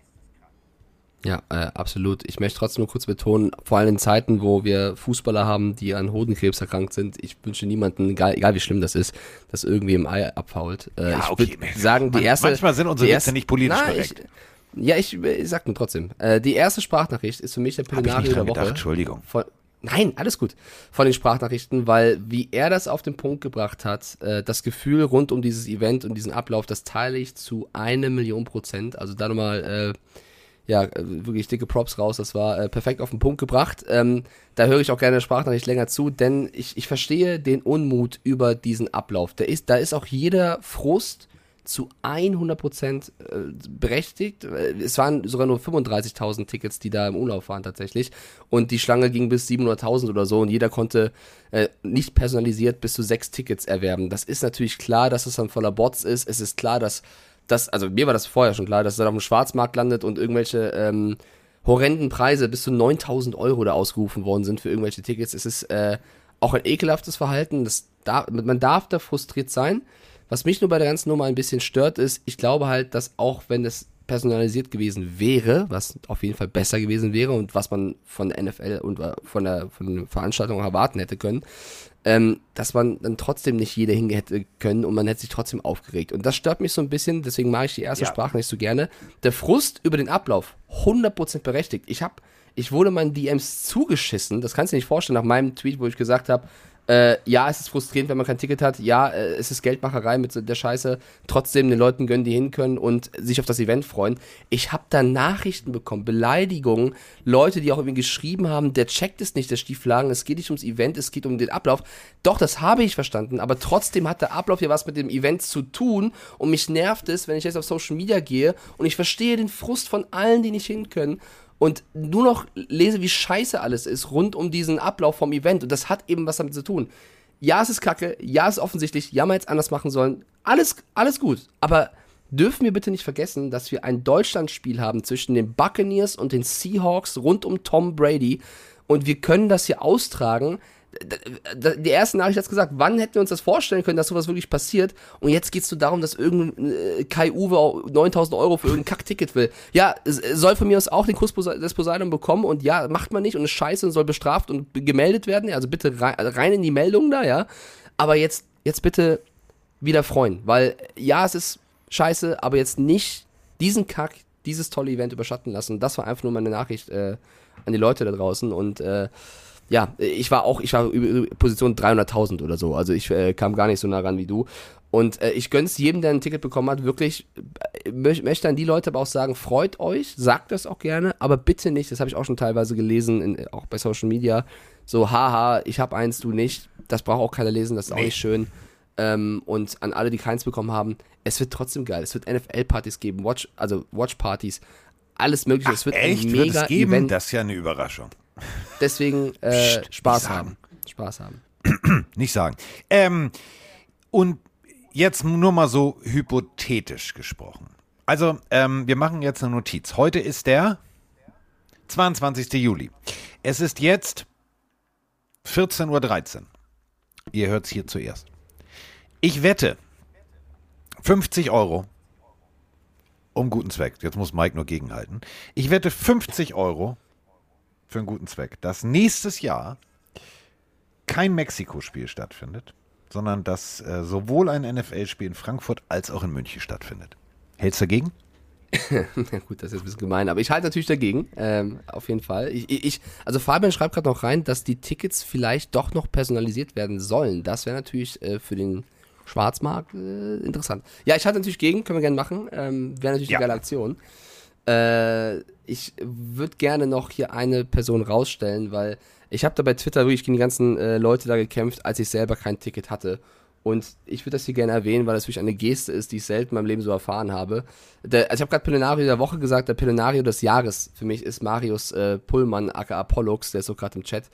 S2: Ja, äh, absolut. Ich möchte trotzdem nur kurz betonen, vor allem in Zeiten, wo wir Fußballer haben, die an Hodenkrebs erkrankt sind, ich wünsche niemanden, egal, egal wie schlimm das ist, dass irgendwie im Ei abfault. Äh,
S1: Ja,
S2: ich
S1: okay.
S2: würd sagen, die erste.
S1: Manchmal sind unsere Witze nicht politisch
S2: Na,
S1: korrekt.
S2: Ich, ja, ich, ich sag nur trotzdem. Äh, die erste Sprachnachricht ist für mich der Pillenario der Woche.
S1: gedacht, Entschuldigung.
S2: Von, nein, alles gut. Von den Sprachnachrichten, weil wie er das auf den Punkt gebracht hat, äh, das Gefühl rund um dieses Event und diesen Ablauf, das teile ich zu eine Million Prozent. Also da nochmal, äh, ja, äh, wirklich dicke Props raus. Das war äh, perfekt auf den Punkt gebracht. Ähm, da höre ich auch gerne Sprachnachricht länger zu, denn ich, ich verstehe den Unmut über diesen Ablauf. Der ist, da ist auch jeder Frust, zu 100% äh, berechtigt. Äh, Es waren sogar nur 35.000 Tickets, die da im Umlauf waren tatsächlich. Und die Schlange ging bis 700.000 oder so und jeder konnte äh, nicht personalisiert bis zu sechs Tickets erwerben. Das ist natürlich klar, dass es dann voller Bots ist. Es ist klar, dass das, also mir war das vorher schon klar, dass es dann auf dem Schwarzmarkt landet und irgendwelche ähm, horrenden Preise bis zu 9000 Euro da ausgerufen worden sind für irgendwelche Tickets. Es ist äh, auch ein ekelhaftes Verhalten. Das darf, man darf da frustriert sein. Was mich nur bei der ganzen Nummer ein bisschen stört, ist, ich glaube halt, dass auch wenn es personalisiert gewesen wäre, was auf jeden Fall besser gewesen wäre und was man von der NFL und äh, von der, von der Veranstaltung erwarten hätte können, ähm, dass man dann trotzdem nicht jeder hinge hätte können und man hätte sich trotzdem aufgeregt. Und das stört mich so ein bisschen, deswegen mag ich die erste
S1: Ja.
S2: Sprache nicht so gerne. Der Frust über den Ablauf, 100% berechtigt. Ich habe, ich wurde meinen DMs zugeschissen, das kannst du dir nicht vorstellen, nach meinem Tweet, wo ich gesagt habe, äh, ja, es ist frustrierend, wenn man kein Ticket hat. Ja, äh, es ist Geldmacherei mit der Scheiße. Trotzdem den Leuten gönnen, die hin können und sich auf das Event freuen. Ich habe da Nachrichten bekommen, Beleidigungen, Leute, die auch irgendwie geschrieben haben, der checkt es nicht, der Stieflagen, es geht nicht ums Event, es geht um den Ablauf. Doch, das habe ich verstanden, aber trotzdem hat der Ablauf ja was mit dem Event zu tun und mich nervt es, wenn ich jetzt auf Social Media gehe und ich verstehe den Frust von allen, die nicht hin können und nur noch lese, wie scheiße alles ist rund um diesen Ablauf vom Event. Und das hat eben was damit zu tun. Ja, es ist kacke, ja, es ist offensichtlich, ja, man hätte es anders machen sollen. Alles, alles gut. Aber dürfen wir bitte nicht vergessen, dass wir ein Deutschlandspiel haben zwischen den Buccaneers und den Seahawks rund um Tom Brady. Und wir können das hier austragen. Die erste Nachricht hat gesagt, wann hätten wir uns das vorstellen können, dass sowas wirklich passiert? Und jetzt geht es nur darum, dass irgendein äh, Kai Uwe auch 9000 Euro für irgendein Kackticket will. Ja, soll von mir aus auch den Posa- des Poseidon bekommen und ja, macht man nicht und ist scheiße und soll bestraft und gemeldet werden. Also bitte rein, rein in die Meldung da, ja. Aber jetzt, jetzt bitte wieder freuen, weil ja, es ist scheiße, aber jetzt nicht diesen Kack, dieses tolle Event überschatten lassen. Das war einfach nur meine Nachricht äh, an die Leute da draußen und äh, ja, ich war auch, ich war Position 300.000 oder so, also ich äh, kam gar nicht so nah ran wie du. Und äh, ich gönn's jedem, der ein Ticket bekommen hat, wirklich, äh, möch, möchte an die Leute aber auch sagen, freut euch, sagt das auch gerne, aber bitte nicht, das habe ich auch schon teilweise gelesen, in, auch bei Social Media, so, haha, ich habe eins, du nicht, das braucht auch keiner lesen, das ist auch nicht schön. Ähm, und an alle, die keins bekommen haben, es wird trotzdem geil. Es wird NFL-Partys geben, Watch, also Watch-Partys, alles mögliche. es wird
S1: Echt?
S2: ein
S1: Wird
S2: mega
S1: es geben?
S2: Event.
S1: Das ist ja eine Überraschung.
S2: Deswegen äh,
S1: Psst,
S2: Spaß haben. Spaß haben.
S1: Nicht sagen. Ähm, und jetzt nur mal so hypothetisch gesprochen. Also, ähm, wir machen jetzt eine Notiz. Heute ist der 22. Juli. Es ist jetzt 14.13 Uhr. Ihr hört es hier zuerst. Ich wette 50 Euro um guten Zweck. Jetzt muss Mike nur gegenhalten. Ich wette 50 Euro für einen guten Zweck, dass nächstes Jahr kein Mexiko-Spiel stattfindet, sondern dass äh, sowohl ein NFL-Spiel in Frankfurt als auch in München stattfindet. Hältst du dagegen?
S2: Ja, gut, das ist jetzt ein bisschen gemein, aber ich halte natürlich dagegen, ähm, auf jeden Fall. Ich, ich, also Fabian schreibt gerade noch rein, dass die Tickets vielleicht doch noch personalisiert werden sollen. Das wäre natürlich äh, für den Schwarzmarkt äh, interessant. Ja, ich halte natürlich gegen, können wir gerne machen. Ähm, wäre natürlich
S1: Ja.
S2: eine geile Aktion. Äh, ich würde gerne noch hier eine Person rausstellen, weil ich habe da bei Twitter wirklich gegen die ganzen äh, Leute da gekämpft, als ich selber kein Ticket hatte. Und ich würde das hier gerne erwähnen, weil das wirklich eine Geste ist, die ich selten in meinem Leben so erfahren habe. Der, also ich habe gerade Pelenario der Woche gesagt, der Pelenario des Jahres für mich ist Marius äh, Pullmann, aka Pollux, der ist so gerade im Chat.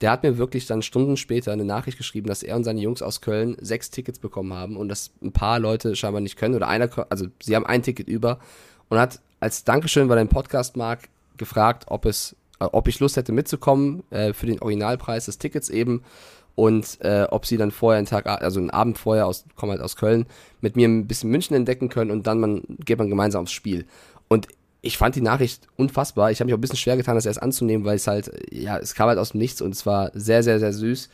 S2: Der hat mir wirklich dann Stunden später eine Nachricht geschrieben, dass er und seine Jungs aus Köln sechs Tickets bekommen haben und dass ein paar Leute scheinbar nicht können oder einer, also sie haben ein Ticket über und hat als Dankeschön, er den Podcast mag, gefragt, ob es, äh, ob ich Lust hätte mitzukommen äh, für den Originalpreis des Tickets eben und äh, ob sie dann vorher einen Tag, also einen Abend vorher aus, kommen halt aus Köln, mit mir ein bisschen München entdecken können und dann man, geht man gemeinsam aufs Spiel. Und ich fand die Nachricht unfassbar. Ich habe mich auch ein bisschen schwer getan, das erst anzunehmen, weil es halt, ja, es kam halt aus dem Nichts und es war sehr, sehr, sehr süß.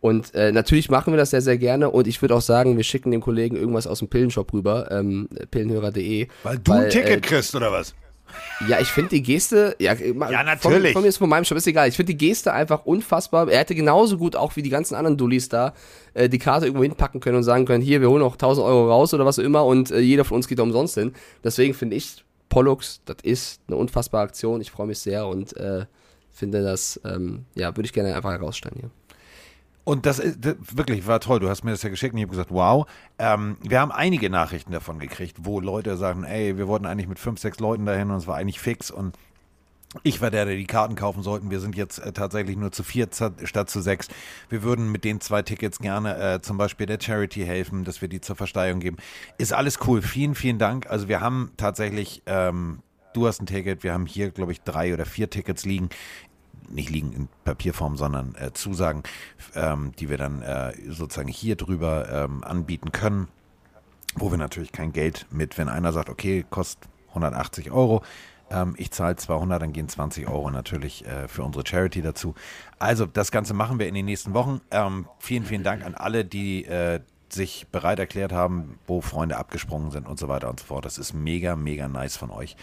S2: Und äh, natürlich machen wir das sehr, sehr gerne. Und ich würde auch sagen, wir schicken dem Kollegen irgendwas aus dem Pillenshop rüber, ähm, pillenhörer.de.
S1: Weil du ein Ticket
S2: äh,
S1: kriegst, oder was?
S2: ja, ich finde die Geste, ja,
S1: Ja, natürlich.
S2: Von, von mir ist von meinem Shop, ist egal. Ich finde die Geste einfach unfassbar. Er hätte genauso gut auch wie die ganzen anderen Dullis da äh, die Karte irgendwo hinpacken können und sagen können, hier, wir holen noch 1000 Euro raus oder was auch immer und äh, jeder von uns geht da umsonst hin. Deswegen finde ich, Pollux, das ist eine unfassbare Aktion. Ich freue mich sehr und äh, finde das, ähm, ja, würde ich gerne einfach herausstellen hier.
S1: Und das ist das, wirklich war toll. Du hast mir das ja geschickt und ich habe gesagt, wow. Ähm, wir haben einige Nachrichten davon gekriegt, wo Leute sagen, ey, wir wollten eigentlich mit fünf, sechs Leuten dahin und es war eigentlich fix und ich war der, der die Karten kaufen sollten. Wir sind jetzt äh, tatsächlich nur zu vier statt zu sechs. Wir würden mit den zwei Tickets gerne äh, zum Beispiel der Charity helfen, dass wir die zur Versteigerung geben. Ist alles cool. Vielen, vielen Dank. Also wir haben tatsächlich, ähm, du hast ein Ticket, wir haben hier, glaube ich, drei oder vier Tickets liegen. Nicht liegen in Papierform, sondern äh, Zusagen, ähm, die wir dann äh, sozusagen hier drüber ähm, anbieten können wo wir natürlich kein Geld mit, wenn einer sagt, okay, kostet 180 Euro, ähm, ich zahle 200, dann gehen 20 Euro natürlich äh, für unsere Charity dazu. Also das Ganze machen wir in den nächsten Wochen. Ähm, vielen, vielen Dank an alle, die äh, sich bereit erklärt haben, wo Freunde abgesprungen sind und so weiter und so fort. Das ist mega, mega nice von euch.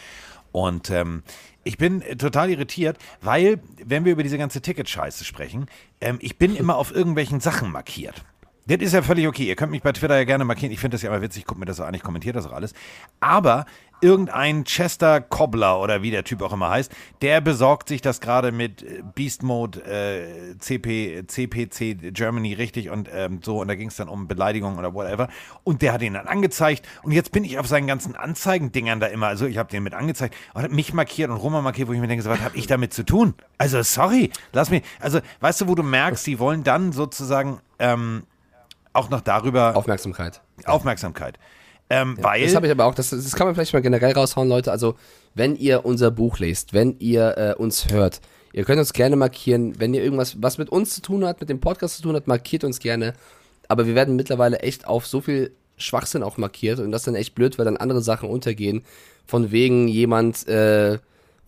S1: Und ähm, ich bin total irritiert, weil, wenn wir über diese ganze Ticket-Scheiße sprechen, ähm, ich bin immer auf irgendwelchen Sachen markiert. Das ist ja völlig okay. Ihr könnt mich bei Twitter ja gerne markieren. Ich finde das ja immer witzig. Guckt mir das so an. Ich kommentiere das auch alles. Aber irgendein Chester Cobbler oder wie der Typ auch immer heißt, der besorgt sich das gerade mit äh, Beast Mode äh, CP, CPC Germany richtig und ähm, so. Und da ging es dann um Beleidigung oder whatever. Und der hat ihn dann angezeigt. Und jetzt bin ich auf seinen ganzen Anzeigendingern da immer. Also ich habe den mit angezeigt und hat mich markiert und Roma markiert, wo ich mir denke, so, was habe ich damit zu tun? Also sorry, lass mich. Also weißt du, wo du merkst, die wollen dann sozusagen ähm, auch noch darüber
S2: Aufmerksamkeit.
S1: Aufmerksamkeit. Ähm, weil
S2: Das habe ich aber auch, das, das kann man vielleicht mal generell raushauen, Leute. Also, wenn ihr unser Buch lest, wenn ihr äh, uns hört, ihr könnt uns gerne markieren, wenn ihr irgendwas, was mit uns zu tun hat, mit dem Podcast zu tun hat, markiert uns gerne. Aber wir werden mittlerweile echt auf so viel Schwachsinn auch markiert und das ist dann echt blöd, weil dann andere Sachen untergehen. Von wegen jemand, äh,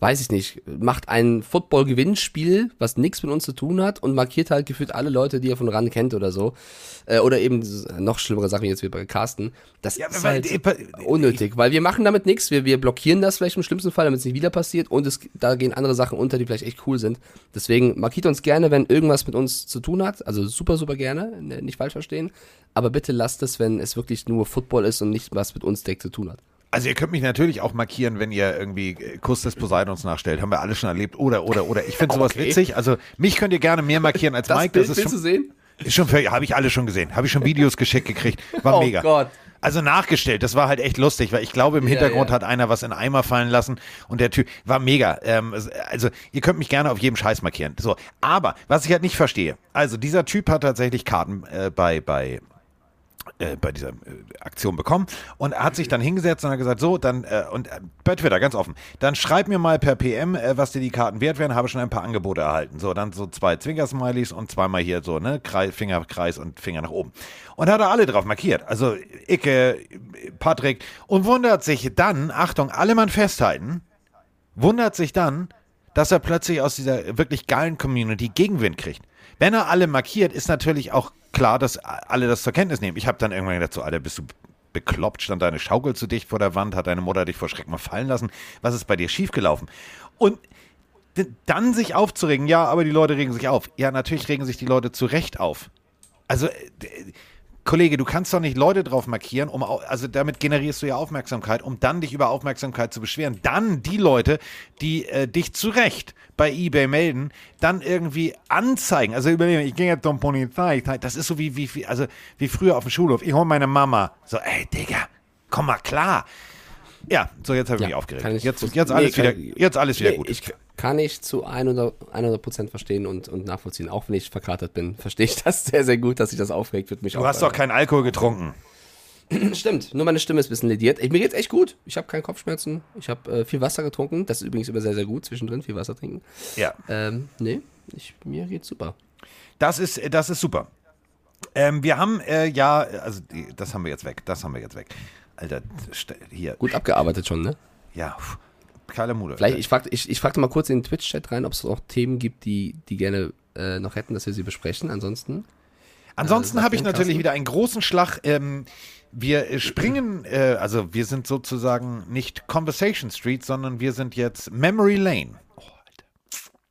S2: weiß ich nicht, macht ein Football-Gewinnspiel, was nichts mit uns zu tun hat und markiert halt gefühlt alle Leute, die er von ran kennt oder so. Äh, oder eben noch schlimmere Sachen wie jetzt wie bei Carsten. Das
S1: Ja,
S2: ist halt
S1: äh,
S2: unnötig, weil wir machen damit nichts. Wir, wir blockieren das vielleicht im schlimmsten Fall, damit es nicht wieder passiert und es, da gehen andere Sachen unter, die vielleicht echt cool sind. Deswegen markiert uns gerne, wenn irgendwas mit uns zu tun hat. Also super, super gerne, ne, nicht falsch verstehen. Aber bitte lasst es, wenn es wirklich nur Football ist und nicht was mit uns direkt zu tun hat.
S1: Also ihr könnt mich natürlich auch markieren, wenn ihr irgendwie äh, Kuss des Poseidons nachstellt. Haben wir alle schon erlebt. Oder, oder, oder. Ich finde sowas
S2: Okay.
S1: witzig. Also mich könnt ihr gerne mehr markieren als Mike.
S2: Bild
S1: das ist
S2: willst du sehen?
S1: ist schon habe ich alle schon gesehen. Habe ich schon Videos geschickt gekriegt. War
S2: Oh
S1: mega.
S2: Gott.
S1: Also nachgestellt, das war halt echt lustig, weil ich glaube, im
S2: Ja,
S1: Hintergrund
S2: ja.
S1: hat einer was in Eimer fallen lassen und der Typ war mega. Ähm, also ihr könnt mich gerne auf jedem Scheiß markieren. So, aber was ich halt nicht verstehe, also dieser Typ hat tatsächlich Karten äh, bei bei äh, bei dieser äh, Aktion bekommen und hat sich dann hingesetzt und hat gesagt, so, dann, äh, und äh, bei Twitter, ganz offen, dann schreib mir mal per PM, äh, was dir die Karten wert wären, habe schon ein paar Angebote erhalten. So, dann so zwei Zwinker-Smileys und zweimal hier so, ne, Kreis, Finger, Kreis und Finger nach oben. Und hat er alle drauf markiert. Also Icke, Patrick und wundert sich dann, Achtung, alle Mann festhalten, wundert sich dann, dass er plötzlich aus dieser wirklich geilen Community Gegenwind kriegt. Wenn er alle markiert, ist natürlich auch klar, dass alle das zur Kenntnis nehmen. Ich habe dann irgendwann gedacht, so, Alter, bist du bekloppt? Stand deine Schaukel zu dicht vor der Wand? Hat deine Mutter dich vor Schreck mal fallen lassen? Was ist bei dir schiefgelaufen? Und dann sich aufzuregen, ja, aber die Leute regen sich auf. Ja, natürlich regen sich die Leute zu Recht auf. Also, Kollege, du kannst doch nicht Leute drauf markieren, um also damit generierst du ja Aufmerksamkeit, um dann dich über Aufmerksamkeit zu beschweren. Dann die Leute, die äh, dich zu Recht bei eBay melden, dann irgendwie anzeigen. Also überlegen, ich gehe jetzt zum Polizei. Das ist so wie, wie, also wie früher auf dem Schulhof. Ich hole meine Mama. So, ey, Digga, komm mal klar. Ja, so jetzt habe ich mich aufgeregt.
S2: ich-
S1: Jetzt,
S2: nee,
S1: jetzt alles wieder,
S2: kann-
S1: jetzt alles wieder
S2: Nee,
S1: gut.
S2: Ich kann ich zu 100 100% verstehen und, und nachvollziehen. Auch wenn ich verkatert bin, verstehe ich das sehr, sehr gut, dass sich das aufregt. Wird mich
S1: Du
S2: auch,
S1: hast doch keinen Alkohol getrunken.
S2: Stimmt, nur meine Stimme ist ein bisschen lediert. Ich, mir geht's echt gut. Ich habe keine Kopfschmerzen. Ich habe äh, viel Wasser getrunken. Das ist übrigens immer sehr, sehr gut, zwischendrin viel Wasser trinken.
S1: Ja.
S2: Ähm, nee, ich, mir geht's super.
S1: Das ist, das ist super. Ähm, wir haben äh, ja, also das haben wir jetzt weg, das haben wir jetzt weg. Alter, hier.
S2: Gut abgearbeitet schon, ne?
S1: Ja, pff, Keiler Mude.
S2: Vielleicht, ich fragte ich, ich fragte mal kurz in den Twitch-Chat rein, ob es noch Themen gibt, die, die gerne äh, noch hätten, dass wir sie besprechen. Ansonsten.
S1: Ansonsten
S2: Äh,
S1: habe ich natürlich
S2: Carsten?
S1: wieder einen großen Schlag. Ähm, wir äh, springen, äh, also wir sind sozusagen nicht Conversation Street, sondern wir sind jetzt Memory Lane. Oh, Alter.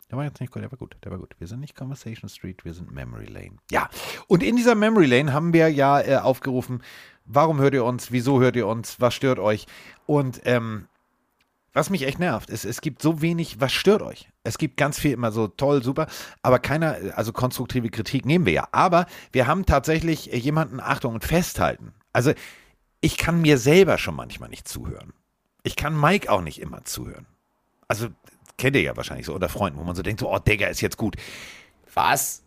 S1: Der war jetzt nicht gut, der war gut, der war gut. Wir sind nicht Conversation Street, wir sind Memory Lane. Ja, und in dieser Memory Lane haben wir ja äh, aufgerufen, warum hört ihr uns, wieso hört ihr uns, was stört euch? Und ähm, was mich echt nervt, ist, es gibt so wenig, was stört euch? Es gibt ganz viel immer so toll, super, aber keiner, also konstruktive Kritik nehmen wir ja. Aber wir haben tatsächlich jemanden, Achtung und festhalten. Also ich kann mir selber schon manchmal nicht zuhören. Ich kann Mike auch nicht immer zuhören. Also kennt ihr ja wahrscheinlich so unter Freunden, wo man so denkt, so, oh, Digga, ist jetzt gut.
S2: Was?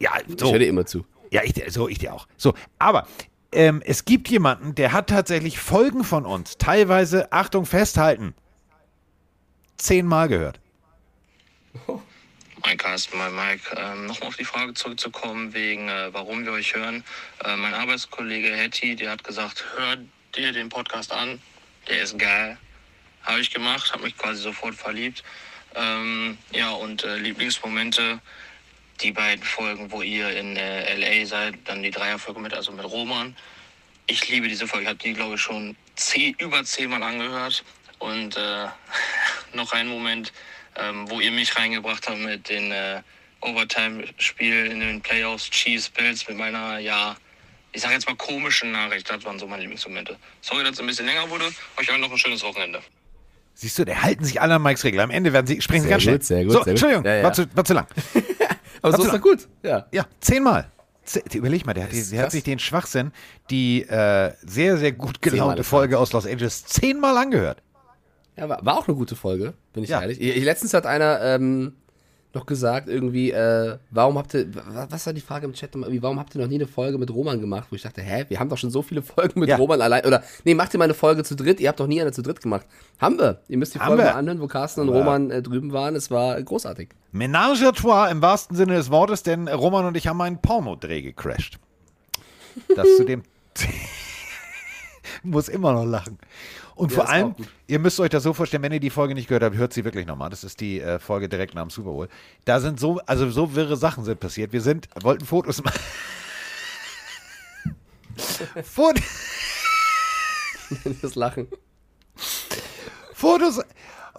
S1: Ja,
S2: Ich
S1: so.
S2: höre dir immer zu.
S1: Ja, ich, so, ich dir auch. So, aber ähm, es gibt jemanden, der hat tatsächlich Folgen von uns, teilweise, Achtung, festhalten, zehnmal gehört.
S10: Mein Carsten, mein Mike, ähm, nochmal auf die Frage zurückzukommen, wegen äh, warum wir euch hören. Äh, mein Arbeitskollege Hetty, der hat gesagt, hör dir den Podcast an, der ist geil. Habe ich gemacht, habe mich quasi sofort verliebt. Ähm, ja, und äh, Lieblingsmomente, die beiden Folgen, wo ihr in äh, LA seid, dann die Dreierfolge mit, also mit Roman. Ich liebe diese Folge, ich habe die, glaube ich, schon zehn, über zehnmal angehört. Und äh, noch ein Moment, ähm, wo ihr mich reingebracht habt mit den äh, Overtime-Spielen in den Playoffs, Chiefs, Bills, mit meiner, ja, ich sage jetzt mal komischen Nachricht. Das waren so meine Lieblingsmomente. Sorry, dass es ein bisschen länger wurde. Euch allen noch ein schönes Wochenende.
S1: Siehst du, der halten sich alle an Mikes Regel. Am Ende werden sie, sprechen sie ganz schnell.
S2: gut, sehr gut,
S1: so,
S2: sehr gut.
S1: Entschuldigung,
S2: Ja, ja.
S1: War, zu, war zu lang.
S2: Aber so
S1: Hat's
S2: ist doch gut. Ja.
S1: Ja, zehnmal. Ze- Überleg mal, der hat, der hat sich den Schwachsinn, die äh, sehr, sehr gut gelaunte. Folge aus Los Angeles zehnmal angehört.
S2: Ja, war, war auch eine gute Folge, bin ich
S1: Ja.
S2: ehrlich. Ich, letztens hat einer ähm, noch gesagt, irgendwie, äh, warum habt ihr, wa- was war die Frage im Chat warum habt ihr noch nie eine Folge mit Roman gemacht? Wo ich dachte, hä, wir haben doch schon so viele Folgen mit
S1: Ja.
S2: Roman allein, oder, nee, macht ihr mal eine Folge zu dritt, ihr habt doch nie eine zu dritt gemacht. Haben wir. Ihr müsst die
S1: Haben
S2: Folge
S1: wir.
S2: mal anhören, wo Carsten und Roman äh, drüben waren, es war großartig.
S1: Menage à trois im wahrsten Sinne des Wortes, denn Roman und ich haben einen Pornodreh gecrashed. Das zu dem. Muss immer noch lachen. Und vor allem, ihr müsst euch das so vorstellen, wenn ihr die Folge nicht gehört habt, hört sie wirklich nochmal. Das ist die äh, Folge direkt nach dem Super Bowl. Da sind so, also so wirre Sachen sind passiert. Wir sind, wollten Fotos machen. Fotos.
S2: das Lachen.
S1: Fotos.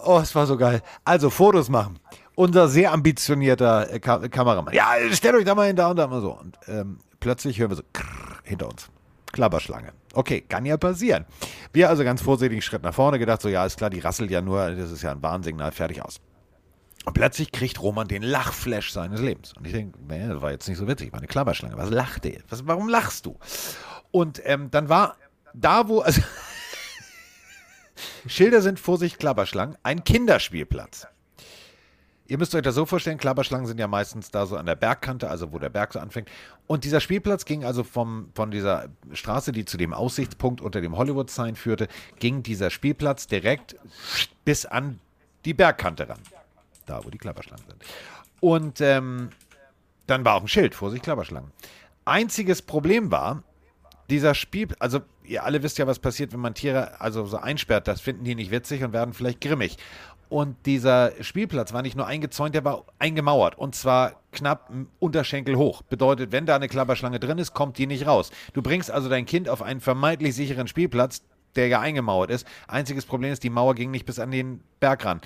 S1: Oh, es war so geil. Also Fotos machen. Unser sehr ambitionierter äh, Ka Kameramann. Ja, stellt euch da mal hin, da und da mal so. Und ähm, plötzlich hören wir so krrr, hinter uns. Klapperschlange. Okay, kann ja passieren. Wir also ganz vorsichtig Schritt nach vorne gedacht, so ja, ist klar, die rasselt ja nur, das ist ja ein Warnsignal, fertig aus. Und plötzlich kriegt Roman den Lachflash seines Lebens. Und ich denke, nee, das war jetzt nicht so witzig, war eine Klapperschlange. Was lacht der? Was, warum lachst du? Und ähm, dann war da, wo, also Schilder sind Vorsicht, Klapperschlangen, ein Kinderspielplatz. Ihr müsst euch das so vorstellen, Klapperschlangen sind ja meistens da so an der Bergkante, also wo der Berg so anfängt. Und dieser Spielplatz ging also vom, von dieser Straße, die zu dem Aussichtspunkt unter dem Hollywood-Sign führte, ging dieser Spielplatz direkt bis an die Bergkante ran. Da, wo die Klapperschlangen sind. Und ähm, dann war auch ein Schild, Vorsicht, Klapperschlangen. Einziges Problem war, dieser Spiel, also ihr alle wisst ja, was passiert, wenn man Tiere also so einsperrt, das finden die nicht witzig und werden vielleicht grimmig. Und dieser Spielplatz war nicht nur eingezäunt, der war eingemauert. Und zwar knapp Unterschenkel hoch. Bedeutet, wenn da eine Klapperschlange drin ist, kommt die nicht raus. Du bringst also dein Kind auf einen vermeintlich sicheren Spielplatz, der ja eingemauert ist. Einziges Problem ist, die Mauer ging nicht bis an den Berg ran.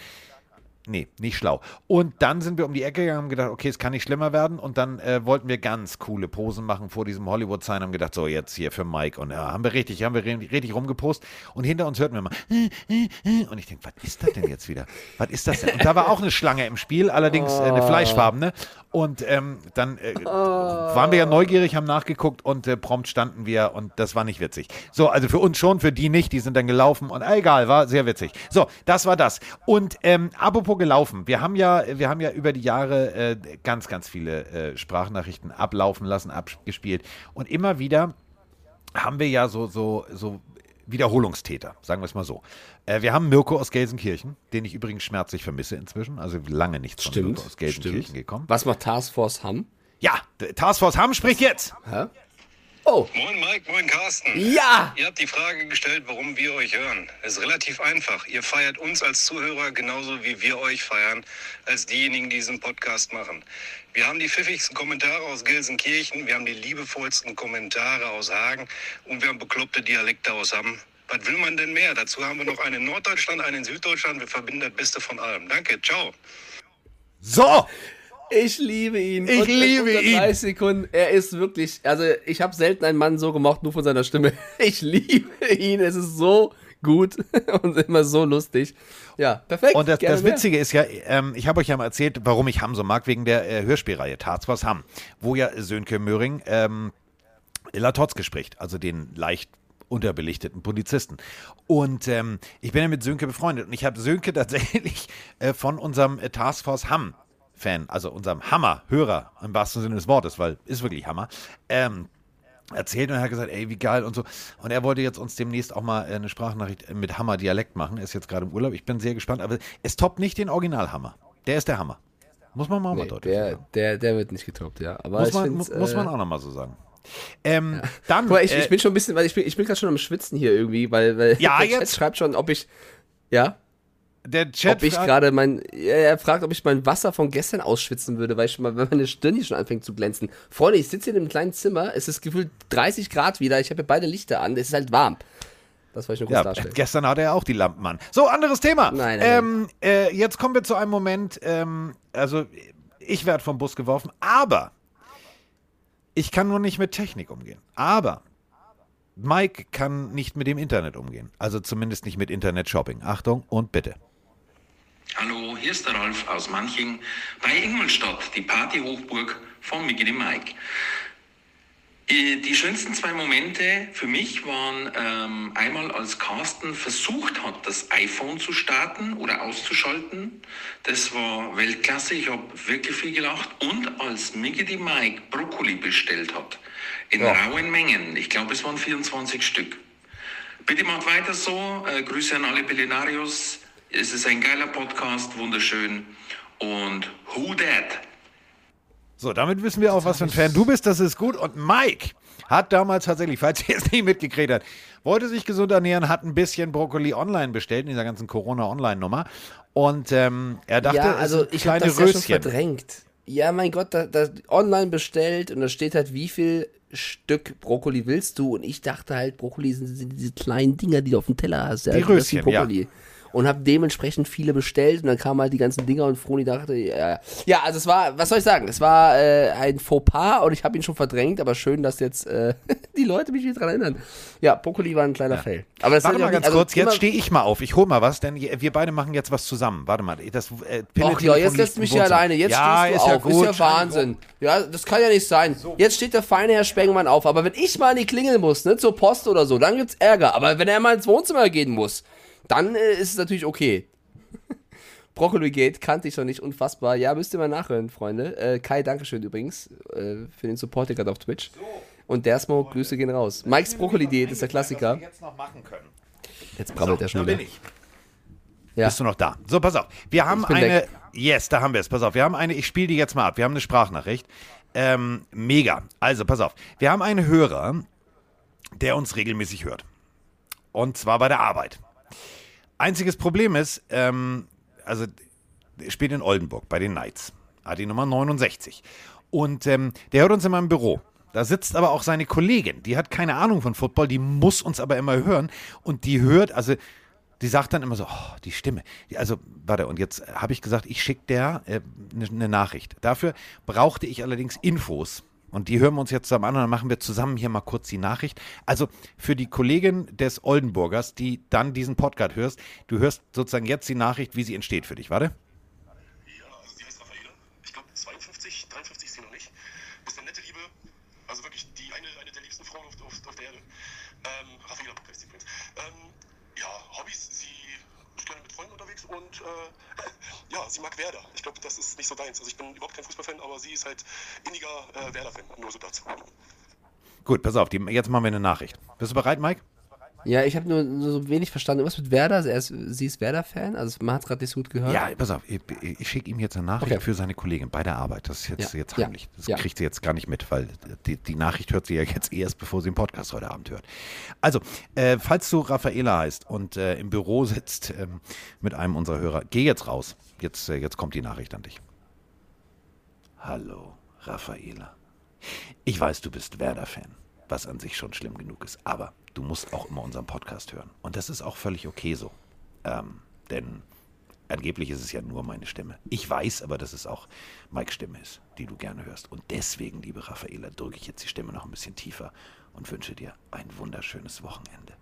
S1: Nee, nicht schlau. Und dann sind wir um die Ecke gegangen und haben gedacht, okay, es kann nicht schlimmer werden. Und dann äh, wollten wir ganz coole Posen machen vor diesem Hollywood-Sign. Haben gedacht, so jetzt hier für Mike. Und ja, haben wir richtig, haben wir richtig rumgepost. Und hinter uns hörten wir mal. Und ich denke, was ist das denn jetzt wieder? Was ist das denn? Und da war auch eine Schlange im Spiel, allerdings äh, eine fleischfarbene. Und ähm, dann äh, waren wir ja neugierig, haben nachgeguckt und äh, prompt standen wir und das war nicht witzig. So, also für uns schon, für die nicht, die sind dann gelaufen und äh, egal, war sehr witzig. So, das war das. Und ähm, apropos gelaufen, wir haben ja, wir haben ja über die Jahre äh, ganz, ganz viele äh, Sprachnachrichten ablaufen lassen, abgespielt und immer wieder haben wir ja so, so, so Wiederholungstäter, sagen wir es mal so. Äh, wir haben Mirko aus Gelsenkirchen, den ich übrigens schmerzlich vermisse inzwischen, also lange nichts von
S2: Stimmt,
S1: Mirko aus Gelsenkirchen
S2: stimmt.
S1: gekommen.
S2: Was macht Taskforce Hamm?
S1: Ja, Taskforce Hamm spricht jetzt.
S2: Hä? Oh,
S5: Moin Mike, moin Carsten.
S2: ja!
S5: Ihr habt die Frage gestellt, warum wir euch hören. Es ist relativ einfach. Ihr feiert uns als Zuhörer genauso wie wir euch feiern, als diejenigen, die diesen Podcast machen. Wir haben die pfiffigsten Kommentare aus Gelsenkirchen, wir haben die liebevollsten Kommentare aus Hagen und wir haben bekloppte Dialekte aus Hamm. Was will man denn mehr? Dazu haben wir noch einen in Norddeutschland, einen in Süddeutschland. Wir verbinden das Beste von allem. Danke, ciao.
S1: So,
S2: Ich liebe ihn.
S1: Ich
S2: Und
S1: liebe ihn.
S2: 30 Sekunden. Er ist wirklich, also ich habe selten einen Mann so gemocht, nur von seiner Stimme. Ich liebe ihn. Es ist so gut und immer so lustig. Ja, perfekt.
S1: Und das, das. Witzige ist ja, ähm, ich habe euch ja mal erzählt, warum ich Hamm so mag, wegen der äh, Hörspielreihe Tarzwas Hamm, wo ja Sönke Möhring ähm, Latotzke spricht, also den leicht unterbelichteten Polizisten. Und ähm, ich bin ja mit Sönke befreundet und ich habe Sönke tatsächlich äh, von unserem äh, Taskforce Hamm Fan, also unserem Hammer-Hörer im wahrsten Sinne des Wortes, weil ist wirklich Hammer, ähm, erzählt und er hat gesagt, ey, wie geil und so. Und er wollte jetzt uns demnächst auch mal äh, eine Sprachnachricht mit Hammer-Dialekt machen. Er ist jetzt gerade im Urlaub. Ich bin sehr gespannt, aber es toppt nicht den Original-Hammer. Der ist der Hammer. Muss man mal, mal
S2: Nee,
S1: deutlich
S2: der,
S1: sagen.
S2: der, der wird nicht getoppt, ja. Aber
S1: Muss man, mu muss man
S2: äh,
S1: auch nochmal so sagen. Ähm, Dann,
S2: Guck mal, ich,
S1: äh,
S2: ich bin schon ein bisschen, weil ich bin, ich bin gerade schon am Schwitzen hier irgendwie, weil, weil
S1: Ja,
S2: der Chat
S1: jetzt-
S2: schreibt schon, ob ich, ja,
S1: der Chat
S2: ob ich gerade mein, er fragt, ob ich mein Wasser von gestern ausschwitzen würde, weil ich schon mal, wenn meine Stirn hier schon anfängt zu glänzen. Freunde, ich sitze hier in einem kleinen Zimmer, es ist gefühlt 30 Grad wieder, ich habe hier beide Lichter an, es ist halt warm. Das wollte ich nur kurz
S1: Ja,
S2: darstellen.
S1: gestern hatte er auch die Lampen an. So, anderes Thema.
S2: Nein, nein,
S1: ähm, äh, jetzt kommen wir zu einem Moment, ähm, also ich werde vom Bus geworfen, aber ich kann nur nicht mit Technik umgehen. Aber Mike kann nicht mit dem Internet umgehen. Also zumindest nicht mit Internet-Shopping. Achtung und bitte.
S10: Hallo, hier ist der Ralf aus Manching bei Ingolstadt, die Partyhochburg von Mickey Mike. Die schönsten zwei Momente für mich waren ähm, einmal, als Carsten versucht hat, das iPhone zu starten oder auszuschalten. Das war Weltklasse, ich habe wirklich viel gelacht. Und als Mickey die Mike Brokkoli bestellt hat, in rauen Mengen, ich glaube es waren 24 Stück. Bitte macht weiter so. Äh, Grüße an alle Pelinarios. Es ist ein geiler Podcast, wunderschön. Und who that?
S1: So, damit wissen wir auch, was für ein Fan du bist. Das ist gut. Und Mike hat damals tatsächlich, falls ihr es nicht mitgekriegt habt, wollte sich gesund ernähren, hat ein bisschen Brokkoli online bestellt, in dieser ganzen Corona-Online-Nummer. Und ähm, er dachte,
S2: ja, also ich habe
S1: kleine
S2: das ja schon
S1: Röschen.
S2: verdrängt. Ja, mein Gott, da, da online bestellt und da steht halt, wie viel Stück Brokkoli willst du? Und ich dachte halt, Brokkoli sind, sind diese kleinen Dinger, die du auf dem Teller hast. Ja,
S1: Die
S2: ist
S1: Röschen,
S2: Brokkoli. Und habe dementsprechend viele bestellt und dann kamen halt die ganzen Dinger und Froni dachte, ja, ja also es war, was soll ich sagen, es war äh, ein Fauxpas und ich habe ihn schon verdrängt, aber schön, dass jetzt äh, die Leute mich wieder dran erinnern. Ja, Brokkoli war ein kleiner Fail. Aber das
S1: Warte mal ganz
S2: nicht- also
S1: kurz, jetzt stehe ich mal auf. Ich hole mal was, denn wir beide machen jetzt was zusammen. Warte mal, das äh,
S2: Ach ja, jetzt lässt du mich hier alleine. Jetzt
S1: ja,
S2: stehst du
S1: ist ja
S2: auf.
S1: gut.
S2: Ist ja Wahnsinn. Ja, das kann ja nicht sein. Jetzt steht der feine Herr Spengemann auf. Aber wenn ich mal an die Klingel muss, ne, zur Post oder so, dann gibt's Ärger. Aber wenn er mal ins Wohnzimmer gehen muss, dann äh, ist es natürlich okay. Broccoli Gate kannte ich noch nicht, unfassbar. Ja, müsst ihr mal nachhören, Freunde. Äh, Kai, Dankeschön übrigens äh, für den Support hier gerade auf Twitch. Und der Smoke, Grüße gehen raus. Mikes Broccoli Diät ist der Klassiker.
S1: jetzt noch machen können.
S2: Jetzt brabbelt er
S1: Da
S2: schon
S1: bin
S2: wieder.
S1: ich.
S2: Ja.
S1: Bist du noch da? So, pass auf. Wir haben
S2: bin
S1: eine.
S2: weg.
S1: Yes, da haben wir es. Pass auf. Wir haben eine. Ich spiele die jetzt mal ab. Wir haben eine Sprachnachricht. Ähm, mega. Also, pass auf. Wir haben einen Hörer, der uns regelmäßig hört. Und zwar bei der Arbeit. Einziges Problem ist, ähm, also, er spielt in Oldenburg bei den Knights. Die Nummer 69. Und ähm, der hört uns immer im Büro. Da sitzt aber auch seine Kollegin, die hat keine Ahnung von Football, die muss uns aber immer hören. Und die hört, also die sagt dann immer so, oh, die Stimme. Also, warte, und jetzt habe ich gesagt, ich schicke der eine äh, ne- ne Nachricht. Dafür brauchte ich allerdings Infos. Und die hören wir uns jetzt zusammen an und dann machen wir zusammen hier mal kurz die Nachricht. Also für die Kollegin des Oldenburgers, die dann diesen Podcast hörst, du hörst sozusagen jetzt die Nachricht, wie sie entsteht für dich. Warte.
S11: Ja, also sie heißt Raffaele. Ich glaube 52, 53 ist sie noch nicht. Ist eine nette Liebe. Also wirklich die eine, eine der liebsten Frauen auf, auf, auf der Erde. Ähm, Raffaela heißt sie übrigens. Ähm, ja, Hobbys, sie ist gerne mit Freunden unterwegs und äh, ja, sie mag Werder. Ich glaube, das ist nicht so deins. Also ich bin überhaupt kein Fußballfan, aber sie ist halt inniger äh, Werder-Fan. Nur so dazu.
S1: Gut, pass auf, die, jetzt machen wir eine Nachricht. Bist du bereit, Mike?
S2: Ja, ich habe nur, nur so wenig verstanden. Was mit Werder? Er ist, sie ist Werder-Fan? Also man hat gerade nicht so gut gehört.
S1: Ja, pass auf, ich, ich schicke ihm jetzt eine Nachricht
S2: Okay.
S1: für seine Kollegin bei der Arbeit. Das ist jetzt,
S2: Ja,
S1: jetzt heimlich. Das
S2: ja.
S1: kriegt sie jetzt gar nicht mit, weil die, die Nachricht hört sie ja jetzt erst, bevor sie den Podcast heute Abend hört. Also, äh, falls du Raffaela heißt und äh, im Büro sitzt ähm, mit einem unserer Hörer, geh jetzt raus. Jetzt, äh, jetzt kommt die Nachricht an dich. Hallo, Raffaela. Ich weiß, du bist Werder-Fan, was an sich schon schlimm genug ist, aber du musst auch immer unseren Podcast hören. Und das ist auch völlig okay so. Ähm, denn angeblich ist es ja nur meine Stimme. Ich weiß aber, dass es auch Mikes Stimme ist, die du gerne hörst. Und deswegen, liebe Raffaela, drücke ich jetzt die Stimme noch ein bisschen tiefer und wünsche dir ein wunderschönes Wochenende.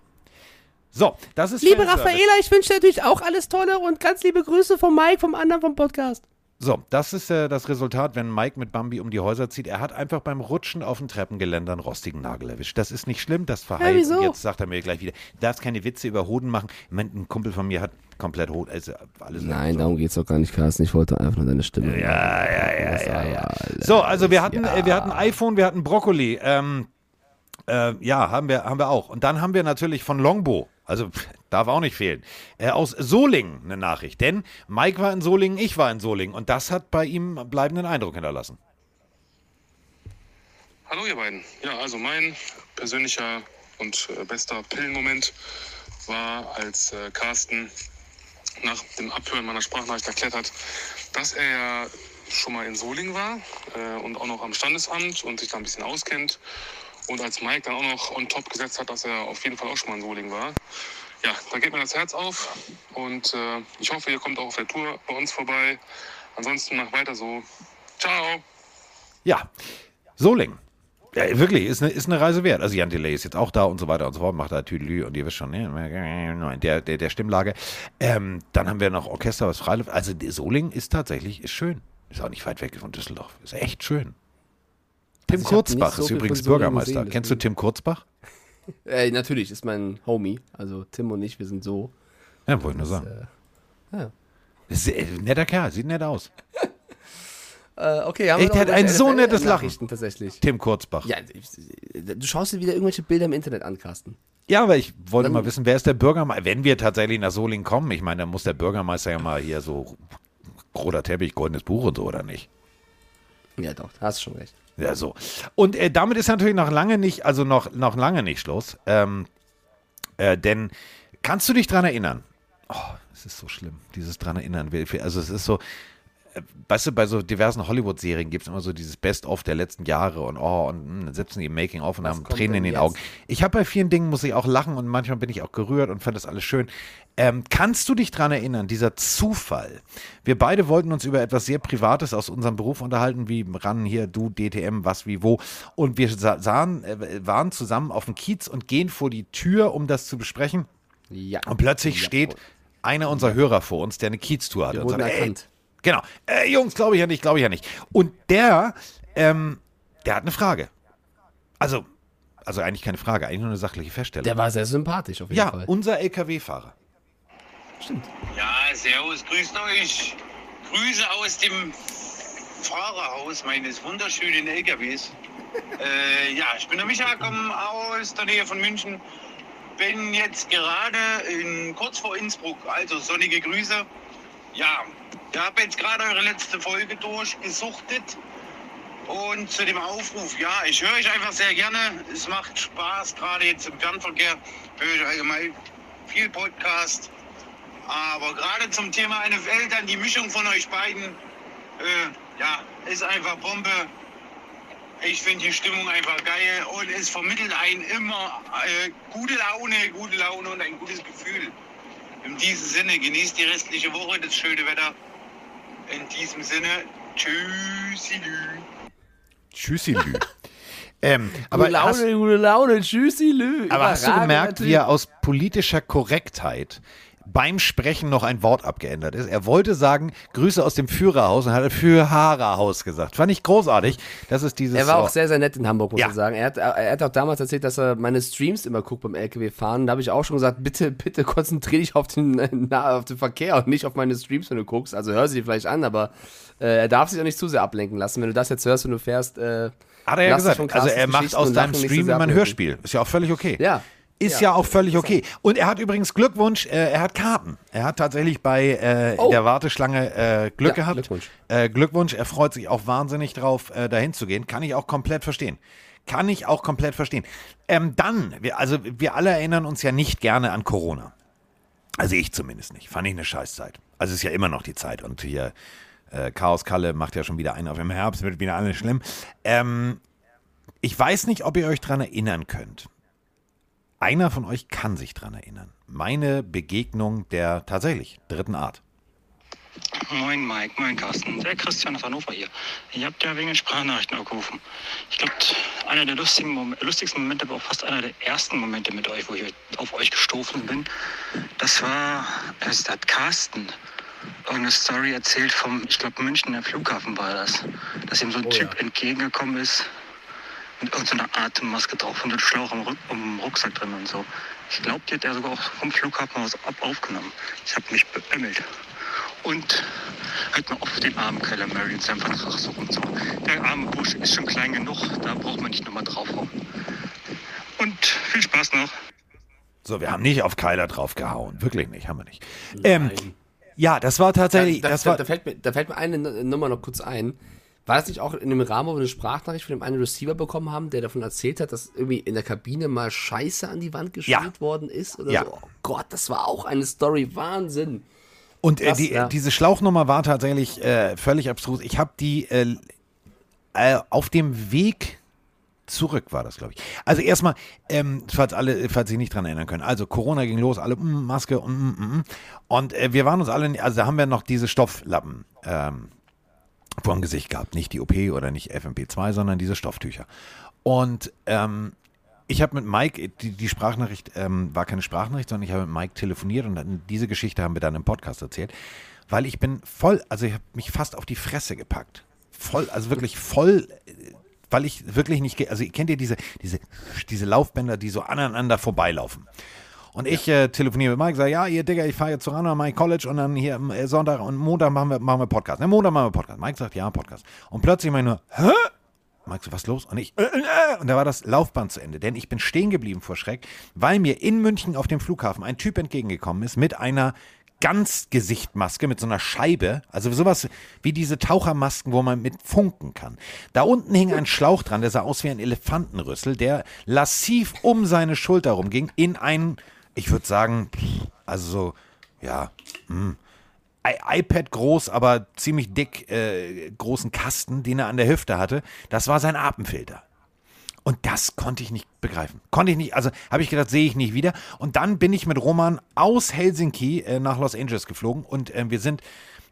S1: So, das ist
S12: Liebe. Raffaela, ich wünsche dir natürlich auch alles Tolle und ganz liebe Grüße vom Mike, vom anderen vom Podcast.
S1: So, das ist äh, das Resultat, wenn Mike mit Bambi um die Häuser zieht. Er hat einfach beim Rutschen auf dem Treppengeländer einen rostigen Nagel erwischt. Das ist nicht schlimm, das verheilt.
S12: wieso?
S1: Und jetzt sagt er mir gleich wieder, du darfst keine Witze über Hoden machen. Ich mein, ein Kumpel von mir hat komplett Hoden, also alles
S2: Nein, darum geht's doch gar nicht, Carsten. Ich wollte einfach nur deine Stimme.
S1: Ja, ja, ja, ja, ja. So, also wir hatten, äh, wir hatten iPhone, wir hatten Brokkoli. Ähm, äh, ja, haben wir, haben wir auch. Und dann haben wir natürlich von Longbo, also darf auch nicht fehlen, äh, aus Solingen eine Nachricht. Denn Mike war in Solingen, ich war in Solingen. Und das hat bei ihm bleibenden Eindruck hinterlassen.
S7: Hallo ihr beiden. Ja, also mein persönlicher und äh, bester Pillenmoment war, als äh, Carsten nach dem Abhören meiner Sprachnachricht erklärt hat, dass er ja schon mal in Solingen war äh, und auch noch am Standesamt und sich da ein bisschen auskennt. Und als Mike dann auch noch on top gesetzt hat, dass er auf jeden Fall auch schon mal in Solingen war. Ja, da geht mir das Herz auf und äh, ich hoffe, ihr kommt auch auf der Tour bei uns vorbei. Ansonsten macht weiter so. Ciao.
S1: Ja, Solingen. Ja, wirklich, ist eine, ist eine Reise wert. Also Jan Delay ist jetzt auch da und so weiter und so fort, macht da Tüdelü und ihr wisst schon, ne, der, der, der Stimmlage. Ähm, dann haben wir noch Orchester, was Freiluft. Also die Solingen ist tatsächlich, ist schön. Ist auch nicht weit weg von Düsseldorf. Ist echt schön. Tim
S2: Also ich hab
S1: Kurzbach
S2: so
S1: ist übrigens Bürgermeister.
S2: gesehen,
S1: Kennst du Tim Kurzbach?
S2: Äh, natürlich, ist mein Homie. Also Tim und ich, wir sind so.
S1: Ja, wollte ich nur sagen.
S2: ja.
S1: Ist, äh, netter Kerl, sieht nett aus.
S2: Äh, okay, haben
S1: Echt,
S2: wir
S1: hat ein so nettes Lachen.
S2: Tatsächlich.
S1: Tim Kurzbach.
S2: Ja, du schaust dir wieder irgendwelche Bilder im Internet an, Carsten.
S1: Ja, aber ich wollte
S2: Dann-
S1: mal wissen, wer ist der Bürgermeister? Wenn wir tatsächlich nach Solingen kommen, ich meine, dann muss der Bürgermeister ja mal hier so roter Teppich, goldenes Buch und so, oder nicht?
S2: Ja, doch, hast du schon recht.
S1: Ja, so. Und äh, damit ist natürlich noch lange nicht, also noch, noch lange nicht Schluss. Ähm, äh, denn kannst du dich dran erinnern? Oh, es ist so schlimm, dieses dran erinnern. Also es ist so, äh, weißt du, bei so diversen Hollywood-Serien gibt es immer so dieses Best-of der letzten Jahre und oh, und mh, dann sitzen die im Making-of und
S2: Was
S1: haben Tränen in den
S2: jetzt?
S1: Augen. Ich habe bei vielen Dingen, muss ich auch lachen und manchmal bin ich auch gerührt und fand das alles schön. Ähm, kannst du dich dran erinnern, dieser Zufall? Wir beide wollten uns über etwas sehr Privates aus unserem Beruf unterhalten, wie ran hier, du, DTM, was, wie, wo. Und wir sa- sahen, äh, waren zusammen auf dem Kiez und gehen vor die Tür, um das zu besprechen.
S2: Ja.
S1: Und plötzlich
S2: Ja.
S1: steht einer unserer Hörer vor uns, der eine Kieztour hatte.
S2: Wir
S1: und sagt, ey,
S2: erkannt.
S1: Genau. Äh, Jungs, glaube ich ja nicht, glaube ich ja nicht. Und der, ähm, der hat eine Frage. Also, also eigentlich keine Frage, eigentlich nur eine sachliche Feststellung.
S2: Der war sehr sympathisch auf jeden
S1: ja,
S2: Fall.
S1: unser LKW-Fahrer.
S13: Ja, servus, grüßt euch. Grüße aus dem Fahrerhaus meines wunderschönen LKWs. äh, ja, ich bin der Micha, komme aus der Nähe von München. Bin jetzt gerade in, kurz vor Innsbruck, also sonnige Grüße. Ja, ihr habt jetzt gerade eure letzte Folge durchgesuchtet. Und zu dem Aufruf, ja, ich höre euch einfach sehr gerne. Es macht Spaß, gerade jetzt im Fernverkehr höre ich allgemein viel Podcast. Aber gerade zum Thema NFL, dann die Mischung von euch beiden, äh, ja, ist einfach Bombe. Ich finde die Stimmung einfach geil und es vermittelt einen immer äh, gute Laune, gute Laune und ein gutes Gefühl. In diesem Sinne, genießt die restliche Woche, das schöne Wetter. In diesem Sinne, tschüssi.
S1: Tschüssilü. ähm, aber
S2: gute Laune,
S1: hast,
S2: gute Laune, tschüssi, Lü.
S1: aber hast du gemerkt,
S2: Typ.
S1: wie er aus politischer Korrektheit beim Sprechen noch ein Wort abgeändert ist? Er wollte sagen, Grüße aus dem Führerhaus und hat Führerhaus gesagt. Fand ich großartig. Das ist dieses.
S2: Er war auch sehr, sehr nett in Hamburg, muss
S1: Ja.
S2: ich sagen. Er hat, er hat auch damals erzählt, dass er meine Streams immer guckt beim LKW-Fahren. Da habe ich auch schon gesagt, bitte, bitte konzentriere dich auf den, na, auf den Verkehr und nicht auf meine Streams, wenn du guckst. Also hör sie dir vielleicht an, aber äh, er darf sich auch nicht zu sehr ablenken lassen. Wenn du das jetzt hörst, wenn du fährst, äh,
S1: Hat er ja gesagt. Also er macht aus deinem Stream immer ein. Hörspiel. Ist ja auch völlig okay.
S2: Ja.
S1: Ist
S2: Ja.
S1: ja, auch völlig okay. Und er hat übrigens Glückwunsch, äh, er hat Karten. Er hat tatsächlich bei äh,
S2: Oh.
S1: der Warteschlange äh, Glück
S2: Ja,
S1: gehabt.
S2: Glückwunsch.
S1: Äh, Glückwunsch, er freut sich auch wahnsinnig drauf, äh, dahin zu gehen. Kann ich auch komplett verstehen. Kann ich auch komplett verstehen. Ähm, dann, wir, also wir alle erinnern uns ja nicht gerne an Corona. Also ich zumindest nicht. Fand ich eine Scheißzeit. Also es ist ja immer noch die Zeit. Und hier äh, Chaos Kalle macht ja schon wieder einen auf im Herbst, wird wieder alles schlimm. Ähm, ich weiß nicht, ob ihr euch dran erinnern könnt. Einer von euch kann sich dran erinnern. Meine Begegnung der tatsächlich dritten Art.
S14: Moin Mike, moin Carsten, der Christian aus Hannover hier. Ihr habt ja wegen Sprachnachrichten aufgerufen. Ich glaube, einer der lustigen Mom lustigsten Momente, aber auch fast einer der ersten Momente mit euch, wo ich auf euch gestoßen bin, das war, es hat Carsten irgendeine Story erzählt vom, ich glaube, Münchner Flughafen war das, dass ihm so ein Typ entgegengekommen ist mit irgendeiner Atemmaske drauf und einem Schlauch am, Rück am Rucksack drin und so. Ich glaube, die hat er sogar auch vom Flughafen aus ab aufgenommen. Ich habe mich beömmelt. Und halt mal auf den armen Kyler Murray und seinem Vertrag so und so. Der arme Busch ist schon klein genug, da braucht man nicht nochmal draufhauen. Und viel Spaß noch.
S1: So, wir haben nicht auf Kyler draufgehauen. Wirklich nicht, haben wir nicht. Ähm, ja, das war tatsächlich.
S2: Da, da,
S1: das war,
S2: da, fällt mir, da fällt mir eine Nummer noch kurz ein. War das nicht auch in dem Rahmen, wo wir eine Sprachnachricht von dem einen Receiver bekommen haben, der davon erzählt hat, dass irgendwie in der Kabine mal Scheiße an die Wand gespielt worden ist? Oder
S1: Ja.
S2: so? Oh Gott, das war auch eine Story. Wahnsinn.
S1: Und äh,
S2: Krass,
S1: die,
S2: ja.
S1: diese Schlauchnummer war tatsächlich äh, völlig abstrus. Ich habe die äh, äh, auf dem Weg zurück war das, glaube ich. Also erstmal, ähm, falls alle, falls Sie nicht dran erinnern können. Also Corona ging los, alle mm, Maske und mm, mm, mm. und äh, wir waren uns alle, also da haben wir noch diese Stofflappen ähm, vor dem Gesicht gehabt, nicht die OP oder nicht FMP2, sondern diese Stofftücher. Und ähm, ich habe mit Mike, die, die Sprachnachricht ähm, war keine Sprachnachricht, sondern ich habe mit Mike telefoniert und dann, diese Geschichte haben wir dann im Podcast erzählt, weil ich bin voll, also ich habe mich fast auf die Fresse gepackt. Voll, also wirklich voll, weil ich wirklich nicht, also kennt ihr diese, diese, diese Laufbänder, die so aneinander vorbeilaufen? Und ich äh, telefoniere mit Mike, sage, ja, ihr Digga, ich fahre jetzt ran an mein College und dann hier am, äh, Sonntag und Montag machen wir, machen wir Podcast. Ne, Montag machen wir Podcast. Mike sagt, ja, Podcast. Und plötzlich meine nur, hä? Mike so, was los? Und ich, äh, äh, und da war das Laufband zu Ende, denn ich bin stehen geblieben vor Schreck, weil mir in München auf dem Flughafen ein Typ entgegengekommen ist mit einer Ganzgesichtmaske, mit so einer Scheibe, also sowas wie diese Tauchermasken, wo man mit funken kann. Da unten hing ein Schlauch dran, der sah aus wie ein Elefantenrüssel, der lassiv um seine Schulter rumging, in einen, ich würde sagen, also so, ja, hm, I iPad groß, aber ziemlich dick äh, großen Kasten, den er an der Hüfte hatte. Das war sein Atemfilter. Und das konnte ich nicht begreifen. Konnte ich nicht, also habe ich gedacht, sehe ich nicht wieder. Und dann bin ich mit Roman aus Helsinki äh, nach Los Angeles geflogen und äh, wir sind,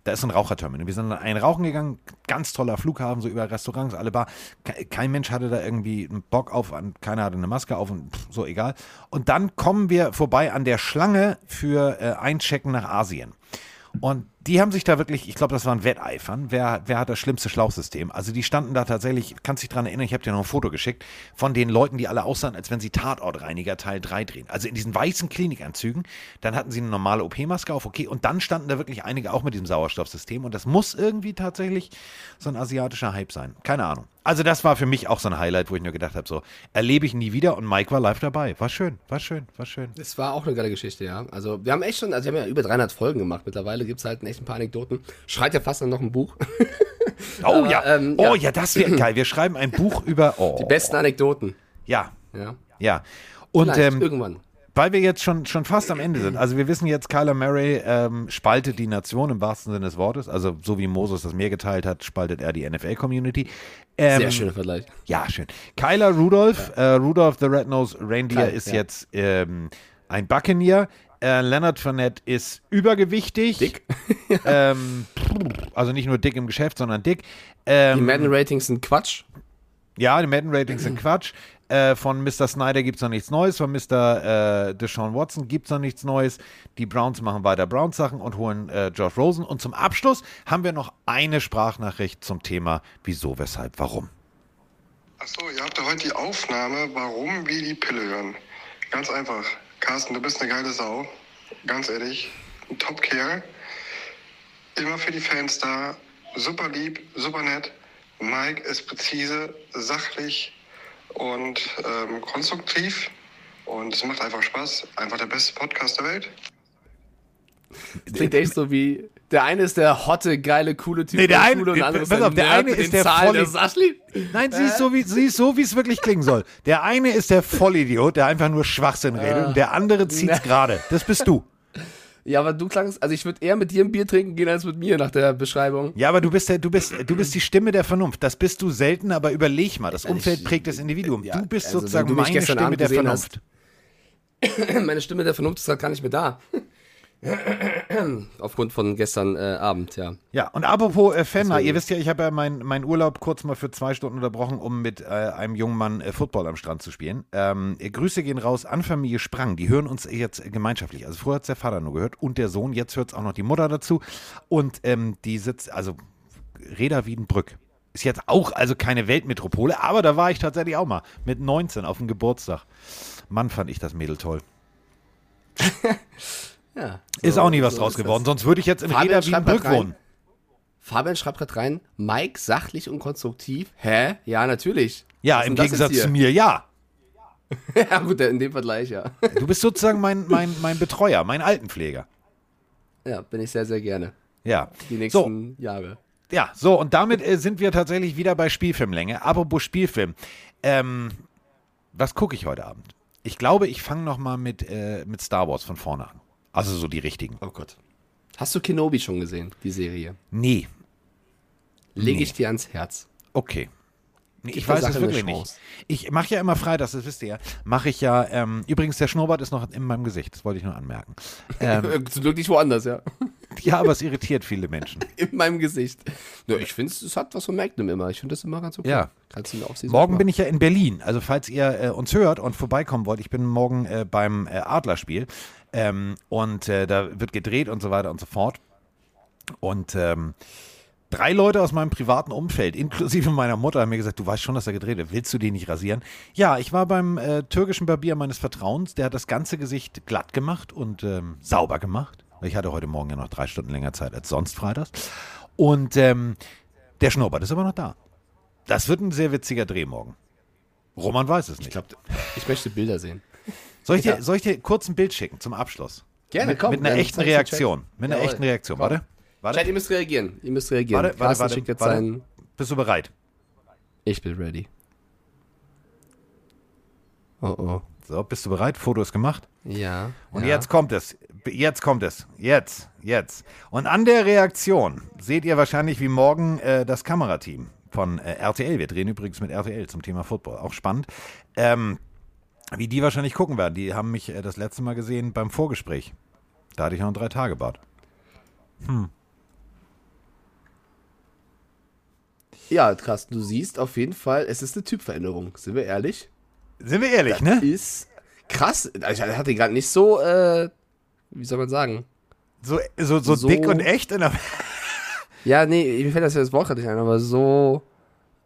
S1: da ist ein Raucherterminal. Wir sind dann ein Rauchen gegangen, ganz toller Flughafen, so über Restaurants, alle bar. Ke- Kein Mensch hatte da irgendwie einen Bock auf, keiner hatte eine Maske auf und pff, so egal. Und dann kommen wir vorbei an der Schlange für äh, Einchecken nach Asien. Und die haben sich da wirklich, ich glaube, das war ein Wetteifern. Wer, wer hat das schlimmste Schlauchsystem? Also die standen da tatsächlich, kannst dich dran erinnern, ich habe dir noch ein Foto geschickt, von den Leuten, die alle aussahen, als wenn sie Tatortreiniger Teil 3 drehen. Also in diesen weißen Klinikanzügen, dann hatten sie eine normale OP-Maske auf, okay, und dann standen da wirklich einige auch mit diesem Sauerstoffsystem und das muss irgendwie tatsächlich so ein asiatischer Hype sein. Keine Ahnung. Also das war für mich auch so ein Highlight, wo ich nur gedacht habe, so, erlebe ich nie wieder und Mike war live dabei. War schön, war schön, war schön.
S2: Das war auch eine geile Geschichte, ja. Also, wir haben echt schon, also wir haben ja über 300 Folgen gemacht. Mittlerweile gibt es halt echt ein paar Anekdoten. Schreit ja fast dann noch ein Buch.
S1: Oh
S2: Aber,
S1: ja,
S2: ähm,
S1: oh
S2: ja.
S1: ja, das wäre geil. Wir schreiben ein Buch über oh.
S2: Die besten Anekdoten.
S1: Ja,
S2: Ja.
S1: ja. Und ähm,
S2: irgendwann.
S1: weil wir jetzt schon, schon fast am Ende sind, also wir wissen jetzt, Kyler Murray ähm, spaltet die Nation im wahrsten Sinne des Wortes, also so wie Moses das Meer geteilt hat, spaltet er die NFL-Community. Ähm,
S2: Sehr schöner Vergleich.
S1: Ja, schön. Kyler Rudolph, äh, Rudolph the Red-Nosed Reindeer
S2: Kyle,
S1: ist
S2: ja.
S1: jetzt ähm, ein Buccaneer. Äh, Leonard Fournette ist übergewichtig.
S2: Dick.
S1: ähm, also nicht nur dick im Geschäft, sondern dick. Ähm,
S2: Die Madden-Ratings sind Quatsch.
S1: ja, die Madden-Ratings sind Quatsch. Äh, von Mr. Snyder gibt es noch nichts Neues. Von Mr. Äh, Deshaun Watson gibt es noch nichts Neues. Die Browns machen weiter Browns-Sachen und holen äh, Josh Rosen. Und zum Abschluss haben wir noch eine Sprachnachricht zum Thema Wieso, Weshalb, Warum.
S5: Achso, ihr habt ja heute die Aufnahme, warum wir die Pille hören. Ganz einfach. Carsten, du bist eine geile Sau. Ganz ehrlich. Ein Top-Kerl. Immer für die Fans da. Super lieb, super nett. Mike ist präzise, sachlich und ähm, konstruktiv. Und es macht einfach Spaß. Einfach der beste Podcast der Welt.
S2: Das klingt echt so wie. Der eine ist der hotte, geile, coole Typ
S1: Nee, der eine-
S2: und der andere ist
S1: pass auf, der
S2: Nerd
S1: eine ist der
S2: Zahlen,
S1: Volli-
S2: der Saschli.
S1: Nein, sie ist so, wie sie so, wie es wirklich klingen soll. Der eine ist der Vollidiot, der einfach nur Schwachsinn redet, und der andere zieht's gerade. Das bist du.
S2: Ja, aber du klangst, also ich würde eher mit dir ein Bier trinken gehen als mit mir nach der Beschreibung.
S1: Ja, aber du bist der, du bist, du bist die Stimme der Vernunft. Das bist du selten, aber überleg mal. Das Umfeld prägt das Individuum. Du bist
S2: also
S1: sozusagen meine Stimme
S2: Abend
S1: der Vernunft.
S2: Meine Stimme der Vernunft ist halt gar nicht mehr da. Aufgrund von gestern äh, Abend, ja.
S1: Ja, und apropos äh, Fenner,
S2: Deswegen.
S1: ihr wisst ja, ich habe ja meinen mein Urlaub kurz mal für zwei Stunden unterbrochen, um mit äh, einem jungen Mann äh, Football am Strand zu spielen. Ähm, äh, Grüße gehen raus an Familie Sprang. Die hören uns jetzt äh, gemeinschaftlich. Also vorher hat der Vater nur gehört und der Sohn, jetzt hört es auch noch die Mutter dazu. Und ähm, die sitzt, also Reda Wiedenbrück. Ist jetzt auch also keine Weltmetropole, aber da war ich tatsächlich auch mal mit 19 auf dem Geburtstag. Mann, fand ich das Mädel toll.
S2: ja
S1: Ist
S2: so-
S1: auch nie was
S2: so
S1: draus
S2: ist
S1: geworden, sonst würde ich jetzt in
S2: Fabian
S1: Reda
S2: rein-
S1: wohnen.
S2: Fabian schreibt gerade rein, Mike sachlich und konstruktiv. Hä? Ja, natürlich.
S1: Ja, im Gegensatz zu mir, ja.
S2: ja, gut, in dem Vergleich, ja.
S1: Du bist sozusagen mein, mein, mein Betreuer, mein Altenpfleger.
S2: Ja, bin ich sehr, sehr gerne.
S1: Ja.
S2: Die nächsten Jahre.
S1: Ja, so, und damit äh, sind wir tatsächlich wieder bei Spielfilmlänge. Apropos Spielfilm. Ähm, was gucke ich heute Abend? Ich glaube, ich fange nochmal mit, äh, mit Star Wars von vorne an. Also so die richtigen.
S2: Oh Gott. Hast du Kenobi schon gesehen, die Serie?
S1: Nee.
S2: Lege
S1: Nee.
S2: ich dir ans Herz.
S1: Okay. Nee, ich weiß es wirklich nicht. Ich mache ja immer freitags, das wisst ihr ja, mache ich ja, ähm, übrigens, der Schnurrbart ist noch in meinem Gesicht, das wollte ich nur anmerken. Ähm,
S2: Zum Glück nicht woanders, ja.
S1: ja, aber es irritiert viele Menschen.
S2: In meinem Gesicht. Ja, ich finde, es hat was von Magnum immer. Ich finde das immer ganz okay.
S1: Ja.
S2: Kannst du mir auch sehen.
S1: Morgen bin ich ja in Berlin. Also falls ihr äh, uns hört und vorbeikommen wollt, ich bin morgen äh, beim äh, Adlerspiel ähm, und äh, da wird gedreht und so weiter und so fort. Und ähm, drei Leute aus meinem privaten Umfeld, inklusive meiner Mutter, haben mir gesagt, du weißt schon, dass er gedreht wird. Willst du den nicht rasieren? Ja, ich war beim äh, türkischen Barbier meines Vertrauens. Der hat das ganze Gesicht glatt gemacht und ähm, sauber gemacht. Ich hatte heute Morgen ja noch drei Stunden länger Zeit als sonst freitags. Und ähm, der Schnurrbart ist aber noch da. Das wird ein sehr witziger Dreh morgen. Roman weiß es nicht.
S2: Ich glaube, ich möchte Bilder sehen.
S1: Soll, ich dir,
S2: Ja.
S1: soll ich dir kurz ein Bild schicken zum Abschluss?
S2: Gerne,
S1: mit,
S2: komm,
S1: Mit einer
S2: dann
S1: echten Reaktion. Mit einer
S2: Jawohl.
S1: echten Reaktion.
S2: Komm.
S1: Warte. Warte.
S2: Chat, ihr müsst reagieren. Ihr müsst reagieren.
S1: Warte, warte, warte,
S2: schickt jetzt
S1: warte.
S2: seinen.
S1: Bist du bereit?
S2: Ich bin ready. Oh oh.
S1: So, bist du bereit? Foto ist gemacht.
S2: Ja.
S1: Und
S2: ja.
S1: jetzt kommt es. Jetzt kommt es. Jetzt. Jetzt. Und an der Reaktion seht ihr wahrscheinlich wie morgen äh, das Kamerateam von äh, RTL. Wir drehen übrigens mit RTL zum Thema Football. Auch spannend. Ähm, wie die wahrscheinlich gucken werden. Die haben mich äh, das letzte Mal gesehen beim Vorgespräch. Da hatte ich noch einen Drei-Tage-Bart. Hm.
S2: Ja, Carsten, du siehst auf jeden Fall, es ist eine Typveränderung. Sind wir ehrlich?
S1: Sind wir ehrlich,
S2: das
S1: ne?
S2: Ist krass. Also, Ich hatte gerade nicht so, äh, wie soll man sagen?
S1: So, so, so, dick und echt in der.
S2: Ja, nee, mir fällt das ja das Wort gerade nicht ein, aber so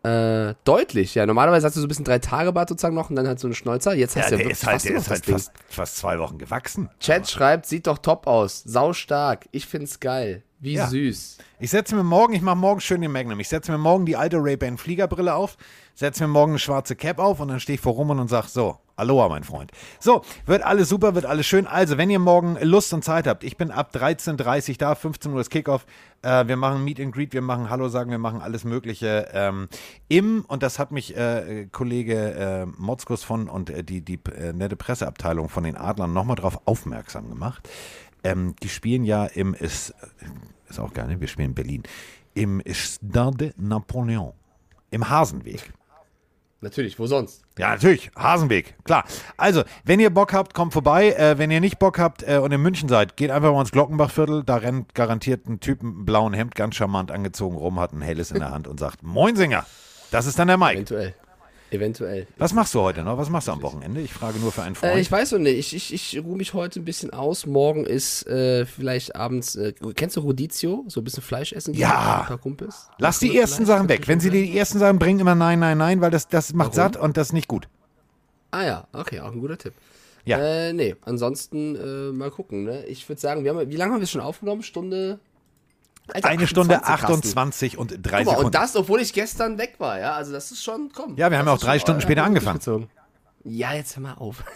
S2: äh, deutlich. Ja, normalerweise hast du so ein bisschen drei Tage Bart sozusagen noch und dann halt so einen Schnäuzer. Jetzt hast
S1: Ja,
S2: du ja
S1: der
S2: wirklich
S1: ist halt,
S2: fast
S1: der ist halt fast, fast zwei Wochen gewachsen.
S2: Chat schreibt, sieht doch top aus. Sau stark. Ich find's geil. Wie
S1: Ja.
S2: süß.
S1: Ich setze mir morgen, ich mache morgen schön den Magnum. Ich setze mir morgen die alte Ray-Ban Fliegerbrille auf, setze mir morgen eine schwarze Cap auf und dann stehe ich vor Roman und sage so, Aloha, mein Freund. So, wird alles super, wird alles schön. Also, wenn ihr morgen Lust und Zeit habt, ich bin ab 13.30 Uhr da, 15 Uhr ist Kickoff. Äh, wir machen Meet and Greet, wir machen Hallo sagen, wir machen alles Mögliche. Ähm, Im, und das hat mich äh, Kollege äh, Motzkus von und äh, die, die äh, nette Presseabteilung von den Adlern nochmal drauf aufmerksam gemacht. Ähm, die spielen ja im, ist, ist auch geil, ne? wir spielen in Berlin, im Stade Napoleon, im Hasenweg.
S2: Natürlich, wo sonst?
S1: Ja, natürlich. Hasenweg, klar. Also, wenn ihr Bock habt, kommt vorbei. Äh, wenn ihr nicht Bock habt äh, und in München seid, geht einfach mal ins Glockenbachviertel. Da rennt garantiert ein Typ mit einem blauen Hemd, ganz charmant angezogen rum, hat ein helles in der Hand und sagt, Moin Singer. Das ist dann der Mike.
S2: Eventuell. Eventuell.
S1: Was machst du heute noch? Was machst du am Wochenende? Ich frage nur für einen Freund.
S2: Äh, ich weiß noch nicht. Ich, ich, ich ruhe mich heute ein bisschen aus. Morgen ist äh, vielleicht abends. Äh, kennst du Rodizio? So ein bisschen Fleisch essen?
S1: Ja.
S2: Ein paar Kumpels?
S1: Lass die ersten? Sachen weg. Wenn sie die ersten Sachen bringen, immer nein, nein, nein, weil das, das macht
S2: Warum?
S1: satt und das ist nicht gut.
S2: Ah ja, okay, auch ein guter Tipp.
S1: Ja.
S2: Äh, nee, ansonsten äh, mal gucken. Ne? Ich würde sagen, wir haben, wie lange haben wir schon aufgenommen? Stunde. Alter,
S1: Eine Stunde
S2: 28, Carsten.
S1: 28 und drei
S2: Guck mal,
S1: Sekunden.
S2: und das, obwohl ich gestern weg war, ja. Also das ist schon, komm.
S1: Ja, wir haben ja auch drei Stunden später angefangen.
S2: Ja, jetzt hör mal auf.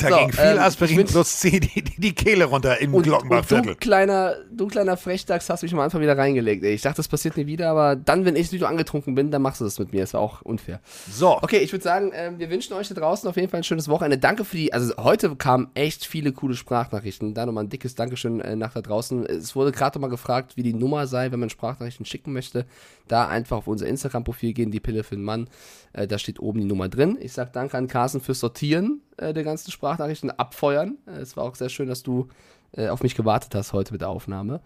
S1: Da
S2: So,
S1: ging viel
S2: ähm,
S1: Aspirin plus C die, die, die Kehle runter im
S2: Und, und
S1: Glockenbachviertel.
S2: du kleiner, du kleiner Frechdachs hast mich am Anfang wieder reingelegt. Ey. Ich dachte, das passiert nie wieder, aber dann, wenn ich wieder angetrunken bin, dann machst du das mit mir. Das war auch unfair.
S1: So.
S2: Okay, ich würde sagen, ähm, wir wünschen euch da draußen auf jeden Fall ein schönes Wochenende. Danke für die, also heute kamen echt viele coole Sprachnachrichten. Da nochmal ein dickes Dankeschön äh, nach da draußen. Es wurde gerade nochmal gefragt, wie die Nummer sei, wenn man Sprachnachrichten schicken möchte da einfach auf unser Instagram-Profil gehen, die Pille für den Mann. Äh, da steht oben die Nummer drin. Ich sage danke an Carsten fürs Sortieren äh, der ganzen Sprachnachrichten, abfeuern. Äh, es war auch sehr schön, dass du äh, auf mich gewartet hast heute mit der Aufnahme.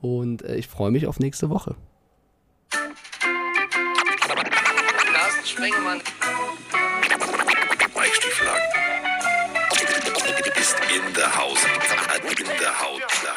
S2: Und äh, ich freue mich auf nächste Woche.
S3: Carsten Sprengemann. Weichstiefel ist in der Haus. In der Haut.